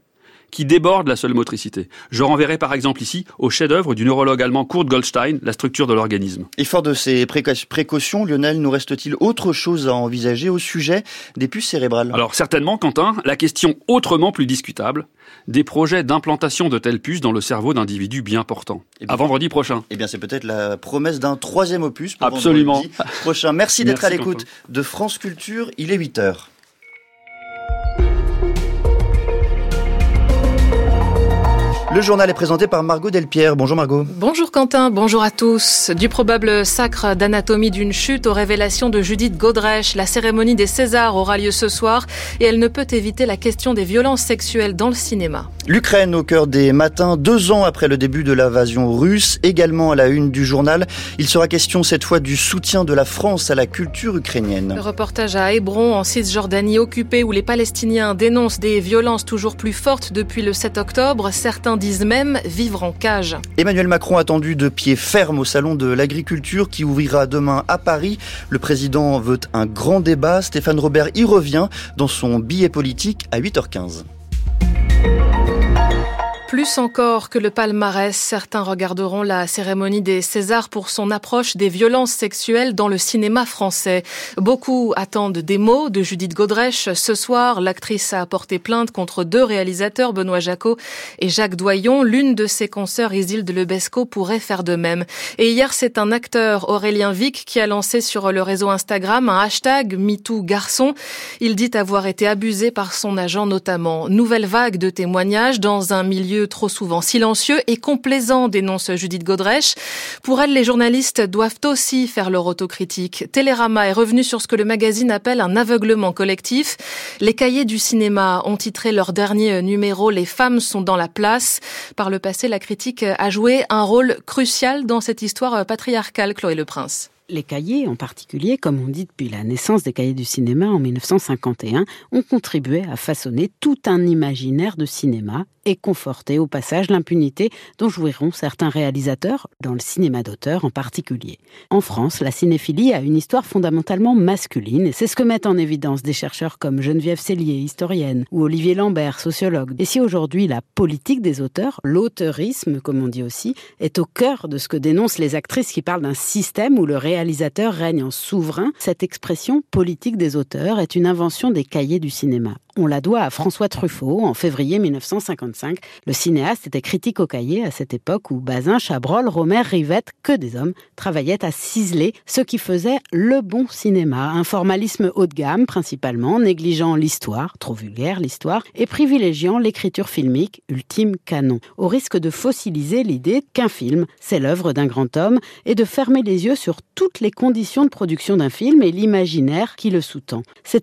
qui déborde la seule motricité. Je renverrai par exemple ici au chef-d'œuvre du neurologue allemand Kurt Goldstein, La structure de l'organisme. Et fort de ces précautions, Lionel, nous reste-t-il autre chose à envisager au sujet des puces cérébrales? Alors certainement, Quentin, la question autrement plus discutable des projets d'implantation de telles puces dans le cerveau d'individus bien portants. Eh à vendredi prochain. Eh bien, c'est peut-être la promesse d'un troisième opus pour Absolument. vendredi prochain. Merci d'être à l'écoute de France Culture. Il est 8 heures. Le journal est présenté par Margot Delpierre. Bonjour Margot. Bonjour Quentin, bonjour à tous. Du probable sacre d'anatomie d'une chute aux révélations de Judith Godrèche, la cérémonie des Césars aura lieu ce soir et elle ne peut éviter la question des violences sexuelles dans le cinéma. L'Ukraine au cœur des matins, deux ans après le début de l'invasion russe, également à la une du journal. Il sera question cette fois du soutien de la France à la culture ukrainienne. Reportage à Hébron, en Cisjordanie occupée, où les Palestiniens dénoncent des violences toujours plus fortes depuis le 7 octobre. Certains disent même vivre en cage. Emmanuel Macron attendu de pied ferme au salon de l'agriculture qui ouvrira demain à Paris. Le président veut un grand débat. Stéphane Robert y revient dans son billet politique à 8h15. Plus encore que le palmarès, certains regarderont la cérémonie des Césars pour son approche des violences sexuelles dans le cinéma français. Beaucoup attendent des mots de Judith Godrèche. Ce soir, l'actrice a porté plainte contre deux réalisateurs, Benoît Jacot et Jacques Doyon. L'une de ses consoeurs, Isilde Lebesco, pourrait faire de même. Et hier, c'est un acteur, Aurélien Vic, qui a lancé sur le réseau Instagram un hashtag MeTooGarçon. Il dit avoir été abusé par son agent notamment. Nouvelle vague de témoignages dans un milieu trop souvent silencieux et complaisant, dénonce Judith Godrèche. Pour elle, les journalistes doivent aussi faire leur autocritique. Télérama est revenu sur ce que le magazine appelle un aveuglement collectif. Les cahiers du cinéma ont titré leur dernier numéro Les femmes sont dans la place. Par le passé, la critique a joué un rôle crucial dans cette histoire patriarcale, Chloé Le Prince. Les cahiers, en particulier, comme on dit depuis la naissance des cahiers du cinéma en 1951, ont contribué à façonner tout un imaginaire de cinéma et conforter au passage l'impunité dont jouiront certains réalisateurs, dans le cinéma d'auteur en particulier. En France, la cinéphilie a une histoire fondamentalement masculine et c'est ce que mettent en évidence des chercheurs comme Geneviève Cellier, historienne, ou Olivier Lambert, sociologue. Et si aujourd'hui la politique des auteurs, l'auteurisme comme on dit aussi, est au cœur de ce que dénoncent les actrices qui parlent d'un système où le réalisateur règne en souverain, cette expression politique des auteurs est une invention des cahiers du cinéma. On la doit à François Truffaut en février 1955. Le cinéaste était critique au cahier à cette époque où Bazin, Chabrol, Romer, Rivette, que des hommes, travaillaient à ciseler ce qui faisait le bon cinéma. Un formalisme haut de gamme principalement, négligeant l'histoire, trop vulgaire l'histoire, et privilégiant l'écriture filmique, ultime canon, au risque de fossiliser l'idée qu'un film, c'est l'œuvre d'un grand homme, et de fermer les yeux sur toutes les conditions de production d'un film et l'imaginaire qui le sous-tend. Ces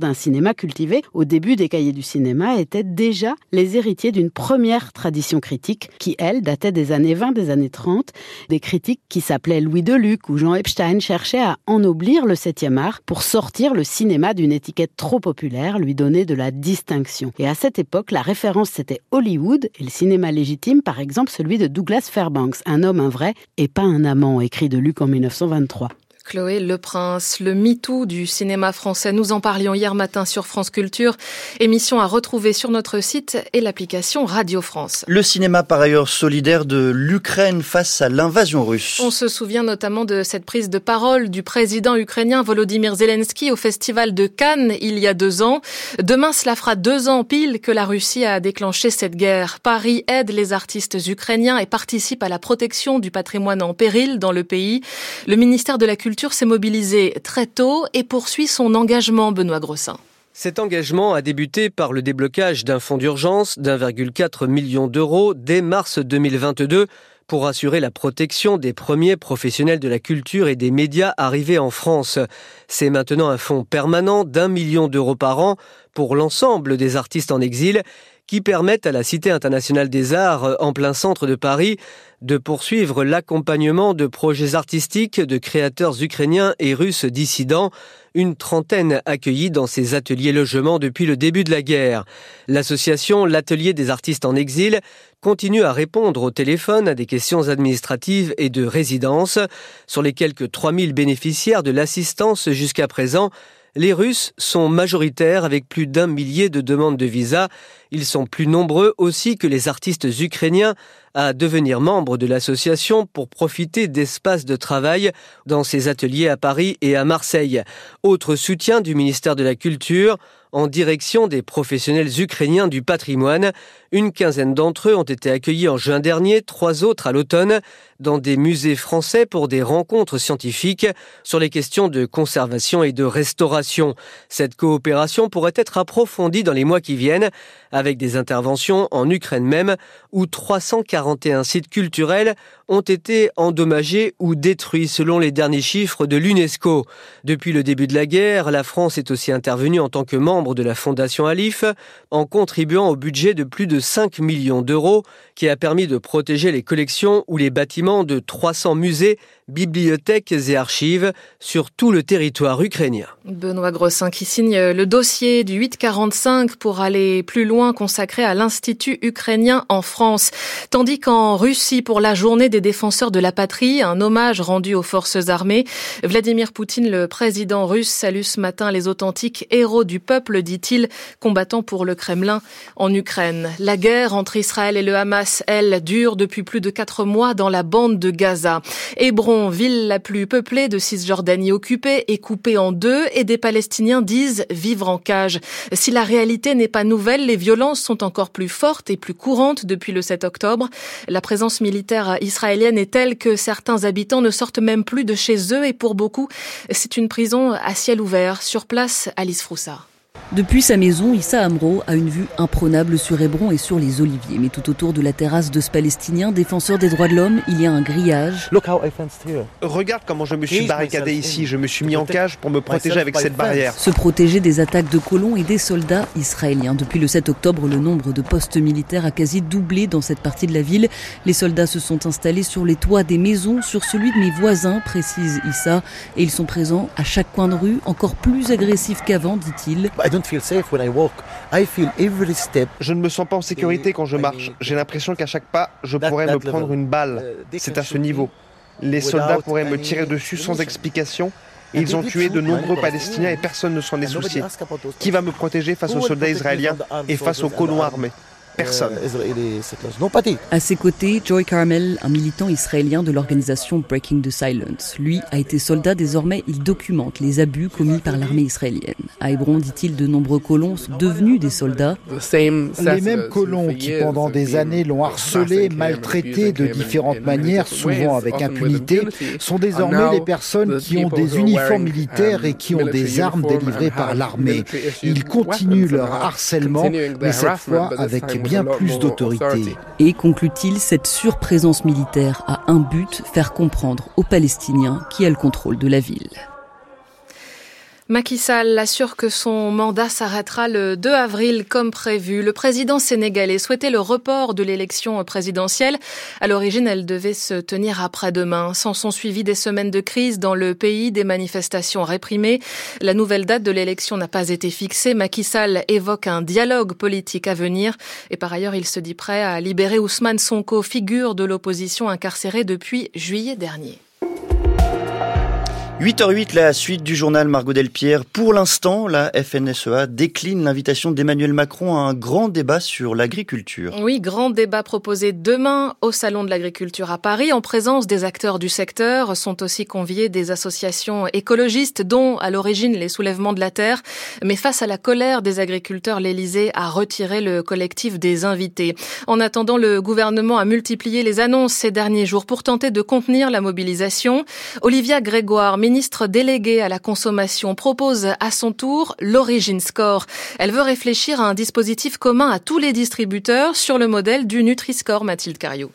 d'un cinéma cultivé au début des cahiers du cinéma étaient déjà les héritiers d'une première tradition critique qui, elle, datait des années 20, des années 30. Des critiques qui s'appelaient Louis Deluc ou Jean Epstein cherchaient à ennoblir le 7e art pour sortir le cinéma d'une étiquette trop populaire, lui donner de la distinction. Et à cette époque, la référence c'était Hollywood et le cinéma légitime, par exemple celui de Douglas Fairbanks, un homme, un vrai et pas un amant, écrit de Luc en 1923. Chloé Le Prince, le MeToo du cinéma français. Nous en parlions hier matin sur France Culture. Émission à retrouver sur notre site et l'application Radio France. Le cinéma par ailleurs solidaire de l'Ukraine face à l'invasion russe. On se souvient notamment de cette prise de parole du président ukrainien Volodymyr Zelensky au festival de Cannes il y a deux ans. Demain, cela fera deux ans pile que la Russie a déclenché cette guerre. Paris aide les artistes ukrainiens et participe à la protection du patrimoine en péril dans le pays. Le ministère de la Culture s'est mobilisé très tôt et poursuit son engagement, Benoît Grossin. Cet engagement a débuté par le déblocage d'un fonds d'urgence d'1,4 million d'euros dès mars 2022 pour assurer la protection des premiers professionnels de la culture et des médias arrivés en France. C'est maintenant un fonds permanent d'un million d'euros par an pour l'ensemble des artistes en exil qui permettent à la Cité internationale des arts en plein centre de Paris de poursuivre l'accompagnement de projets artistiques de créateurs ukrainiens et russes dissidents, une trentaine accueillis dans ces ateliers logements depuis le début de la guerre. L'association L'Atelier des artistes en exil continue à répondre au téléphone à des questions administratives et de résidence. Sur les quelques 3000 bénéficiaires de l'assistance jusqu'à présent, les Russes sont majoritaires avec plus d'un millier de demandes de visa. Ils sont plus nombreux aussi que les artistes ukrainiens à devenir membres de l'association pour profiter d'espaces de travail dans ses ateliers à Paris et à Marseille. Autre soutien du ministère de la Culture, en direction des professionnels ukrainiens du patrimoine. Une quinzaine d'entre eux ont été accueillis en juin dernier, trois autres à l'automne, dans des musées français pour des rencontres scientifiques sur les questions de conservation et de restauration. Cette coopération pourrait être approfondie dans les mois qui viennent, avec des interventions en Ukraine même, où 341 sites culturels ont été endommagés ou détruits selon les derniers chiffres de l'UNESCO. Depuis le début de la guerre, la France est aussi intervenue en tant que membre de la Fondation Alif en contribuant au budget de plus de 5 millions d'euros qui a permis de protéger les collections ou les bâtiments de 300 musées, bibliothèques et archives sur tout le territoire ukrainien. Benoît Grossin qui signe le dossier du 845 pour aller plus loin consacré à l'Institut ukrainien en France. Tandis qu'en Russie, pour la journée des défenseurs de la patrie, un hommage rendu aux forces armées, Vladimir Poutine, le président russe, salue ce matin les authentiques héros du peuple, dit-il, combattant pour le Kremlin en Ukraine. Guerre entre Israël et le Hamas, elle, dure depuis plus de quatre mois dans la bande de Gaza. Hébron, ville la plus peuplée de Cisjordanie occupée, est coupée en deux et des Palestiniens disent vivre en cage. Si la réalité n'est pas nouvelle, les violences sont encore plus fortes et plus courantes depuis le 7 octobre. La présence militaire israélienne est telle que certains habitants ne sortent même plus de chez eux et pour beaucoup, c'est une prison à ciel ouvert. Sur place, Alice Froussard. Depuis sa maison, Issa Amro a une vue imprenable sur Hébron et sur les Oliviers. Mais tout autour de la terrasse de ce Palestinien, défenseur des droits de l'homme, il y a un grillage. Regarde comment je me suis barricadé ici. Je me suis mis en cage pour me protéger avec cette barrière. Se protéger des attaques de colons et des soldats israéliens. Depuis le 7 octobre, le nombre de postes militaires a quasi doublé dans cette partie de la ville. Les soldats se sont installés sur les toits des maisons, sur celui de mes voisins, précise Issa. Et ils sont présents à chaque coin de rue, encore plus agressifs qu'avant, dit-il. Je ne me sens pas en sécurité quand je marche. J'ai l'impression qu'à chaque pas, je pourrais me prendre une balle. Uh, C'est à ce niveau. Les soldats pourraient me tirer dessus sans explication. Ils ont tué de nombreux Palestiniens et personne ne s'en est soucié. Qui va me protéger face aux soldats israéliens et face aux colons armés Personne. Euh, à ses côtés, Joy Carmel, un militant israélien de l'organisation Breaking the Silence. Lui a été soldat, désormais il documente les abus commis par l'armée israélienne. À Hébron, dit-il, de nombreux colons sont devenus des soldats. Les mêmes colons qui pendant des années l'ont harcelé, maltraité de différentes manières, souvent avec impunité, sont désormais les personnes qui ont des uniformes militaires et qui ont des armes délivrées par l'armée. Ils continuent leur harcèlement, mais cette fois avec bien plus d'autorité. Et conclut-il, cette surprésence militaire a un but, faire comprendre aux Palestiniens qui a le contrôle de la ville. Macky Sall assure que son mandat s'arrêtera le 2 avril comme prévu. Le président sénégalais souhaitait le report de l'élection présidentielle. À l'origine, elle devait se tenir après-demain. Sans son suivi des semaines de crise dans le pays, des manifestations réprimées, la nouvelle date de l'élection n'a pas été fixée. Macky Sall évoque un dialogue politique à venir et par ailleurs, il se dit prêt à libérer Ousmane Sonko, figure de l'opposition incarcérée depuis juillet dernier. 8h08, la suite du journal Margot Delpierre. Pour l'instant, la FNSEA décline l'invitation d'Emmanuel Macron à un grand débat sur l'agriculture. Oui, grand débat proposé demain au Salon de l'agriculture à Paris en présence des acteurs du secteur. Sont aussi conviés des associations écologistes dont à l'origine les soulèvements de la terre. Mais face à la colère des agriculteurs, l'Elysée a retiré le collectif des invités. En attendant, le gouvernement a multiplié les annonces ces derniers jours pour tenter de contenir la mobilisation. Olivia Grégoire, ministre déléguée à la consommation, propose à son tour l'Origin Score. Elle veut réfléchir à un dispositif commun à tous les distributeurs sur le modèle du Nutri-Score, Mathilde Cariou.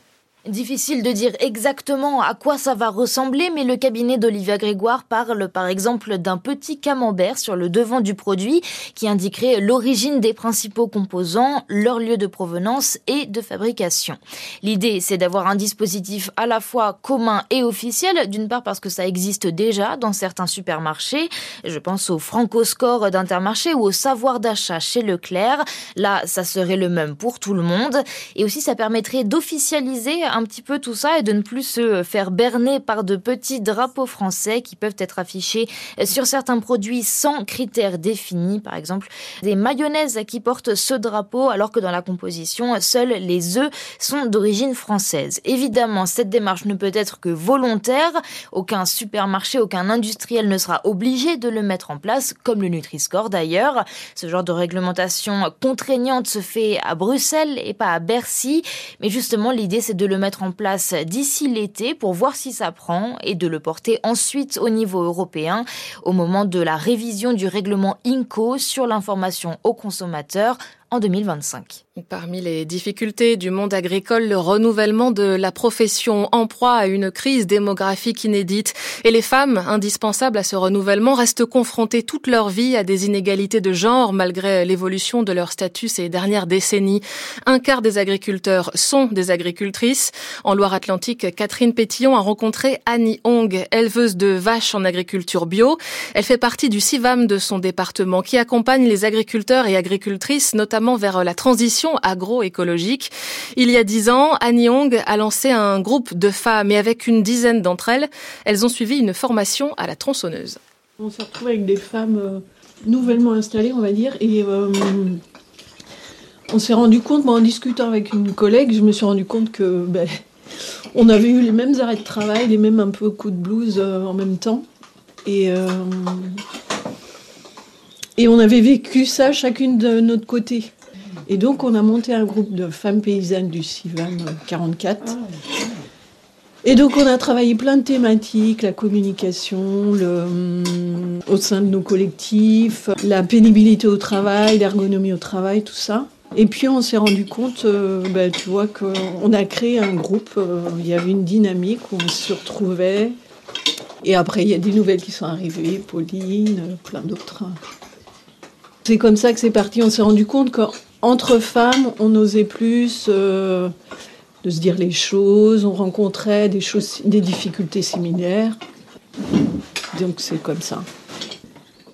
Difficile de dire exactement à quoi ça va ressembler, mais le cabinet d'Olivia Grégoire parle par exemple d'un petit camembert sur le devant du produit qui indiquerait l'origine des principaux composants, leur lieu de provenance et de fabrication. L'idée, c'est d'avoir un dispositif à la fois commun et officiel, d'une part parce que ça existe déjà dans certains supermarchés, je pense au Franco-Score d'Intermarché ou au savoir d'achat chez Leclerc. Là, ça serait le même pour tout le monde, et aussi ça permettrait d'officialiser un petit peu tout ça et de ne plus se faire berner par de petits drapeaux français qui peuvent être affichés sur certains produits sans critères définis. Par exemple, des mayonnaises qui portent ce drapeau alors que dans la composition, seuls les œufs sont d'origine française. Évidemment, cette démarche ne peut être que volontaire. Aucun supermarché, aucun industriel ne sera obligé de le mettre en place, comme le Nutri-Score d'ailleurs. Ce genre de réglementation contraignante se fait à Bruxelles et pas à Bercy. Mais justement, l'idée, c'est de le mettre mettre en place d'ici l'été pour voir si ça prend et de le porter ensuite au niveau européen au moment de la révision du règlement INCO sur l'information aux consommateurs en 2025. Parmi les difficultés du monde agricole, le renouvellement de la profession en proie à une crise démographique inédite. Et les femmes, indispensables à ce renouvellement, restent confrontées toute leur vie à des inégalités de genre malgré l'évolution de leur statut ces dernières décennies. Un quart des agriculteurs sont des agricultrices. En Loire-Atlantique, Catherine Pétillon a rencontré Annie Hong, éleveuse de vaches en agriculture bio. Elle fait partie du CIVAM de son département qui accompagne les agriculteurs et agricultrices, notamment vers la transition agroécologique. Il y a dix ans, Annie Hong a lancé un groupe de femmes et avec une dizaine d'entre elles, elles ont suivi une formation à la tronçonneuse. On s'est retrouvé avec des femmes euh, nouvellement installées, on va dire, et euh, on s'est rendu compte, moi en discutant avec une collègue, je me suis rendu compte que ben, on avait eu les mêmes arrêts de travail, les mêmes un peu coups de blues euh, en même temps. Et, et on avait vécu ça chacune de notre côté. Et donc, on a monté un groupe de femmes paysannes du CIVAM 44. Et donc, on a travaillé plein de thématiques, la communication, hum, au sein de nos collectifs, la pénibilité au travail, l'ergonomie au travail, tout ça. Et puis, on s'est rendu compte, euh, ben, tu vois, qu'on a créé un groupe, euh, il y avait une dynamique où on se retrouvait. Et après, il y a des nouvelles qui sont arrivées, Pauline, plein d'autres. C'est comme ça que c'est parti. On s'est rendu compte que entre femmes, on osait plus euh, de se dire les choses, on rencontrait des, choses, des difficultés similaires. Donc c'est comme ça.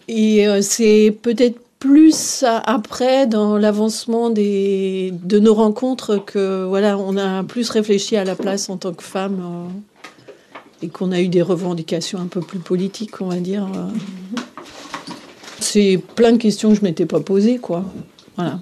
Et euh, c'est peut-être plus après dans l'avancement de nos rencontres que voilà, on a plus réfléchi à la place en tant que femme euh, et qu'on a eu des revendications un peu plus politiques, on va dire. C'est plein de questions que je m'étais pas posées, quoi. Voilà.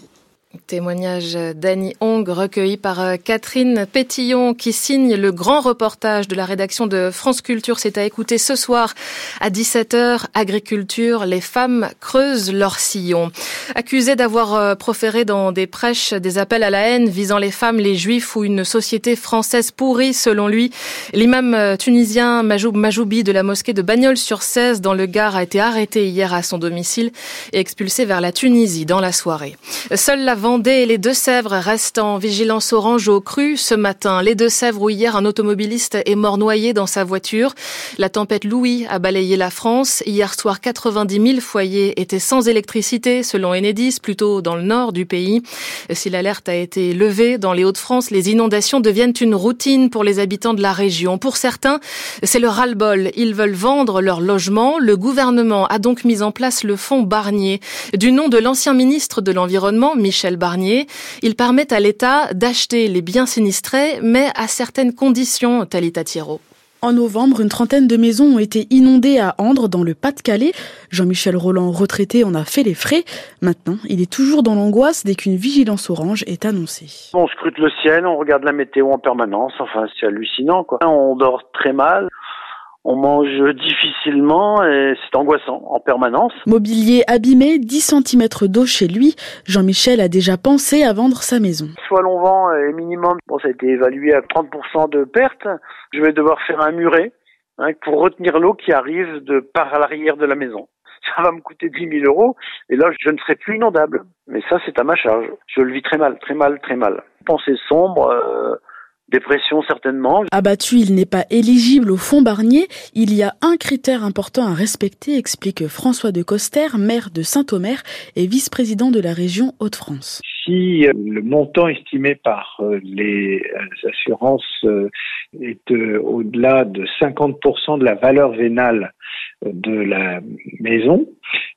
Témoignage d'Annie Hong recueilli par euh, Catherine Pétillon qui signe le grand reportage de la rédaction de France Culture. C'est à écouter ce soir à 17h. Agriculture, les femmes creusent leur sillon. Accusé d'avoir euh, proféré dans des prêches des appels à la haine visant les femmes, les juifs ou une société française pourrie selon lui, l'imam euh, tunisien Majoub Majoubi de la mosquée de Bagnols-sur-Cèze dans le Gard a été arrêté hier à son domicile et expulsé vers la Tunisie dans la soirée. Seule la Vendée et les Deux-Sèvres restent en vigilance orange au cru ce matin. Les Deux-Sèvres où hier un automobiliste est mort noyé dans sa voiture. La tempête Louis a balayé la France. Hier soir, 90 000 foyers étaient sans électricité selon Enedis, plutôt dans le nord du pays. Si l'alerte a été levée dans les Hauts-de-France, les inondations deviennent une routine pour les habitants de la région. Pour certains, c'est le ras-le-bol. Ils veulent vendre leur logement. Le gouvernement a donc mis en place le fonds Barnier. Du nom de l'ancien ministre de l'Environnement, Michel Barnier. Il permet à l'État d'acheter les biens sinistrés, mais à certaines conditions, Talita Thierot. En novembre, une trentaine de maisons ont été inondées à Andres, dans le Pas-de-Calais. Jean-Michel Roland, retraité, en a fait les frais. Maintenant, il est toujours dans l'angoisse dès qu'une vigilance orange est annoncée. On scrute le ciel, on regarde la météo en permanence. Enfin, c'est hallucinant, quoi. On dort très mal on mange difficilement et c'est angoissant en permanence. Mobilier abîmé, 10 cm d'eau chez lui, Jean-Michel a déjà pensé à vendre sa maison. Soit l'on vend est minimum, bon ça a été évalué à 30% de perte, je vais devoir faire un muret hein, pour retenir l'eau qui arrive de par l'arrière de la maison. Ça va me coûter 10 000 euros et là je ne serai plus inondable. Mais ça c'est à ma charge. Je le vis très mal, très mal, très mal. Pensée sombre, euh, Dépression certainement. Abattu, il n'est pas éligible au fonds Barnier. Il y a un critère important à respecter, explique François de Coster, maire de Saint-Omer et vice-président de la région Hauts-de-France. Si euh, le montant estimé par euh, les euh, assurances est au-delà de 50% de la valeur vénale de la maison,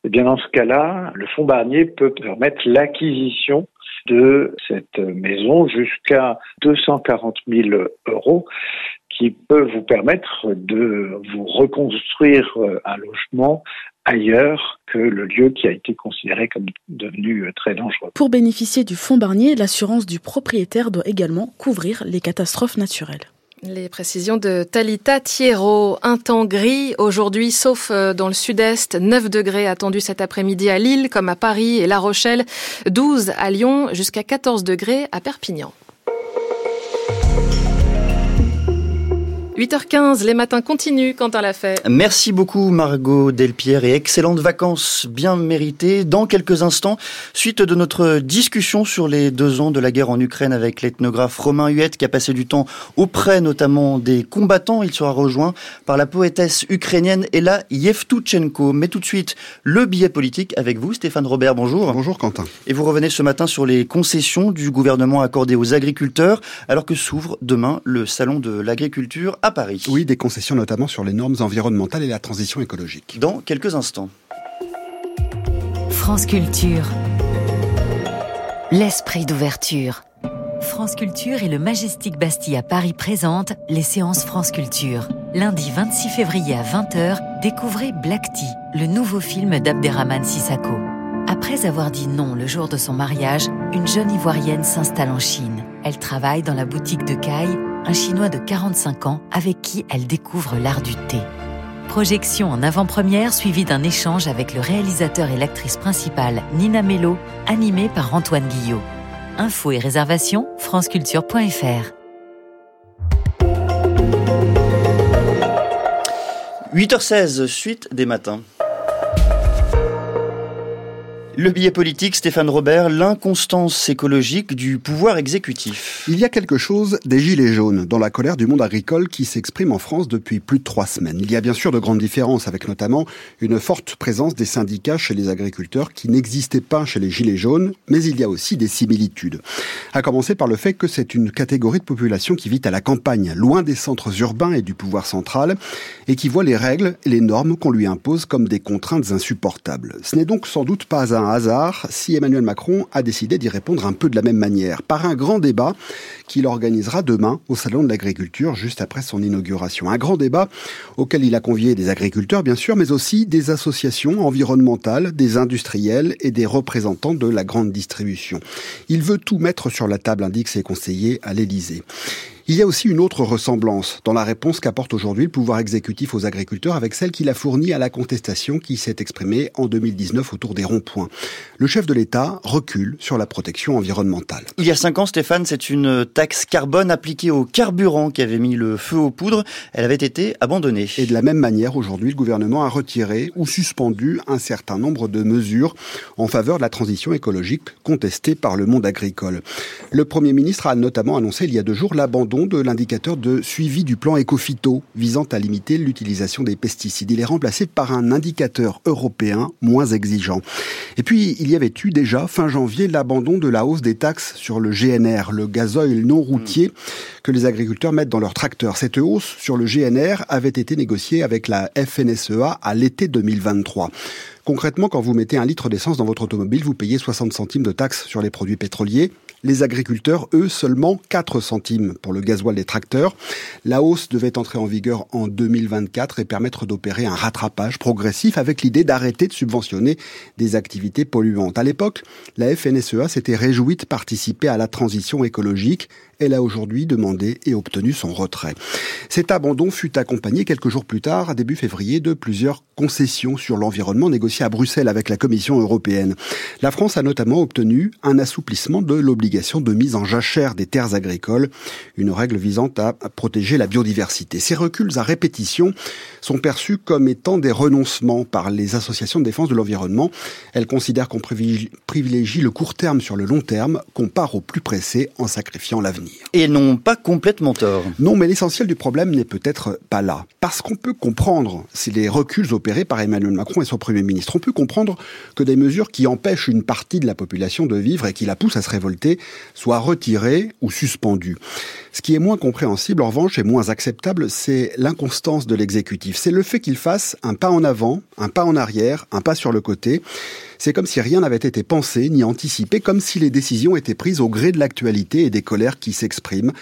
eh bien dans ce cas-là, le fonds Barnier peut permettre l'acquisition de cette maison jusqu'à 240 000 euros qui peut vous permettre de vous reconstruire euh, un logement ailleurs que le lieu qui a été considéré comme devenu euh, très dangereux. Pour bénéficier du fonds Barnier, l'assurance du propriétaire doit également couvrir les catastrophes naturelles. Les précisions de Talita Thierro. Un temps gris aujourd'hui, sauf euh, dans le sud-est. 9 degrés attendus cet après-midi à Lille, comme à Paris et La Rochelle. 12 à Lyon, jusqu'à 14 degrés à Perpignan. 8h15, les matins continuent, Quentin l'a fait. Merci beaucoup Margot Delpierre et excellentes vacances bien méritées. Dans quelques instants, suite de notre discussion sur les deux ans de la guerre en Ukraine avec l'ethnographe Romain Huette qui a passé du temps auprès notamment des combattants, il sera rejoint par la poétesse ukrainienne Ella Yevtuchenko. Mais tout de suite, le billet politique avec vous Stéphane Robert, bonjour. Bonjour Quentin. Et vous revenez ce matin sur les concessions du gouvernement accordées aux agriculteurs alors que s'ouvre demain le salon de l'agriculture à Paris. Oui, des concessions notamment sur les normes environnementales et la transition écologique. Dans quelques instants. France Culture. L'esprit d'ouverture. France Culture et le Majestic Bastille à Paris présentent les séances France Culture. Lundi 26 février à 20h, découvrez Black Tea, le nouveau film d'Abderrahman Sissako. Après avoir dit non le jour de son mariage, une jeune Ivoirienne s'installe en Chine. Elle travaille dans la boutique de Kai un Chinois de 45 ans avec qui elle découvre l'art du thé. Projection en avant-première suivie d'un échange avec le réalisateur et l'actrice principale Nina Mello, animée par Antoine Guillot. Infos et réservations, franceculture.fr. 8h16, suite des matins. Le billet politique, Stéphane Robert, l'inconstance écologique du pouvoir exécutif. Il y a quelque chose des gilets jaunes dans la colère du monde agricole qui s'exprime en France depuis plus de trois semaines. Il y a bien sûr de grandes différences avec notamment une forte présence des syndicats chez les agriculteurs qui n'existaient pas chez les gilets jaunes, mais il y a aussi des similitudes. À commencer par le fait que c'est une catégorie de population qui vit à la campagne, loin des centres urbains et du pouvoir central, et qui voit les règles et les normes qu'on lui impose comme des contraintes insupportables. Ce n'est donc sans doute pas un un hasard si Emmanuel Macron a décidé d'y répondre un peu de la même manière, par un grand débat qu'il organisera demain au Salon de l'Agriculture, juste après son inauguration. Un grand débat auquel il a convié des agriculteurs, bien sûr, mais aussi des associations environnementales, des industriels et des représentants de la grande distribution. Il veut tout mettre sur la table, indique ses conseillers à l'Élysée. Il y a aussi une autre ressemblance dans la réponse qu'apporte aujourd'hui le pouvoir exécutif aux agriculteurs avec celle qu'il a fournie à la contestation qui s'est exprimée en 2019 autour des ronds-points. Le chef de l'État recule sur la protection environnementale. Il y a cinq ans, Stéphane, c'est une taxe carbone appliquée au carburant qui avait mis le feu aux poudres. Elle avait été abandonnée. Et de la même manière, aujourd'hui, le gouvernement a retiré ou suspendu un certain nombre de mesures en faveur de la transition écologique contestée par le monde agricole. Le Premier ministre a notamment annoncé il y a deux jours l'abandon de l'indicateur de suivi du plan Ecofito visant à limiter l'utilisation des pesticides. Il est remplacé par un indicateur européen moins exigeant. Et puis, il y avait eu déjà, fin janvier, l'abandon de la hausse des taxes sur le GNR, le gazoil non routier que les agriculteurs mettent dans leurs tracteurs. Cette hausse sur le GNR avait été négociée avec la FNSEA à l'été 2023. Concrètement, quand vous mettez un litre d'essence dans votre automobile, vous payez 60 centimes de taxes sur les produits pétroliers. Les agriculteurs, eux, seulement 4 centimes pour le gasoil des tracteurs. La hausse devait entrer en vigueur en 2024 et permettre d'opérer un rattrapage progressif avec l'idée d'arrêter de subventionner des activités polluantes. À l'époque, la FNSEA s'était réjouie de participer à la transition écologique elle a aujourd'hui demandé et obtenu son retrait. Cet abandon fut accompagné quelques jours plus tard, début février, de plusieurs concessions sur l'environnement négociées à Bruxelles avec la Commission européenne. La France a notamment obtenu un assouplissement de l'obligation de mise en jachère des terres agricoles, une règle visant à protéger la biodiversité. Ces reculs à répétition sont perçus comme étant des renoncements par les associations de défense de l'environnement. Elles considèrent qu'on privilégie le court terme sur le long terme, qu'on part au plus pressé en sacrifiant l'avenir. Et n'ont pas complètement tort. Non, mais l'essentiel du problème n'est peut-être pas là. Parce qu'on peut comprendre, si les reculs opérés par Emmanuel Macron et son Premier ministre, on peut comprendre que des mesures qui empêchent une partie de la population de vivre et qui la poussent à se révolter soient retirées ou suspendues. Ce qui est moins compréhensible, en revanche, et moins acceptable, c'est l'inconstance de l'exécutif. C'est le fait qu'il fasse un pas en avant, un pas en arrière, un pas sur le côté. C'est comme si rien n'avait été pensé ni anticipé, comme si les décisions étaient prises au gré de l'actualité et des colères qui s'expriment.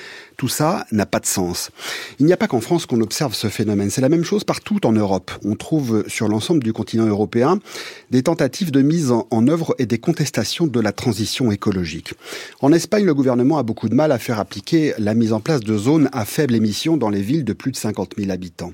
Tout ça n'a pas de sens. Il n'y a pas qu'en France qu'on observe ce phénomène. C'est la même chose partout en Europe. On trouve sur l'ensemble du continent européen des tentatives de mise en œuvre et des contestations de la transition écologique. En Espagne, le gouvernement a beaucoup de mal à faire appliquer la mise en place de zones à faible émission dans les villes de plus de 50 000 habitants.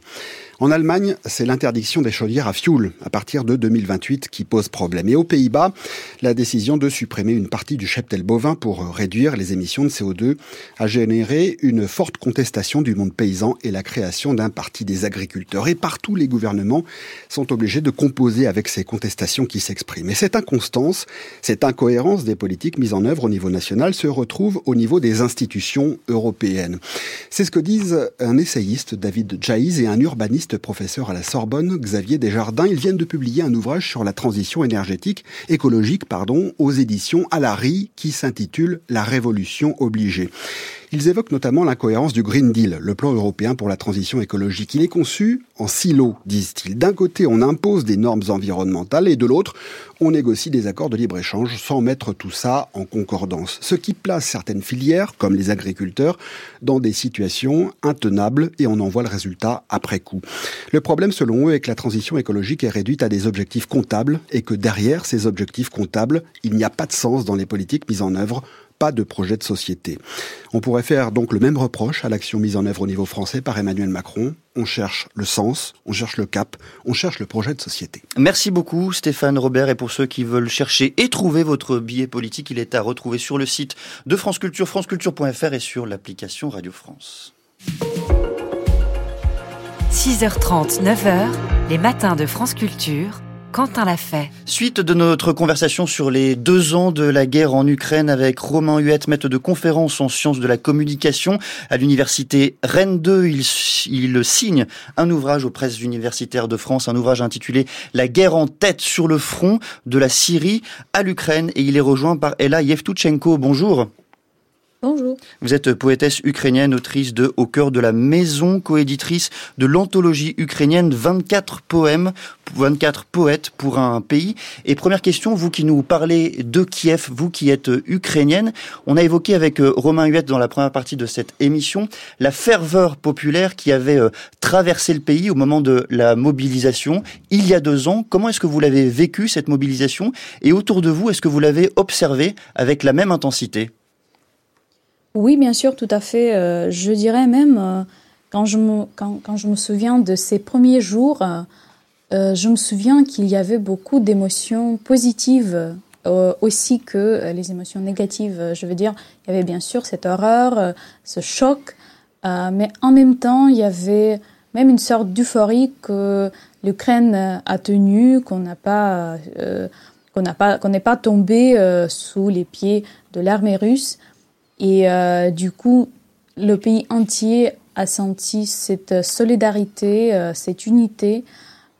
En Allemagne, c'est l'interdiction des chaudières à fioul à partir de 2028 qui pose problème. Et aux Pays-Bas, la décision de supprimer une partie du cheptel bovin pour réduire les émissions de CO2 a généré une forte contestation du monde paysan et la création d'un parti des agriculteurs. Et partout, les gouvernements sont obligés de composer avec ces contestations qui s'expriment. Et cette inconstance, cette incohérence des politiques mises en œuvre au niveau national se retrouve au niveau des institutions européennes. C'est ce que disent un essayiste, David Jaiz, et un urbaniste professeur à la Sorbonne, Xavier Desjardins. Ils viennent de publier un ouvrage sur la transition énergétique, écologique, pardon, aux éditions Alary, qui s'intitule La révolution obligée. Ils évoquent notamment l'incohérence du Green Deal, le plan européen pour la transition écologique. Il est conçu en silo, disent-ils. D'un côté, on impose des normes environnementales et de l'autre, on négocie des accords de libre-échange sans mettre tout ça en concordance. Ce qui place certaines filières, comme les agriculteurs, dans des situations intenables et on en voit le résultat après coup. Le problème, selon eux, est que la transition écologique est réduite à des objectifs comptables et que derrière ces objectifs comptables, il n'y a pas de sens dans les politiques mises en œuvre pas de projet de société. On pourrait faire donc le même reproche à l'action mise en œuvre au niveau français par Emmanuel Macron. On cherche le sens, on cherche le cap, on cherche le projet de société. Merci beaucoup Stéphane Robert et pour ceux qui veulent chercher et trouver votre billet politique, il est à retrouver sur le site de France Culture, franceculture.fr et sur l'application Radio France. 6h30, 9h, les matins de France Culture Quentin l'a fait. Suite de notre conversation sur les deux ans de la guerre en Ukraine avec Romain Huette, maître de conférence en sciences de la communication à l'université Rennes 2. Il, signe un ouvrage aux presses universitaires de France, un ouvrage intitulé La guerre en tête sur le front de la Syrie à l'Ukraine et il est rejoint par Ella Yevtuchenko. Bonjour. Bonjour. Vous êtes poétesse ukrainienne, autrice de Au cœur de la maison, coéditrice de l'anthologie ukrainienne 24 poèmes, 24 poètes pour un pays. Et première question, vous qui nous parlez de Kiev, vous qui êtes ukrainienne, on a évoqué avec euh, Romain Huette dans la première partie de cette émission la ferveur populaire qui avait euh, traversé le pays au moment de la mobilisation il y a deux ans. Comment est-ce que vous l'avez vécu cette mobilisation? Et autour de vous, est-ce que vous l'avez observé avec la même intensité? Oui, bien sûr, tout à fait. Euh, je dirais même, euh, quand, je me, souviens de ces premiers jours, euh, je me souviens qu'il y avait beaucoup d'émotions positives aussi que les émotions négatives. Je veux dire, il y avait bien sûr cette horreur, ce choc, mais en même temps, il y avait même une sorte d'euphorie que l'Ukraine a tenue, qu'on n'a pas, n'est pas tombé sous les pieds de l'armée russe. Et euh, du coup, le pays entier a senti cette solidarité, euh, cette unité.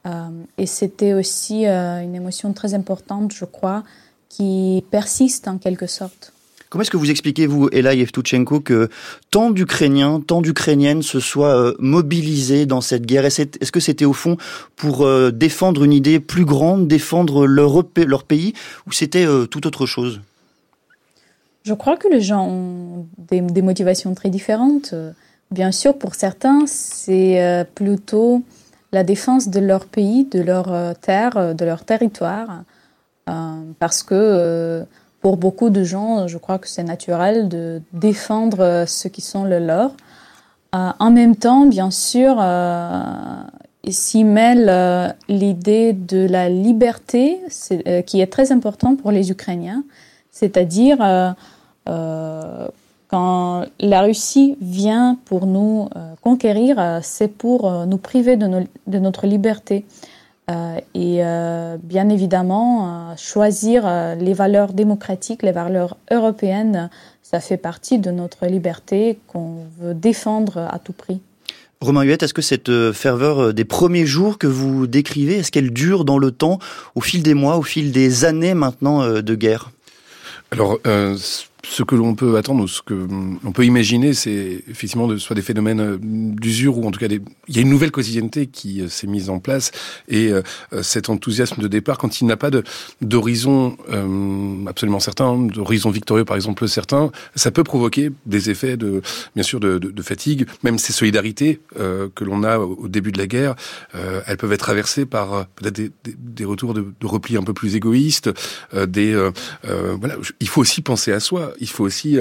Euh, et c'était aussi une émotion très importante, je crois, qui persiste en quelque sorte. Comment est-ce que vous expliquez, vous, Ella Yevtuchenko, que tant d'Ukrainiens, tant d'Ukrainiennes se soient mobilisés dans cette guerre? Est-ce que c'était au fond pour défendre une idée plus grande, défendre leur pays, ou c'était tout autre chose? Je crois que les gens ont des, motivations très différentes. Bien sûr, pour certains, c'est euh, plutôt la défense de leur pays, de leur euh, terre, euh, de leur territoire. parce que pour beaucoup de gens, je crois que c'est naturel de défendre ce qui sont le leur. en même temps, bien sûr, s'y mêle l'idée de la liberté, qui est très importante pour les Ukrainiens, c'est-à-dire euh, quand la Russie vient pour nous euh, conquérir, euh, c'est pour nous priver de, de notre liberté. et bien évidemment, choisir les valeurs démocratiques, les valeurs européennes, ça fait partie de notre liberté qu'on veut défendre à tout prix. Romain Huette, est-ce que cette ferveur des premiers jours que vous décrivez, est-ce qu'elle dure dans le temps, au fil des mois, au fil des années maintenant de guerre? Alors, ce que l'on peut attendre ou ce que l'on peut imaginer, c'est effectivement de, soit des phénomènes euh, d'usure ou en tout cas des... il y a une nouvelle quotidienneté qui euh, s'est mise en place et euh, cet enthousiasme de départ quand il n'a pas d'horizon absolument certain, d'horizon victorieux par exemple certain, ça peut provoquer des effets de bien sûr de, de, de fatigue, même ces solidarités que l'on a au début de la guerre, elles peuvent être traversées par peut-être des, des, des, retours de, repli un peu plus égoïstes, des voilà, il faut aussi penser à soi il faut aussi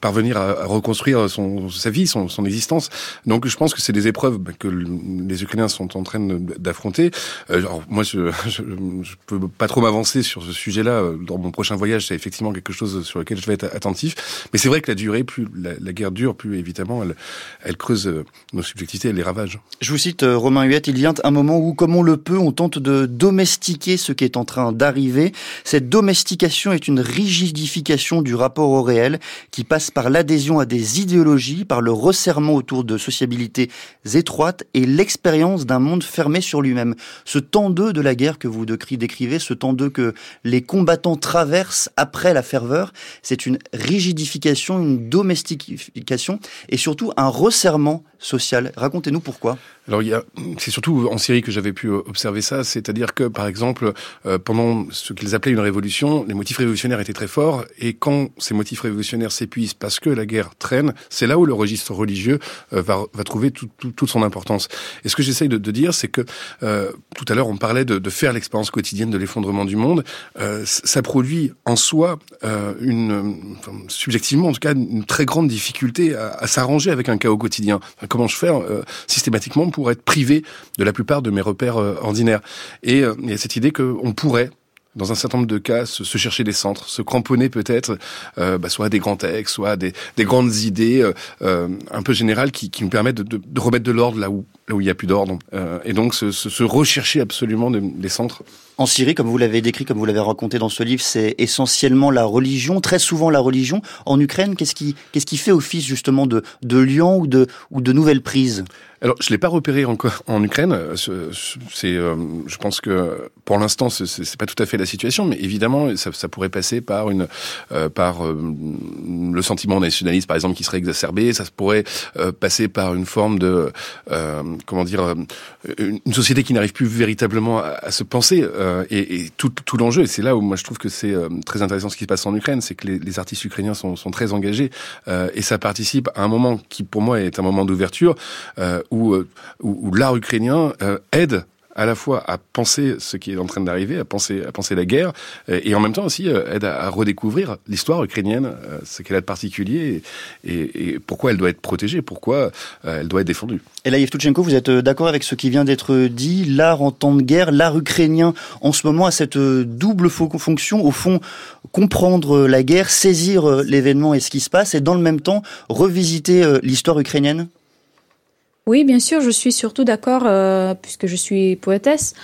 parvenir à, reconstruire son, sa vie, son, son existence. Donc je pense que c'est des épreuves bah, que les Ukrainiens sont en train d'affronter. alors moi, je, je, peux pas trop m'avancer sur ce sujet-là. Dans mon prochain voyage, c'est effectivement quelque chose sur lequel je vais être attentif. Mais c'est vrai que la durée, plus la, guerre dure, plus évidemment, elle, creuse nos subjectivités, elle les ravage. Je vous cite Romain Huette, il a un moment où, comme on le peut, on tente de domestiquer ce qui est en train d'arriver. Cette domestication est une rigidification du rapport au réel qui passe par l'adhésion à des idéologies, par le resserrement autour de sociabilités étroites et l'expérience d'un monde fermé sur lui-même. Ce temps d'eux de la guerre que vous décrivez, ce temps d'eux que les combattants traversent après la ferveur, c'est une rigidification, une domestication et surtout un resserrement social. Racontez-nous pourquoi. Alors il y a, c'est surtout en Syrie que j'avais pu observer ça, c'est-à-dire que par exemple euh, pendant ce qu'ils appelaient une révolution, les motifs révolutionnaires étaient très forts et quand ces motifs révolutionnaires s'épuisent parce que la guerre traîne, c'est là où le registre religieux euh, va, va trouver tout, tout, toute son importance. Et ce que j'essaye de, de, dire, c'est que euh, tout à l'heure on parlait de, de faire l'expérience quotidienne de l'effondrement du monde, euh, ça produit en soi une, enfin, subjectivement en tout cas, une très grande difficulté à, à s'arranger avec un chaos quotidien. Comment je fais systématiquement pour être privé de la plupart de mes repères euh, ordinaires. Et il y a cette idée qu'on pourrait dans un certain nombre de cas, se, chercher des centres, se cramponner peut-être, euh, bah, soit à des grands textes, soit à des, des grandes idées euh, un peu générales qui, qui nous permettent de, remettre de l'ordre là où il n'y a plus d'ordre. Et donc se, rechercher absolument des, centres. En Syrie, comme vous l'avez décrit, comme vous l'avez raconté dans ce livre, c'est essentiellement la religion, très souvent la religion. En Ukraine, qu'est-ce qui, fait office justement de, de lion ou de, ou de nouvelles prises? Alors, je l'ai pas repéré encore en Ukraine. C'est, euh, je pense que pour l'instant, c'est pas tout à fait la situation, mais évidemment, ça, pourrait passer par une, euh, par euh, le sentiment nationaliste, par exemple, qui serait exacerbé. Ça pourrait euh, passer par une forme de, euh, comment dire, une société qui n'arrive plus véritablement à, se penser. et, et tout, tout l'enjeu, et c'est là où moi je trouve que c'est très intéressant ce qui se passe en Ukraine, c'est que les, les, artistes ukrainiens sont, sont très engagés et ça participe à un moment qui, pour moi, est un moment d'ouverture où, où, où l'art ukrainien aide à la fois à penser ce qui est en train d'arriver, à penser, la guerre, et en même temps aussi euh, aide à, redécouvrir l'histoire ukrainienne, euh, ce qu'elle a de particulier, et, pourquoi elle doit être protégée, pourquoi euh, elle doit être défendue. Et là, Yevtuchenko, vous êtes d'accord avec ce qui vient d'être dit L'art en temps de guerre, l'art ukrainien en ce moment a cette double fonction, au fond, comprendre la guerre, saisir l'événement et ce qui se passe, et dans le même temps revisiter l'histoire ukrainienne? Oui, bien sûr, je suis surtout d'accord, euh, puisque je suis poétesse,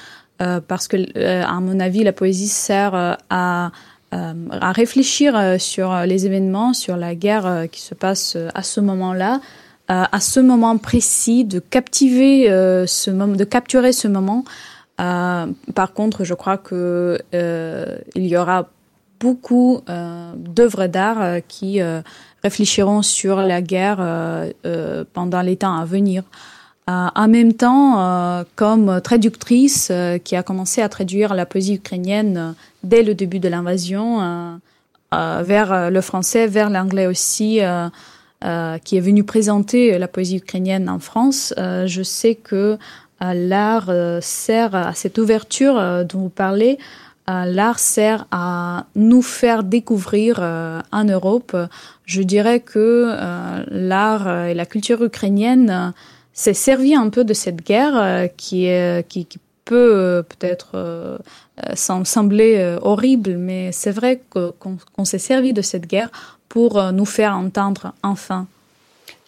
euh, parce que, euh, à mon avis, la poésie sert à, à réfléchir sur les événements, sur la guerre qui se passe à ce moment-là, à ce moment précis, de captiver ce moment, de capturer ce moment. par contre, je crois que il y aura beaucoup d'œuvres d'art qui réfléchiront sur la guerre euh, euh, pendant les temps à venir. Euh, en même temps, euh, comme traductrice qui a commencé à traduire la poésie ukrainienne dès le début de l'invasion vers le français, vers l'anglais aussi, qui est venu présenter la poésie ukrainienne en France, je sais que l'art sert à cette ouverture dont vous parlez l'art sert à nous faire découvrir en Europe. Je dirais que euh, l'art et la culture ukrainienne s'est servi un peu de cette guerre qui, peut peut-être sembler horrible, mais c'est vrai qu'on qu s'est servi de cette guerre pour nous faire entendre enfin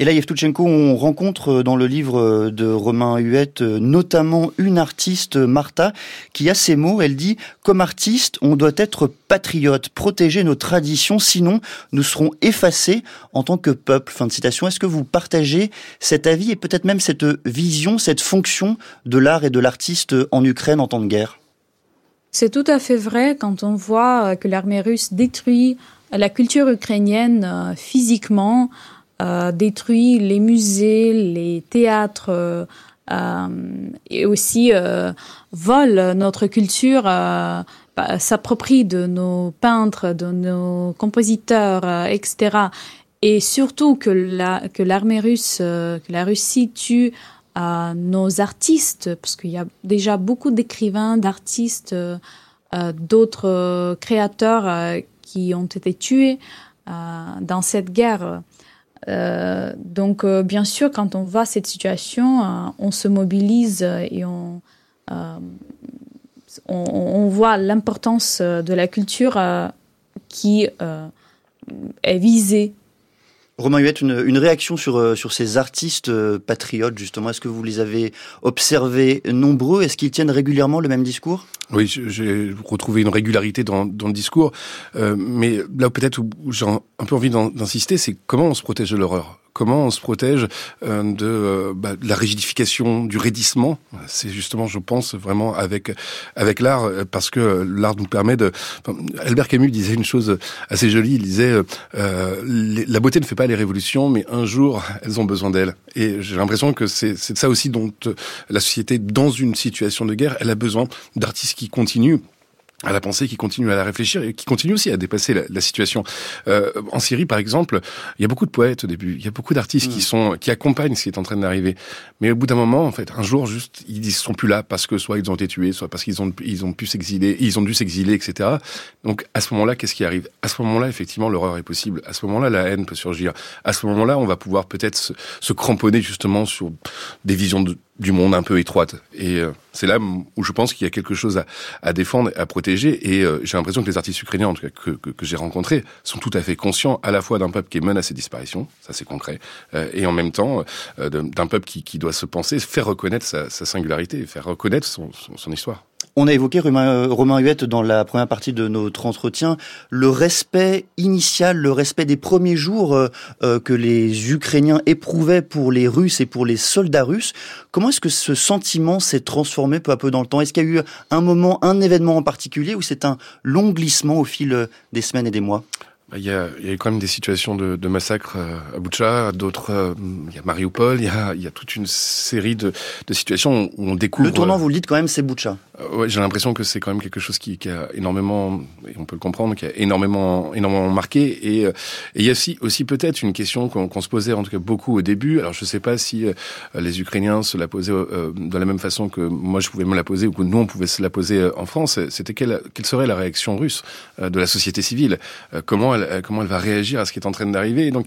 et là, Yevtuchenko, on rencontre euh, dans le livre euh, de Romain Huette euh, notamment une artiste, Martha, qui a ces mots. Elle dit Comme artiste, on doit être patriote, protéger nos traditions, sinon nous serons effacés en tant que peuple. Fin de citation. Est-ce que vous partagez cet avis et peut-être même cette vision, cette fonction de l'art et de l'artiste en Ukraine en temps de guerre? C'est tout à fait vrai quand on voit que l'armée russe détruit la culture ukrainienne physiquement euh, détruit les musées, les théâtres euh, euh et aussi euh, vole notre culture, euh, bah, s'approprie de nos peintres, de nos compositeurs, etc. Et surtout que la que l'armée russe, que la Russie tue nos artistes, parce qu'il y a déjà beaucoup d'écrivains, d'artistes, d'autres créateurs qui ont été tués dans cette guerre. Donc, bien sûr, quand on voit cette situation, on se mobilise et on, on, voit l'importance de la culture qui est visée Romain Huette, une, réaction sur, euh, ces artistes euh, patriotes, justement? Est-ce que vous les avez observés nombreux? Est-ce qu'ils tiennent régulièrement le même discours? Oui, j'ai retrouvé une régularité dans, dans le discours. Euh, mais là, peut-être où j'ai un peu envie d'insister, c'est comment on se protège de l'horreur? Comment on se protège euh, euh, bah, de, la rigidification, du raidissement. C'est justement, je pense, vraiment avec avec l'art, parce que l'art nous permet de. Albert Camus disait une chose assez jolie. Il disait euh, la beauté ne fait pas les révolutions, mais un jour elles ont besoin d'elle. Et j'ai l'impression que c'est ça aussi dont la société, dans une situation de guerre, elle a besoin d'artistes qui continuent à la pensée, qui continue à la réfléchir et qui continue aussi à dépasser la, situation. Euh, en Syrie, par exemple, il y a beaucoup de poètes au début, il y a beaucoup d'artistes qui mm. sont qui accompagnent ce qui est en train d'arriver. Mais au bout d'un moment, en fait, un jour, juste, ils sont plus là parce que soit ils ont été tués, soit parce qu'ils ont ils ont pu s'exiler, ils ont dû s'exiler, etc. Donc à ce moment-là, qu'est-ce qui arrive? À ce moment-là, effectivement, l'horreur est possible. À ce moment-là, la haine peut surgir. À ce moment-là, on va pouvoir peut-être se, se cramponner justement sur des visions de, du monde un peu étroite. Et euh, c'est là où je pense qu'il y a quelque chose à, à défendre, à protéger. Et euh, j'ai l'impression que les artistes ukrainiens, en tout cas que, que, que j'ai rencontrés, sont tout à fait conscients à la fois d'un peuple qui est menacé de disparition, ça c'est concret, euh, et en même temps d'un peuple qui, qui, doit se penser, faire reconnaître sa, sa singularité, faire reconnaître son, son, son histoire. On a évoqué, euh, Romain Huette, dans la première partie de notre entretien, le respect initial, le respect des premiers jours euh, euh, que les Ukrainiens éprouvaient pour les Russes et pour les soldats russes. Comment est-ce que ce sentiment s'est transformé peu à peu dans le temps? Est-ce qu'il y a eu un moment, un événement en particulier ou c'est un long glissement au fil des semaines et des mois? Il y, a, il y a quand même des situations de, de massacres euh, à Boucha, d'autres, euh, il y a Mariupol, il y a, il y a toute une série de, de situations où on découvre... Le tournant, vous le dites quand même, c'est Boucha. Euh, ouais, j'ai l'impression que c'est quand même quelque chose qui, qui, a énormément, et on peut le comprendre, qui a énormément, énormément marqué. Et, et il y a aussi, aussi peut-être une question qu'on se posait en tout cas beaucoup au début. Alors je sais pas si les Ukrainiens se la posaient de la même façon que moi je pouvais me la poser ou que nous on pouvait se la poser en France. C'était quelle, quelle serait la réaction russe de la société civile? Comment euh, comment elle va réagir à ce qui est en train d'arriver. donc,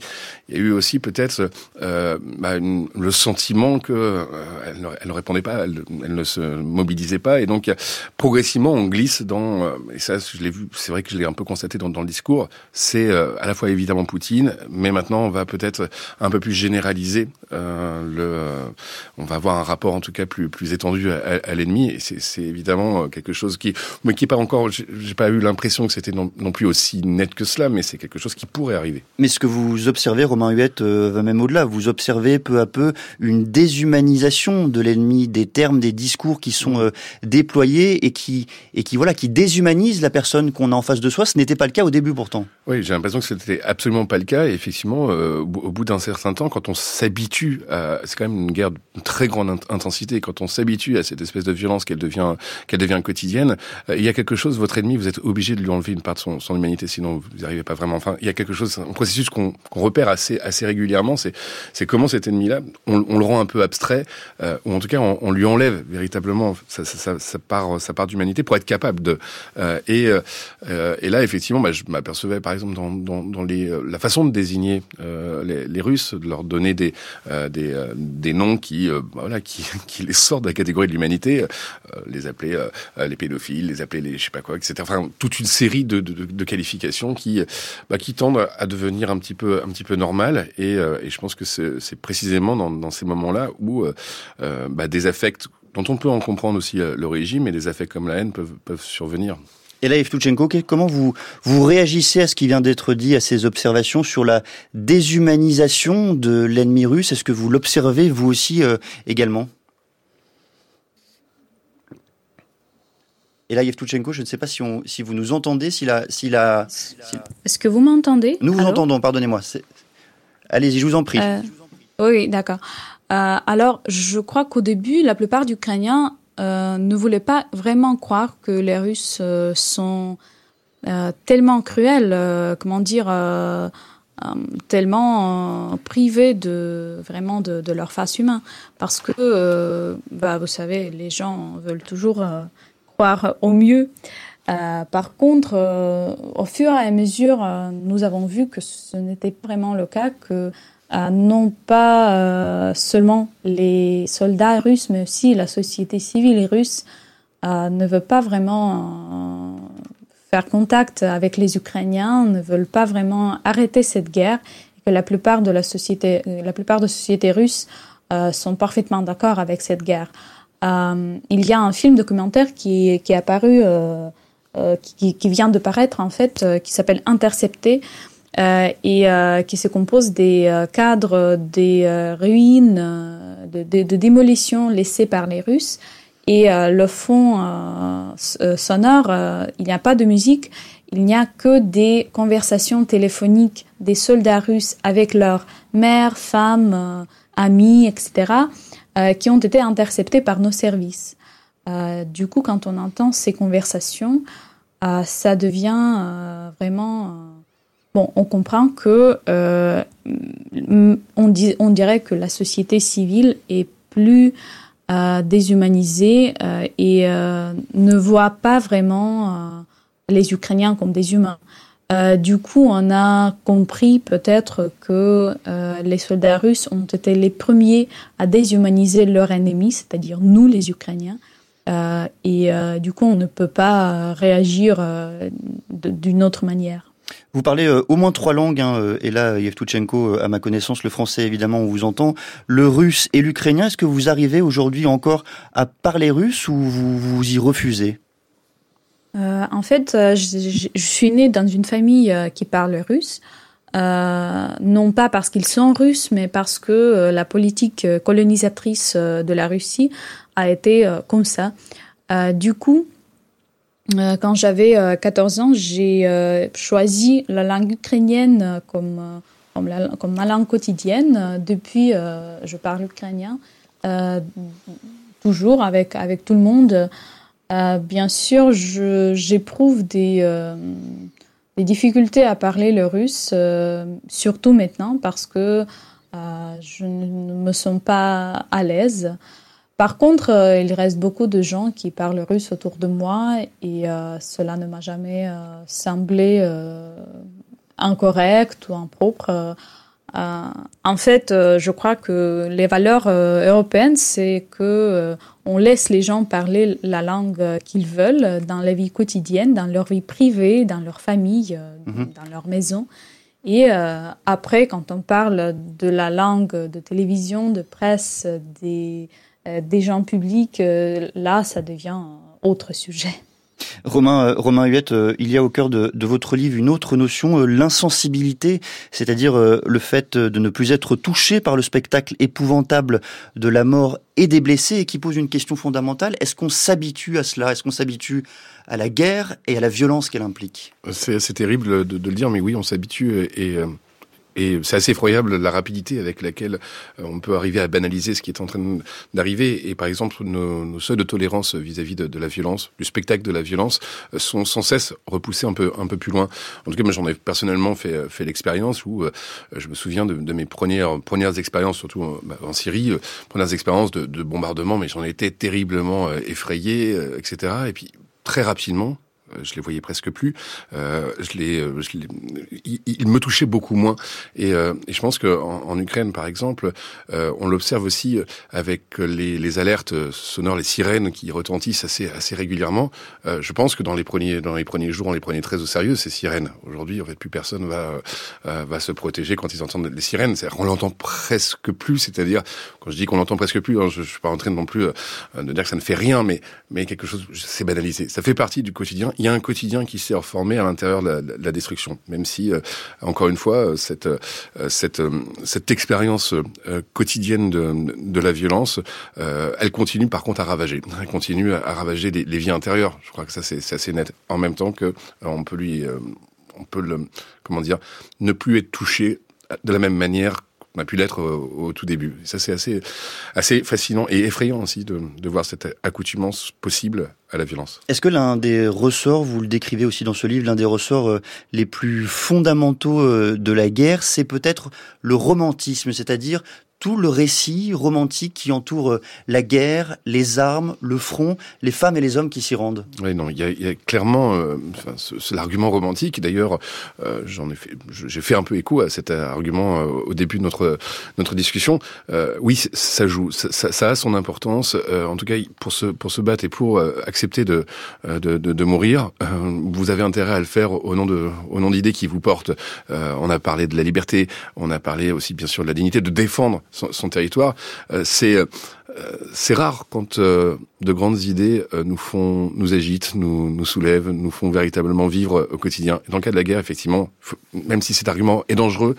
il y a eu aussi peut-être euh, bah, le sentiment que euh, elle, ne, répondait pas, elle, ne se mobilisait pas, et donc progressivement on glisse dans. Et ça, je l'ai vu, c'est vrai que je l'ai un peu constaté dans, dans le discours. C'est à la fois évidemment Poutine, mais maintenant on va peut-être un peu plus généraliser le. on va avoir un rapport en tout cas plus plus étendu à, l'ennemi, et c'est évidemment quelque chose qui, mais qui est pas encore. J'ai pas eu l'impression que c'était non, non plus aussi net que cela, mais c'est quelque chose qui pourrait arriver. Mais ce que vous observez, Romain Huette, euh, va même au-delà. Vous observez peu à peu une déshumanisation de l'ennemi, des termes, des discours qui sont euh, déployés et qui, et qui, voilà, qui déshumanisent la personne qu'on a en face de soi. Ce n'était pas le cas au début pourtant. Oui, j'ai l'impression que c'était absolument pas le cas. Et effectivement, euh, au bout d'un certain temps, quand on s'habitue à, c'est quand même une guerre de très grande intensité. Quand on s'habitue à cette espèce de violence qu'elle devient, qu'elle devient quotidienne, il y a quelque chose. Votre ennemi, vous êtes obligé de lui enlever une part de son, son humanité, sinon vous n'arrivez pas vraiment. Enfin, il y a quelque chose, un processus qu'on repère assez, assez régulièrement, c'est comment cet ennemi-là, on, on, le rend un peu abstrait, euh, ou en tout cas, on, on lui enlève véritablement sa, sa, sa part, sa part d'humanité pour être capable de. Euh, et, euh, et là, effectivement, bah, je m'apercevais, par exemple, dans, dans, dans les, euh, la façon de désigner euh, les, les, Russes, de leur donner des, euh, des, des noms qui, bah, voilà, qui, qui les sortent de la catégorie de l'humanité, les appeler les pédophiles, les appeler les je sais pas quoi, etc. Enfin, toute une série de, de, de qualifications qui, bah, qui tendent à devenir un petit peu, un petit peu normal. Et, euh, et je pense que c'est précisément dans, dans ces moments-là où euh, euh, bah, des affects dont on peut en comprendre aussi l'origine, et des affects comme la haine peuvent, peuvent survenir. Et là, Evtuchenko, comment vous, vous réagissez à ce qui vient d'être dit, à ces observations sur la déshumanisation de l'ennemi russe? Est-ce que vous l'observez, vous aussi, également? Et là, Yevtuchenko, je ne sais pas si, on, si vous nous entendez, si la... Si la Est-ce que vous m'entendez? Nous vous entendons, pardonnez-moi. Allez-y, je vous en prie. Euh, oui, d'accord. Euh, alors, je crois qu'au début, la plupart d'Ukrainiens euh, ne voulaient pas vraiment croire que les Russes sont tellement cruels, comment dire, tellement privés de vraiment de, de, leur face humaine, parce que, bah, vous savez, les gens veulent toujours croire au mieux. par contre, au fur et à mesure, nous avons vu que ce n'était vraiment le cas, que non pas seulement les soldats russes, mais aussi la société civile russe ne veut pas vraiment faire contact avec les Ukrainiens, ne veulent pas vraiment arrêter cette guerre, et que la plupart de la société, la plupart de sociétés russes sont parfaitement d'accord avec cette guerre. Euh, il y a un film documentaire qui, qui est apparu, euh, euh, qui, vient de paraître en fait, qui s'appelle Intercepté et qui se compose des cadres des ruines, de, de, de, démolition laissées par les Russes. Et le fond sonore, il n'y a pas de musique, il n'y a que des conversations téléphoniques des soldats russes avec leurs mères, femmes, amis, etc. Euh, qui ont été interceptés par nos services. Euh, du coup, quand on entend ces conversations, euh, ça devient vraiment... bon, on comprend que on, dit, on, dirait que la société civile est plus déshumanisée et ne voit pas vraiment les Ukrainiens comme des humains. Euh, du coup, on a compris peut-être que euh, les soldats russes ont été les premiers à déshumaniser leur ennemi, c'est-à-dire nous, les Ukrainiens. Euh, et du coup, on ne peut pas réagir d'une autre manière. Vous parlez au moins trois langues, hein, et là, Yevtuchenko, à ma connaissance, le français, évidemment, on vous entend, le russe et l'ukrainien. Est-ce que vous arrivez aujourd'hui encore à parler russe ou vous vous y refusez? Euh, en fait, euh, je, suis née dans une famille euh, qui parle russe. non pas parce qu'ils sont russes, mais parce que la politique colonisatrice de la Russie a été comme ça. du coup, quand j'avais 14 ans, j'ai choisi la langue ukrainienne comme, comme, comme, ma langue quotidienne. Depuis, je parle ukrainien toujours avec, avec tout le monde. Euh, bien sûr, j'éprouve des, euh, des, difficultés à parler le russe, euh, surtout maintenant parce que je ne me sens pas à l'aise. Par contre, il reste beaucoup de gens qui parlent russe autour de moi et cela ne m'a jamais semblé incorrect ou impropre. Euh, en fait, euh, je crois que les valeurs euh, européennes, c'est que on laisse les gens parler la langue qu'ils veulent dans la vie quotidienne, dans leur vie privée, dans leur famille, mhm. dans leur maison. Et après, quand on parle de la langue de télévision, de presse, des, des gens publics, là, ça devient autre sujet. Romain, euh, Romain Huette, euh, il y a au cœur de, votre livre une autre notion, euh, l'insensibilité, c'est-à-dire le fait de ne plus être touché par le spectacle épouvantable de la mort et des blessés, et qui pose une question fondamentale. Est-ce qu'on s'habitue à cela? Est-ce qu'on s'habitue à la guerre et à la violence qu'elle implique? C'est terrible de, le dire, mais oui, on s'habitue et c'est assez effroyable la rapidité avec laquelle euh, on peut arriver à banaliser ce qui est en train d'arriver. Et par exemple, nos, nos seuils de tolérance vis-à-vis de, la violence, du spectacle de la violence, euh, sont sans cesse repoussés un peu un peu plus loin. En tout cas, moi j'en ai personnellement fait euh, fait l'expérience où je me souviens de, mes premières premières expériences, surtout en, bah, en Syrie, premières expériences de, de bombardement, mais j'en étais terriblement effrayé, etc. Et puis très rapidement, euh, je les voyais presque plus. Euh, je les, euh, je les il, me touchait beaucoup moins. Et, euh, et je pense qu'en en, Ukraine, par exemple, euh, on l'observe aussi avec les, les, alertes sonores, les sirènes qui retentissent assez, assez régulièrement. Euh, je pense que dans les premiers, dans les premiers jours, on les prenait très au sérieux ces sirènes. Aujourd'hui, en fait, plus personne va va se protéger quand ils entendent les sirènes. On l'entend presque plus. C'est-à-dire, quand je dis qu'on l'entend presque plus, hein, je, je suis pas en train non plus de dire que ça ne fait rien, mais mais quelque chose, c'est banalisé. Ça fait partie du quotidien il y a un quotidien qui s'est reformé à l'intérieur de, la, destruction. Même si, euh, encore une fois, euh, cette euh, cette cette expérience quotidienne de, de la violence, elle continue par contre à ravager. Elle continue à, ravager les, les, vies intérieures. Je crois que ça c'est assez net. En même temps que on peut lui, on peut le, comment dire, ne plus être touché de la même manière on a pu l'être au, tout début. ça, c'est assez, assez fascinant et effrayant aussi de, de voir cette accoutumance possible à la violence. Est-ce que l'un des ressorts, vous le décrivez aussi dans ce livre, l'un des ressorts euh, les plus fondamentaux euh, de la guerre, c'est peut-être le romantisme, c'est-à-dire tout le récit romantique qui entoure euh, la guerre, les armes, le front, les femmes et les hommes qui s'y rendent. Oui, non, il y a, y a clairement euh, enfin, l'argument romantique. D'ailleurs, euh, j'en ai fait, j'ai fait un peu écho à cet argument euh, au début de notre notre discussion. Euh, oui, ça joue, ça, ça, a son importance. en tout cas, pour se pour se battre et pour accepter de de, de, de mourir, vous avez intérêt à le faire au nom de au nom d'idées qui vous portent. on a parlé de la liberté, on a parlé aussi bien sûr de la dignité, de défendre son, territoire. Euh, c'est euh, c'est rare quand euh, de grandes idées nous font, nous agitent, nous, nous soulèvent, nous font véritablement vivre au quotidien. dans le cas de la guerre, effectivement, même si cet argument est dangereux,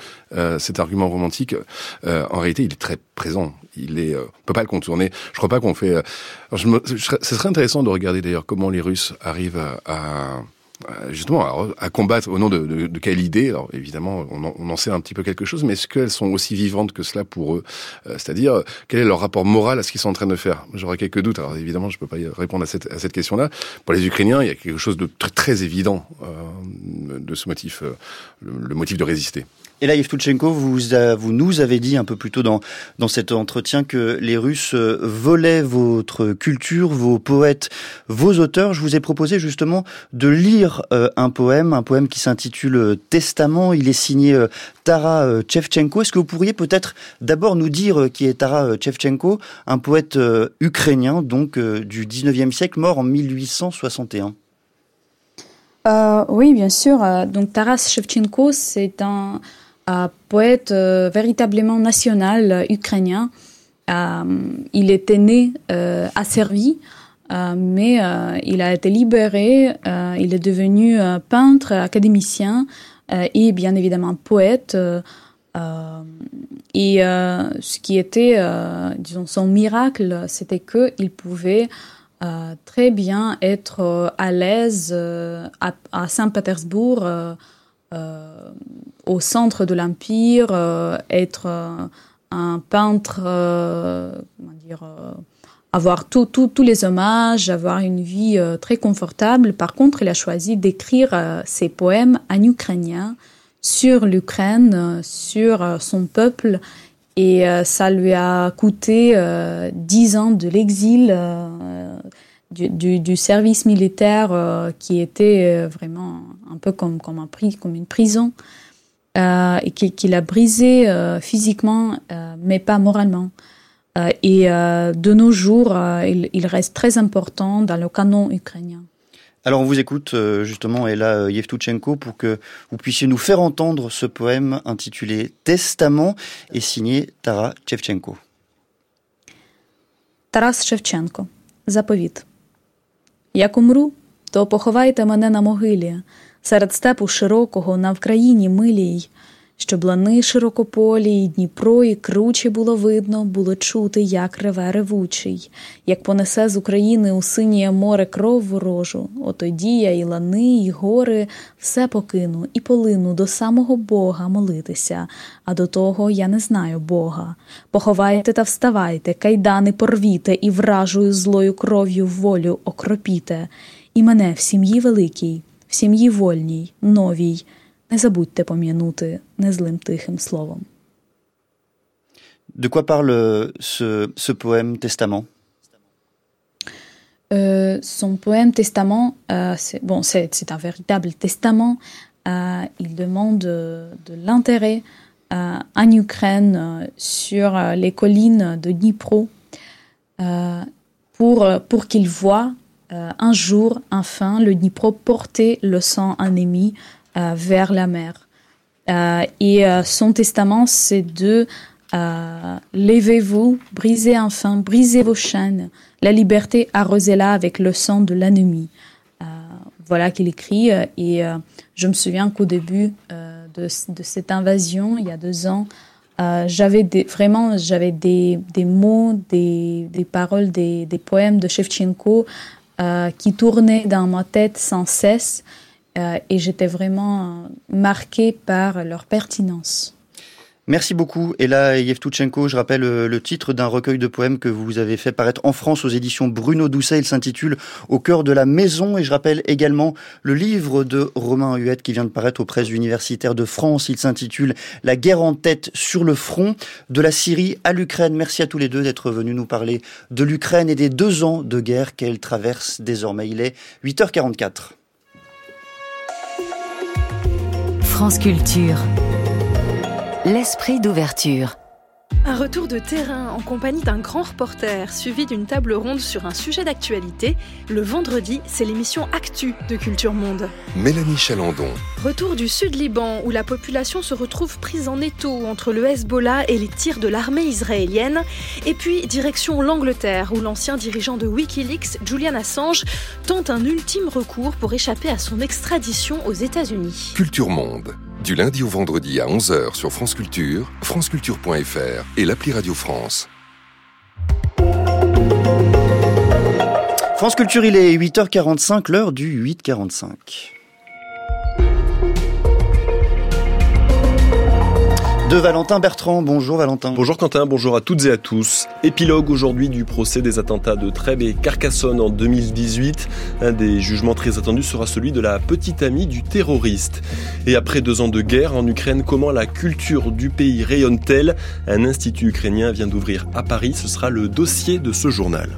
cet argument romantique, en réalité, il est très présent. Il est, on peut pas le contourner. Je crois pas qu'on fait. je me, ce serait intéressant de regarder d'ailleurs comment les Russes arrivent à euh, justement à, combattre au nom de, de, de, quelle idée Alors évidemment, on en, on en, sait un petit peu quelque chose, mais est-ce qu'elles sont aussi vivantes que cela pour eux? Euh, C'est-à-dire quel est leur rapport moral à ce qu'ils sont en train de faire? J'aurais quelques doutes. Alors évidemment, je peux pas répondre à cette, à cette question-là. Pour les Ukrainiens, il y a quelque chose de très, très évident euh, de ce motif, euh, le motif de résister. Et là, Yevtuchenko, vous, nous avez dit un peu plus tôt dans, dans cet entretien que les Russes euh, volaient votre culture, vos poètes, vos auteurs. Je vous ai proposé justement de lire euh, un poème, un poème qui s'intitule euh, Testament. Il est signé Tara Chevchenko. Est-ce que vous pourriez peut-être d'abord nous dire qui est Tara Chevchenko, un poète ukrainien donc du 19e siècle, mort en 1861 euh, oui, bien sûr. Donc Taras Shevchenko, c'est un, poète euh, véritablement national euh, ukrainien. Euh, il était né asservi, mais il a été libéré. il est devenu peintre, académicien et bien évidemment poète. et ce qui était, disons, son miracle, c'était qu'il pouvait très bien être à l'aise à Saint-Pétersbourg au centre de l'Empire, euh, être euh, un peintre, comment dire, avoir tous les hommages, avoir une vie très confortable. Par contre, il a choisi d'écrire ses poèmes en ukrainien sur l'Ukraine, sur son peuple, et ça lui a coûté dix ans de l'exil du, du, service militaire euh, qui était euh, vraiment un peu comme, comme, un, comme une prison euh, et qui, qui l'a brisé euh, physiquement mais pas moralement. et de nos jours, il, il, reste très important dans le canon ukrainien. Alors on vous écoute justement, Ella Yevtuchenko, pour que vous puissiez nous faire entendre ce poème intitulé Testament et signé Tara Shevchenko. Taras Shevchenko. Заповіт. Як умру, то поховайте мене на могилі, серед степу широкого, на Вкраїні милій, щоб лани широкополі, і Дніпро, і кручі було видно, було чути, як реве ревучий, як понесе з України у синіє море кров ворожу, отоді я і лани, і гори все покину і полину до самого Бога молитися, а до того я не знаю Бога. Поховайте та вставайте, кайдани порвіте, і вражою злою кров'ю волю окропіте, і мене в сім'ї великій, в сім'ї вольній, новій. Не забудьте пом'янути незлим тихим словом. De quoi parle ce, ce poème Testament euh, Son poème Testament, euh, c'est, bon, c'est, c'est un véritable testament. Euh, il demande de, de l'intérêt euh, en Ukraine euh, sur euh, les collines de Dnipro pour, pour qu'il voit un jour, enfin, le Dnipro porter le sang ennemi euh, vers la mer. Euh, et euh, son testament, c'est de levez-vous, brisez enfin, brisez vos chaînes, la liberté arrosez-la avec le sang de l'ennemi. voilà qu'il écrit. Et je me souviens qu'au début de, de, cette invasion, il y a deux ans, euh, j'avais vraiment j'avais des, des, mots, des, des paroles, des, des, poèmes de Shevchenko euh, qui tournaient dans ma tête sans cesse. Euh, et j'étais vraiment marquée par leur pertinence. Merci beaucoup, Ella Yevtuchenko. Je rappelle euh, le titre d'un recueil de poèmes que vous avez fait paraître en France aux éditions Bruno Doucet. Il s'intitule Au cœur de la maison. Et je rappelle également le livre de Romain Huette qui vient de paraître aux presses universitaires de France. Il s'intitule La guerre en tête sur le front de la Syrie à l'Ukraine. Merci à tous les deux d'être venus nous parler de l'Ukraine et des deux ans de guerre qu'elle traverse désormais. Il est 8h44. France Culture. L'esprit d'ouverture. Un retour de terrain en compagnie d'un grand reporter suivi d'une table ronde sur un sujet d'actualité. Le vendredi, c'est l'émission Actu de Culture Monde. Mélanie Chalandon. Retour du Sud-Liban où la population se retrouve prise en étau entre le Hezbollah et les tirs de l'armée israélienne. Et puis direction l'Angleterre où l'ancien dirigeant de Wikileaks, Julian Assange, tente un ultime recours pour échapper à son extradition aux États-Unis. Culture Monde. Du lundi au vendredi à 11h sur France Culture, franceculture.fr et l'appli Radio France. France Culture, il est 8h45, l'heure du 8h45. De Valentin Bertrand. Bonjour Valentin. Bonjour Quentin, bonjour à toutes et à tous. Épilogue aujourd'hui du procès des attentats de Trèbes et Carcassonne en 2018. Un des jugements très attendus sera celui de la petite amie du terroriste. Et après deux ans de guerre en Ukraine, comment la culture du pays rayonne-t-elle? Un institut ukrainien vient d'ouvrir à Paris. Ce sera le dossier de ce journal.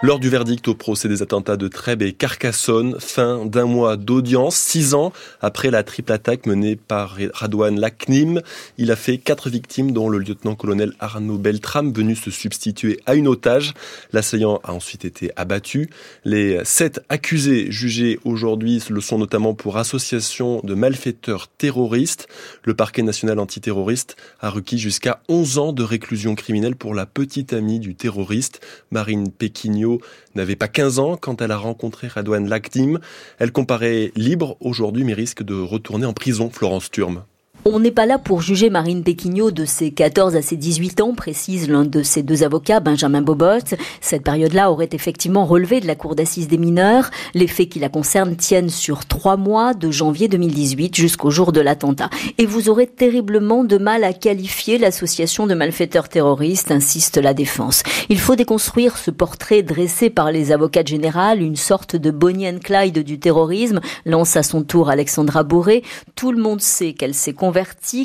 Lors du verdict au procès des attentats de Trèbes et Carcassonne, fin d'un mois d'audience, six ans après la triple attaque menée par Radouane Laknim, il a fait quatre victimes, dont le lieutenant-colonel Arnaud Beltram, venu se substituer à une otage. L'assaillant a ensuite été abattu. Les sept accusés jugés aujourd'hui le sont notamment pour association de malfaiteurs terroristes. Le parquet national antiterroriste a requis jusqu'à 11 ans de réclusion criminelle pour la petite amie du terroriste, Marine Péquignot n'avait pas 15 ans quand elle a rencontré Radouane Lactim. Elle comparait libre aujourd'hui mais risque de retourner en prison, Florence Turme. On n'est pas là pour juger Marine Péquignot de ses 14 à ses 18 ans, précise l'un de ses deux avocats, Benjamin Bobot. Cette période-là aurait effectivement relevé de la cour d'assises des mineurs. Les faits qui la concernent tiennent sur trois mois, de janvier 2018 jusqu'au jour de l'attentat. Et vous aurez terriblement de mal à qualifier l'association de malfaiteurs terroristes, insiste la défense. Il faut déconstruire ce portrait dressé par les avocats généraux, une sorte de Bonnie and Clyde du terrorisme, lance à son tour Alexandra Bourré. Tout le monde sait qu'elle s'est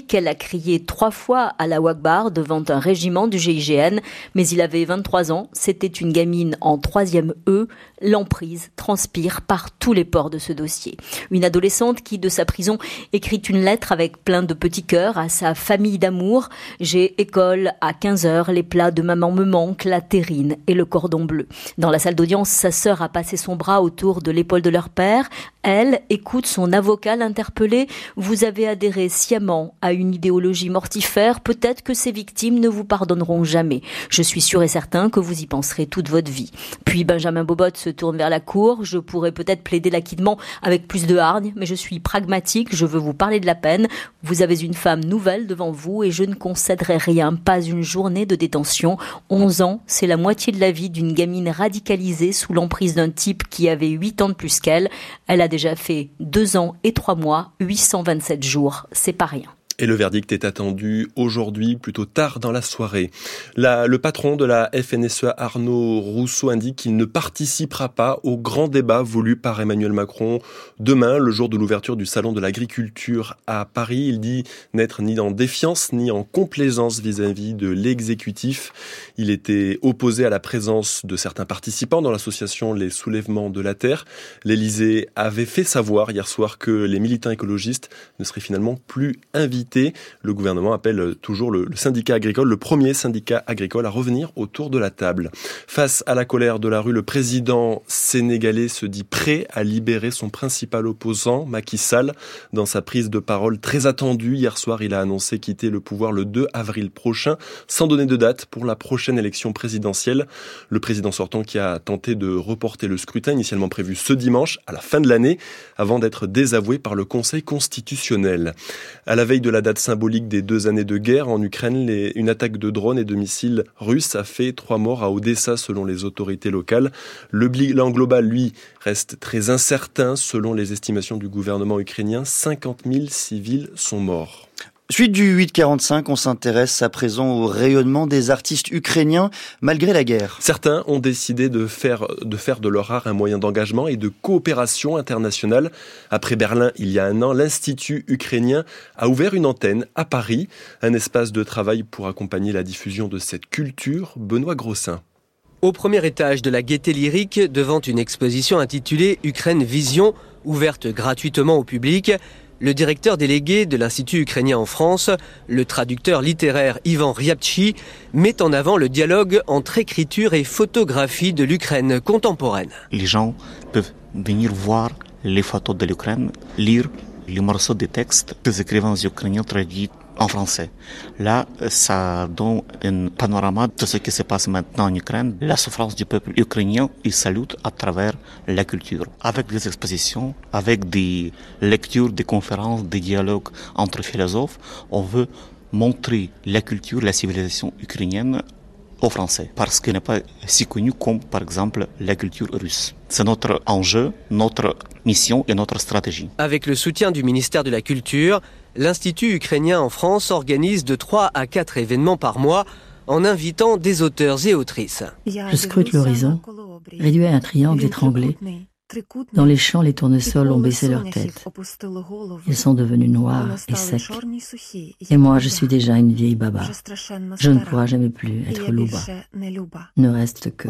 qu'elle a crié trois fois à la Wagbar devant un régiment du GIGN, mais il avait 23 ans, c'était une gamine en troisième E, l'emprise transpire par tous les ports de ce dossier. Une adolescente qui, de sa prison, écrit une lettre avec plein de petits cœurs à sa famille d'amour. J'ai école à 15 heures, les plats de maman me manquent, la terrine et le cordon bleu. Dans la salle d'audience, sa sœur a passé son bras autour de l'épaule de leur père. Elle écoute son avocat l'interpeller. Vous avez adhéré à une idéologie mortifère. Peut-être que ces victimes ne vous pardonneront jamais. Je suis sûr et certain que vous y penserez toute votre vie. Puis Benjamin Bobot se tourne vers la cour. Je pourrais peut-être plaider l'acquittement avec plus de hargne, mais je suis pragmatique. Je veux vous parler de la peine. Vous avez une femme nouvelle devant vous et je ne concéderai rien, pas une journée de détention. 11 ans, c'est la moitié de la vie d'une gamine radicalisée sous l'emprise d'un type qui avait 8 ans de plus qu'elle. Elle a déjà fait deux ans et trois mois, 827 jours. C'est pas rien. Et le verdict est attendu aujourd'hui, plutôt tard dans la soirée. le patron de la FNSEA, Arnaud Rousseau, indique qu'il ne participera pas au grand débat voulu par Emmanuel Macron demain, le jour de l'ouverture du Salon de l'agriculture à Paris. Il dit n'être ni en défiance ni en complaisance vis-à-vis de l'exécutif. Il était opposé à la présence de certains participants dans l'association Les Soulèvements de la Terre. L'Élysée avait fait savoir hier soir que les militants écologistes ne seraient finalement plus invités le gouvernement appelle toujours le, syndicat agricole, le premier syndicat agricole, à revenir autour de la table. Face à la colère de la rue, le président sénégalais se dit prêt à libérer son principal opposant, Macky Sall. Dans sa prise de parole très attendue hier soir, il a annoncé quitter le pouvoir le 2 avril prochain, sans donner de date pour la prochaine élection présidentielle. Le président sortant qui a tenté de reporter le scrutin initialement prévu ce dimanche à la fin de l'année, avant d'être désavoué par le Conseil constitutionnel. À la veille de la date symbolique des deux années de guerre en Ukraine, une attaque de drones et de missiles russes a fait trois morts à Odessa selon les autorités locales. Le bilan global, lui, reste très incertain selon les estimations du gouvernement ukrainien. 50 000 civils sont morts. Suite du 845, on s'intéresse à présent au rayonnement des artistes ukrainiens malgré la guerre. Certains ont décidé de faire, de faire de leur art un moyen d'engagement et de coopération internationale. Après Berlin, il y a un an, l'Institut ukrainien a ouvert une antenne à Paris, un espace de travail pour accompagner la diffusion de cette culture. Benoît Grossin. Au premier étage de la Gaîté Lyrique, devant une exposition intitulée Ukraine Vision, ouverte gratuitement au public, le directeur délégué de l'Institut ukrainien en France, le traducteur littéraire Ivan Ryabchi, met en avant le dialogue entre écriture et photographie de l'Ukraine contemporaine. Les gens peuvent venir voir les photos de l'Ukraine, lire les morceaux des textes des écrivains ukrainiens traduits en français. Là, ça donne un panorama de ce qui se passe maintenant en Ukraine, la souffrance du peuple ukrainien, il salute à travers la culture, avec des expositions, avec des lectures, des conférences, des dialogues entre philosophes. On veut montrer la culture, la civilisation ukrainienne aux Français, parce qu'elle n'est pas si connue comme, par exemple, la culture russe. C'est notre enjeu, notre mission et notre stratégie. Avec le soutien du ministère de la Culture, l'Institut ukrainien en France organise de 3 à 4 événements par mois en invitant des auteurs et autrices. Je scrute l'horizon, réduit à un triangle étranglé. Dans les champs, les tournesols ont baissé leur tête. Ils sont devenus noirs et secs. Et moi, je suis déjà une vieille baba. Je ne pourrai jamais plus être Luba. Ne reste que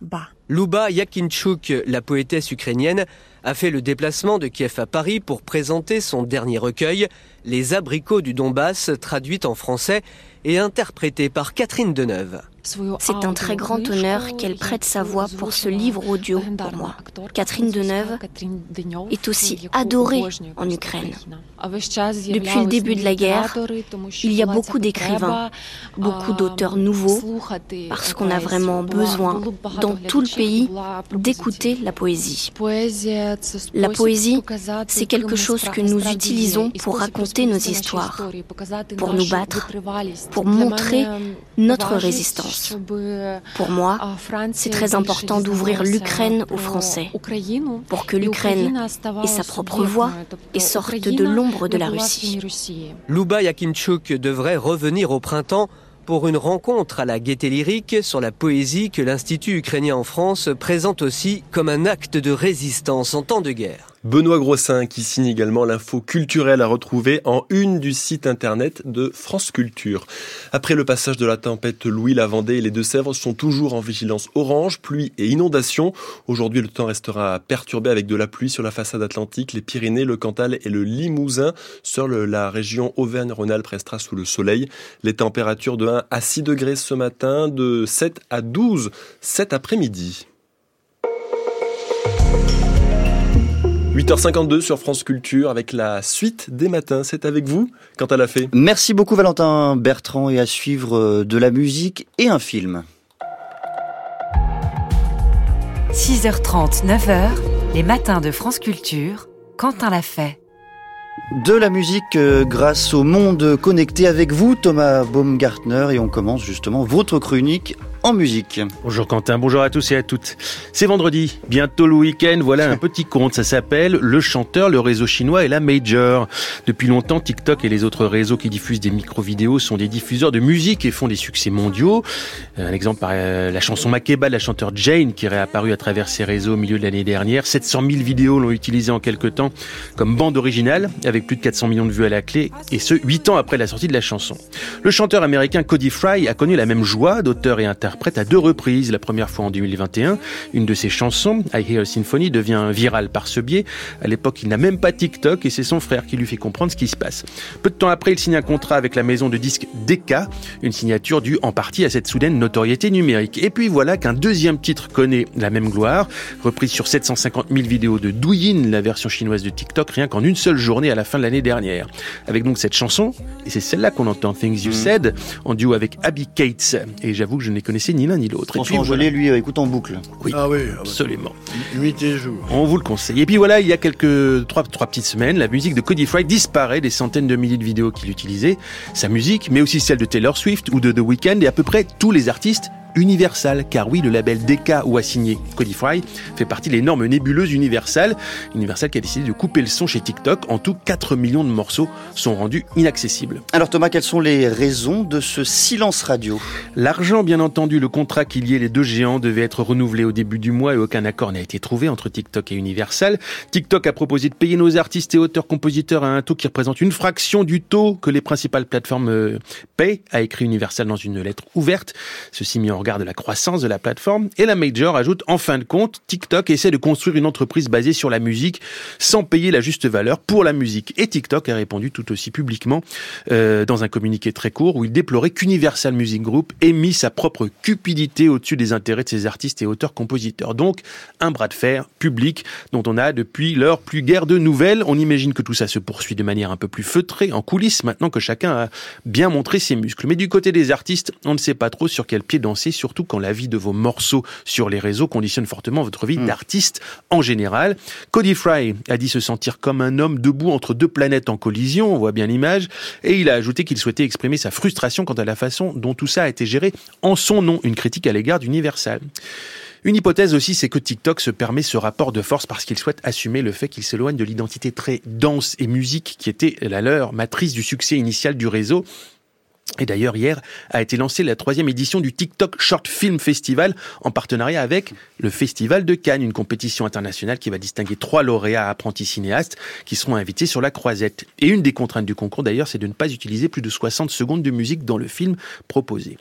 Ba. Luba Yakinchuk, la poétesse ukrainienne, a fait le déplacement de Kiev à Paris pour présenter son dernier recueil, Les abricots du Donbass, traduit en français et interprété par Catherine Deneuve. C'est un très grand honneur qu'elle prête sa voix pour ce livre audio pour moi. Catherine Deneuve est aussi adorée en Ukraine. Depuis le début de la guerre, il y a beaucoup d'écrivains, beaucoup d'auteurs nouveaux, parce qu'on a vraiment besoin, dans tout le pays, d'écouter la poésie. La poésie, c'est quelque chose que nous utilisons pour raconter nos histoires, pour nous battre, pour montrer notre résistance. Pour moi, c'est très important d'ouvrir l'Ukraine aux Français, pour que l'Ukraine ait sa propre voix et sorte de l'ombre de la Russie. Luba Yakinchuk devrait revenir au printemps pour une rencontre à la Gaîté Lyrique sur la poésie que l'Institut ukrainien en France présente aussi comme un acte de résistance en temps de guerre. Benoît Grossin qui signe également l'info culturelle à retrouver en une du site internet de France Culture. Après le passage de la tempête Louis, la Vendée et les Deux-Sèvres sont toujours en vigilance orange, pluie et inondation. Aujourd'hui, le temps restera perturbé avec de la pluie sur la façade atlantique, les Pyrénées, le Cantal et le Limousin. Seule la région Auvergne-Rhône-Alpes restera sous le soleil. Les températures de 1 à 6 degrés ce matin, de 7 à 12 cet après-midi. 8h52 sur France Culture avec la suite des matins. C'est avec vous, quand elle a fait. Merci beaucoup Valentin Bertrand et à suivre euh, de la musique et un film. 6h30, 9h, les matins de France Culture, Quentin l'a fait. De la musique euh, grâce au monde connecté avec vous, Thomas Baumgartner, et on commence justement votre chronique en musique. Bonjour Quentin, bonjour à tous et à toutes. C'est vendredi, bientôt le week-end, voilà un petit conte, ça s'appelle Le chanteur, le réseau chinois et la Major. Depuis longtemps, TikTok et les autres réseaux qui diffusent des micro-vidéos sont des diffuseurs de musique et font des succès mondiaux. Un exemple par euh, la chanson Makeba de la chanteur Jane qui est réapparue à travers ces réseaux au milieu de l'année dernière. 700 000 vidéos l'ont utilisée en quelques temps comme bande originale avec plus de 400 millions de vues à la clé et ce, 8 ans après la sortie de la chanson. Le chanteur américain Cody Fry a connu la même joie d'auteur et interprète interprète à deux reprises. La première fois en 2021, une de ses chansons, I Hear a Symphony, devient virale par ce biais. À l'époque, il n'a même pas TikTok et c'est son frère qui lui fait comprendre ce qui se passe. Peu de temps après, il signe un contrat avec la maison de disques Decca, une signature due en partie à cette soudaine notoriété numérique. Et puis voilà qu'un deuxième titre connaît la même gloire, reprise sur 750 000 vidéos de Douyin, la version chinoise de TikTok, rien qu'en une seule journée à la fin de l'année dernière. Avec donc cette chanson, et c'est celle-là qu'on entend, Things You mm. Said, en duo avec Abby Cates. Et j'avoue que je ne les connais connaissez ni l'un ni l'autre. François Angelet, lui, écoute en boucle. Oui, ah oui absolument. Nuit et jour. On vous le conseille. Et puis voilà, il y a quelques trois, trois petites semaines, la musique de Cody Fry disparaît des centaines de milliers de vidéos qu'il utilisait. Sa musique, mais aussi celle de Taylor Swift ou de The Weeknd et à peu près tous les artistes Universal, car oui, le label DK où a signé Codify fait partie de l'énorme nébuleuse Universal. Universal qui a décidé de couper le son chez TikTok. En tout, 4 millions de morceaux sont rendus inaccessibles. Alors Thomas, quelles sont les raisons de ce silence radio? L'argent, bien entendu, le contrat qui liait les deux géants devait être renouvelé au début du mois et aucun accord n'a été trouvé entre TikTok et Universal. TikTok a proposé de payer nos artistes et auteurs-compositeurs à un taux qui représente une fraction du taux que les principales plateformes euh, paient, a écrit Universal dans une lettre ouverte. Ceci mis en regard de la croissance de la plateforme. Et la Major ajoute, en fin de compte, TikTok essaie de construire une entreprise basée sur la musique sans payer la juste valeur pour la musique. Et TikTok a répondu tout aussi publiquement euh, dans un communiqué très court où il déplorait qu'Universal Music Group ait mis sa propre cupidité au-dessus des intérêts de ses artistes et auteurs-compositeurs. Donc, un bras de fer public dont on a depuis l'heure plus guère de nouvelles. On imagine que tout ça se poursuit de manière un peu plus feutrée en coulisses maintenant que chacun a bien montré ses muscles. Mais du côté des artistes, on ne sait pas trop sur quel pied danser surtout quand la vie de vos morceaux sur les réseaux conditionne fortement votre vie hmm. d'artiste en général. Cody Fry a dit se sentir comme un homme debout entre deux planètes en collision, on voit bien l'image, et il a ajouté qu'il souhaitait exprimer sa frustration quant à la façon dont tout ça a été géré en son nom, une critique à l'égard d'Universal. Une hypothèse aussi, c'est que TikTok se permet ce rapport de force parce qu'il souhaite assumer le fait qu'il s'éloigne de l'identité très dense et musique qui était la leur, matrice du succès initial du réseau. Et d'ailleurs, hier a été lancée la troisième édition du TikTok Short Film Festival en partenariat avec le Festival de Cannes, une compétition internationale qui va distinguer trois lauréats apprentis cinéastes qui seront invités sur la croisette. Et une des contraintes du concours d'ailleurs, c'est de ne pas utiliser plus de 60 secondes de musique dans le film proposé.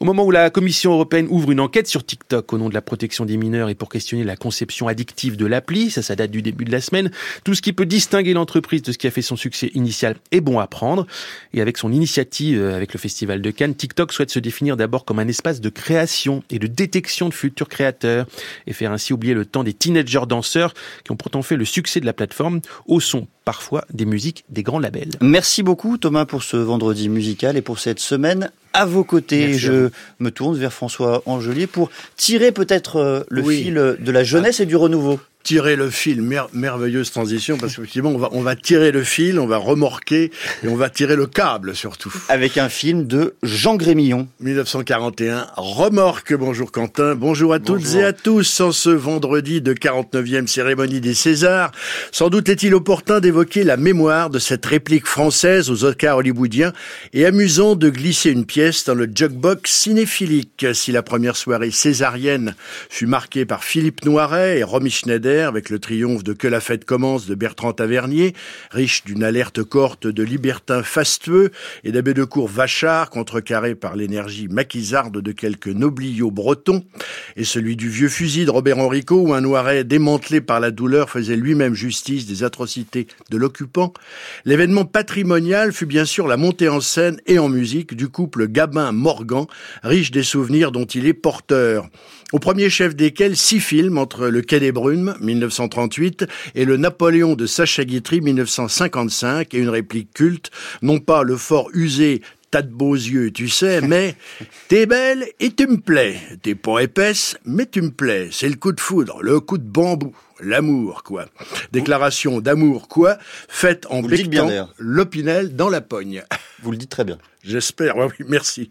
Au moment où la Commission européenne ouvre une enquête sur TikTok au nom de la protection des mineurs et pour questionner la conception addictive de l'appli, ça, ça date du début de la semaine, tout ce qui peut distinguer l'entreprise de ce qui a fait son succès initial est bon à prendre. Et avec son initiative, euh, avec le Festival de Cannes, TikTok souhaite se définir d'abord comme un espace de création et de détection de futurs créateurs et faire ainsi oublier le temps des teenagers danseurs qui ont pourtant fait le succès de la plateforme. Au son parfois des musiques des grands labels. Merci beaucoup Thomas pour ce vendredi musical et pour cette semaine à vos côtés. je me tourne vers François Angelier pour tirer peut-être euh, le fil de la jeunesse et du renouveau tirer le fil, merveilleuse transition, parce qu'effectivement, on va, on va tirer le fil, on va remorquer, et on va tirer le câble surtout. Avec un film de Jean Grémillon. 1941, Remorque, bonjour Quentin, bonjour à toutes et à tous, en ce vendredi de 49e cérémonie des Césars, sans doute est-il opportun d'évoquer la mémoire de cette réplique française aux Oscars hollywoodiens, et amusant de glisser une pièce dans le jukebox cinéphilique. Si la première soirée césarienne fut marquée par Philippe Noiret et Romy Schneider, avec le triomphe de Que la fête commence de Bertrand Tavernier, riche d'une alerte corte de libertins fastueux et d'abbé de cour vachard contrecarré par l'énergie maquisarde de quelques nobliaux bretons, et celui du vieux fusil de Robert Henrico où un noiret démantelé par la douleur faisait lui-même justice des atrocités de l'occupant, l'événement patrimonial fut bien sûr la montée en scène et en musique du couple Gabin-Morgan, riche des souvenirs dont il est porteur au premier chef desquels six films entre Le Quai des Brumes, 1938, et Le Napoléon de Sacha Guitry, 1955, et une réplique culte, non pas le fort usé T'as de beaux yeux, tu sais, mais t'es belle et tu me plais. T'es pas épaisse, mais tu me plais. C'est le coup de foudre, le coup de bambou. L'amour, quoi. Déclaration d'amour, quoi, faite en bectant l'opinel dans la pogne. Vous le dites très bien. J'espère, oui, merci.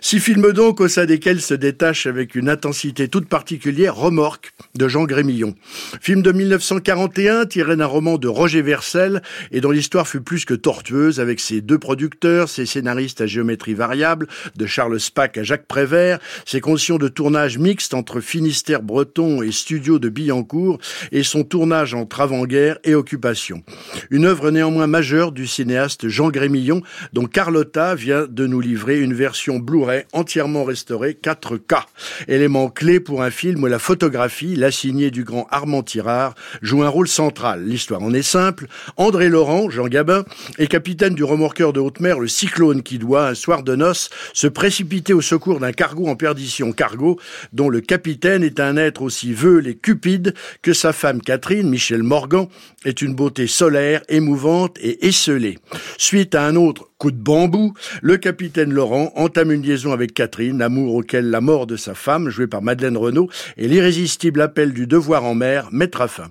Six films donc au sein desquels se détache avec une intensité toute particulière Remorque de Jean Grémillon. Film de 1941 tiré d'un roman de Roger Versel et dont l'histoire fut plus que tortueuse avec ses deux producteurs, ses scénaristes à géométrie variable, de Charles Spack à Jacques Prévert, ses conditions de tournage mixte entre Finistère breton et studio de Billancourt et son tournage entre avant-guerre et occupation. Une œuvre néanmoins majeure du cinéaste Jean Grémillon dont Carlotta de nous livrer une version Blu-ray entièrement restaurée 4K. Élément clé pour un film où la photographie, la signée du grand Armand Tirard, joue un rôle central. L'histoire en est simple. André Laurent, Jean Gabin, est capitaine du remorqueur de haute mer le Cyclone qui doit, un soir de noces, se précipiter au secours d'un cargo en perdition. Cargo dont le capitaine est un être aussi veule et cupide que sa femme Catherine, Michel Morgan, est une beauté solaire, émouvante et esselée. Suite à un autre coup de bambou, le capitaine Laurent entame une liaison avec Catherine, amour auquel la mort de sa femme, jouée par Madeleine Renaud, et l'irrésistible appel du devoir en mer mettra fin.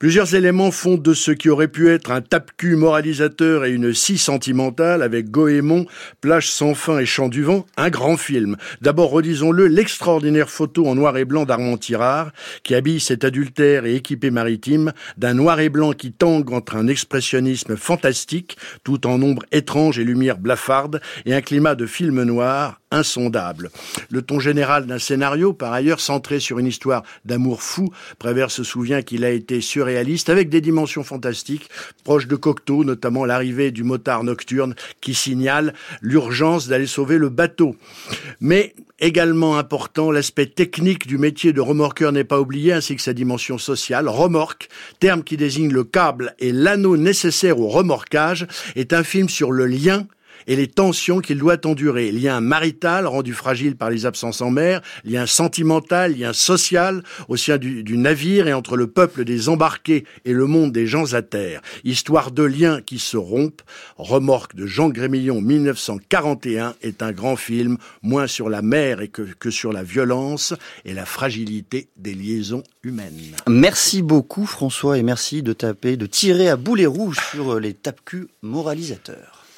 Plusieurs éléments font de ce qui aurait pu être un tape-cul moralisateur et une scie sentimentale avec Goémon, Plage sans fin et Chant du vent, un grand film. D'abord, redisons-le, l'extraordinaire photo en noir et blanc d'Armand Tirard, qui habille cet adultère et équipé maritime d'un noir et blanc qui tangue entre un expressionnisme fantastique, tout en ombre étrange et lumière blafarde, et un climat de film noir insondable. Le ton général d'un scénario, par ailleurs centré sur une histoire d'amour fou, Prévert se souvient qu'il a été surréaliste avec des dimensions fantastiques, proches de Cocteau, notamment l'arrivée du motard nocturne qui signale l'urgence d'aller sauver le bateau. Mais également important, l'aspect technique du métier de remorqueur n'est pas oublié, ainsi que sa dimension sociale. Remorque, terme qui désigne le câble et l'anneau nécessaire au remorquage, est un film sur le lien et les tensions qu'il doit endurer. Lien marital rendu fragile par les absences en mer, lien sentimental, lien social au sein du, navire et entre le peuple des embarqués et le monde des gens à terre. Histoire de liens qui se rompent. Remorque de Jean Grémillon 1941 est un grand film, moins sur la mer et que, que sur la violence et la fragilité des liaisons humaines. Merci beaucoup François et merci de taper, de tirer à boulet rouge sur les tape moralisateurs.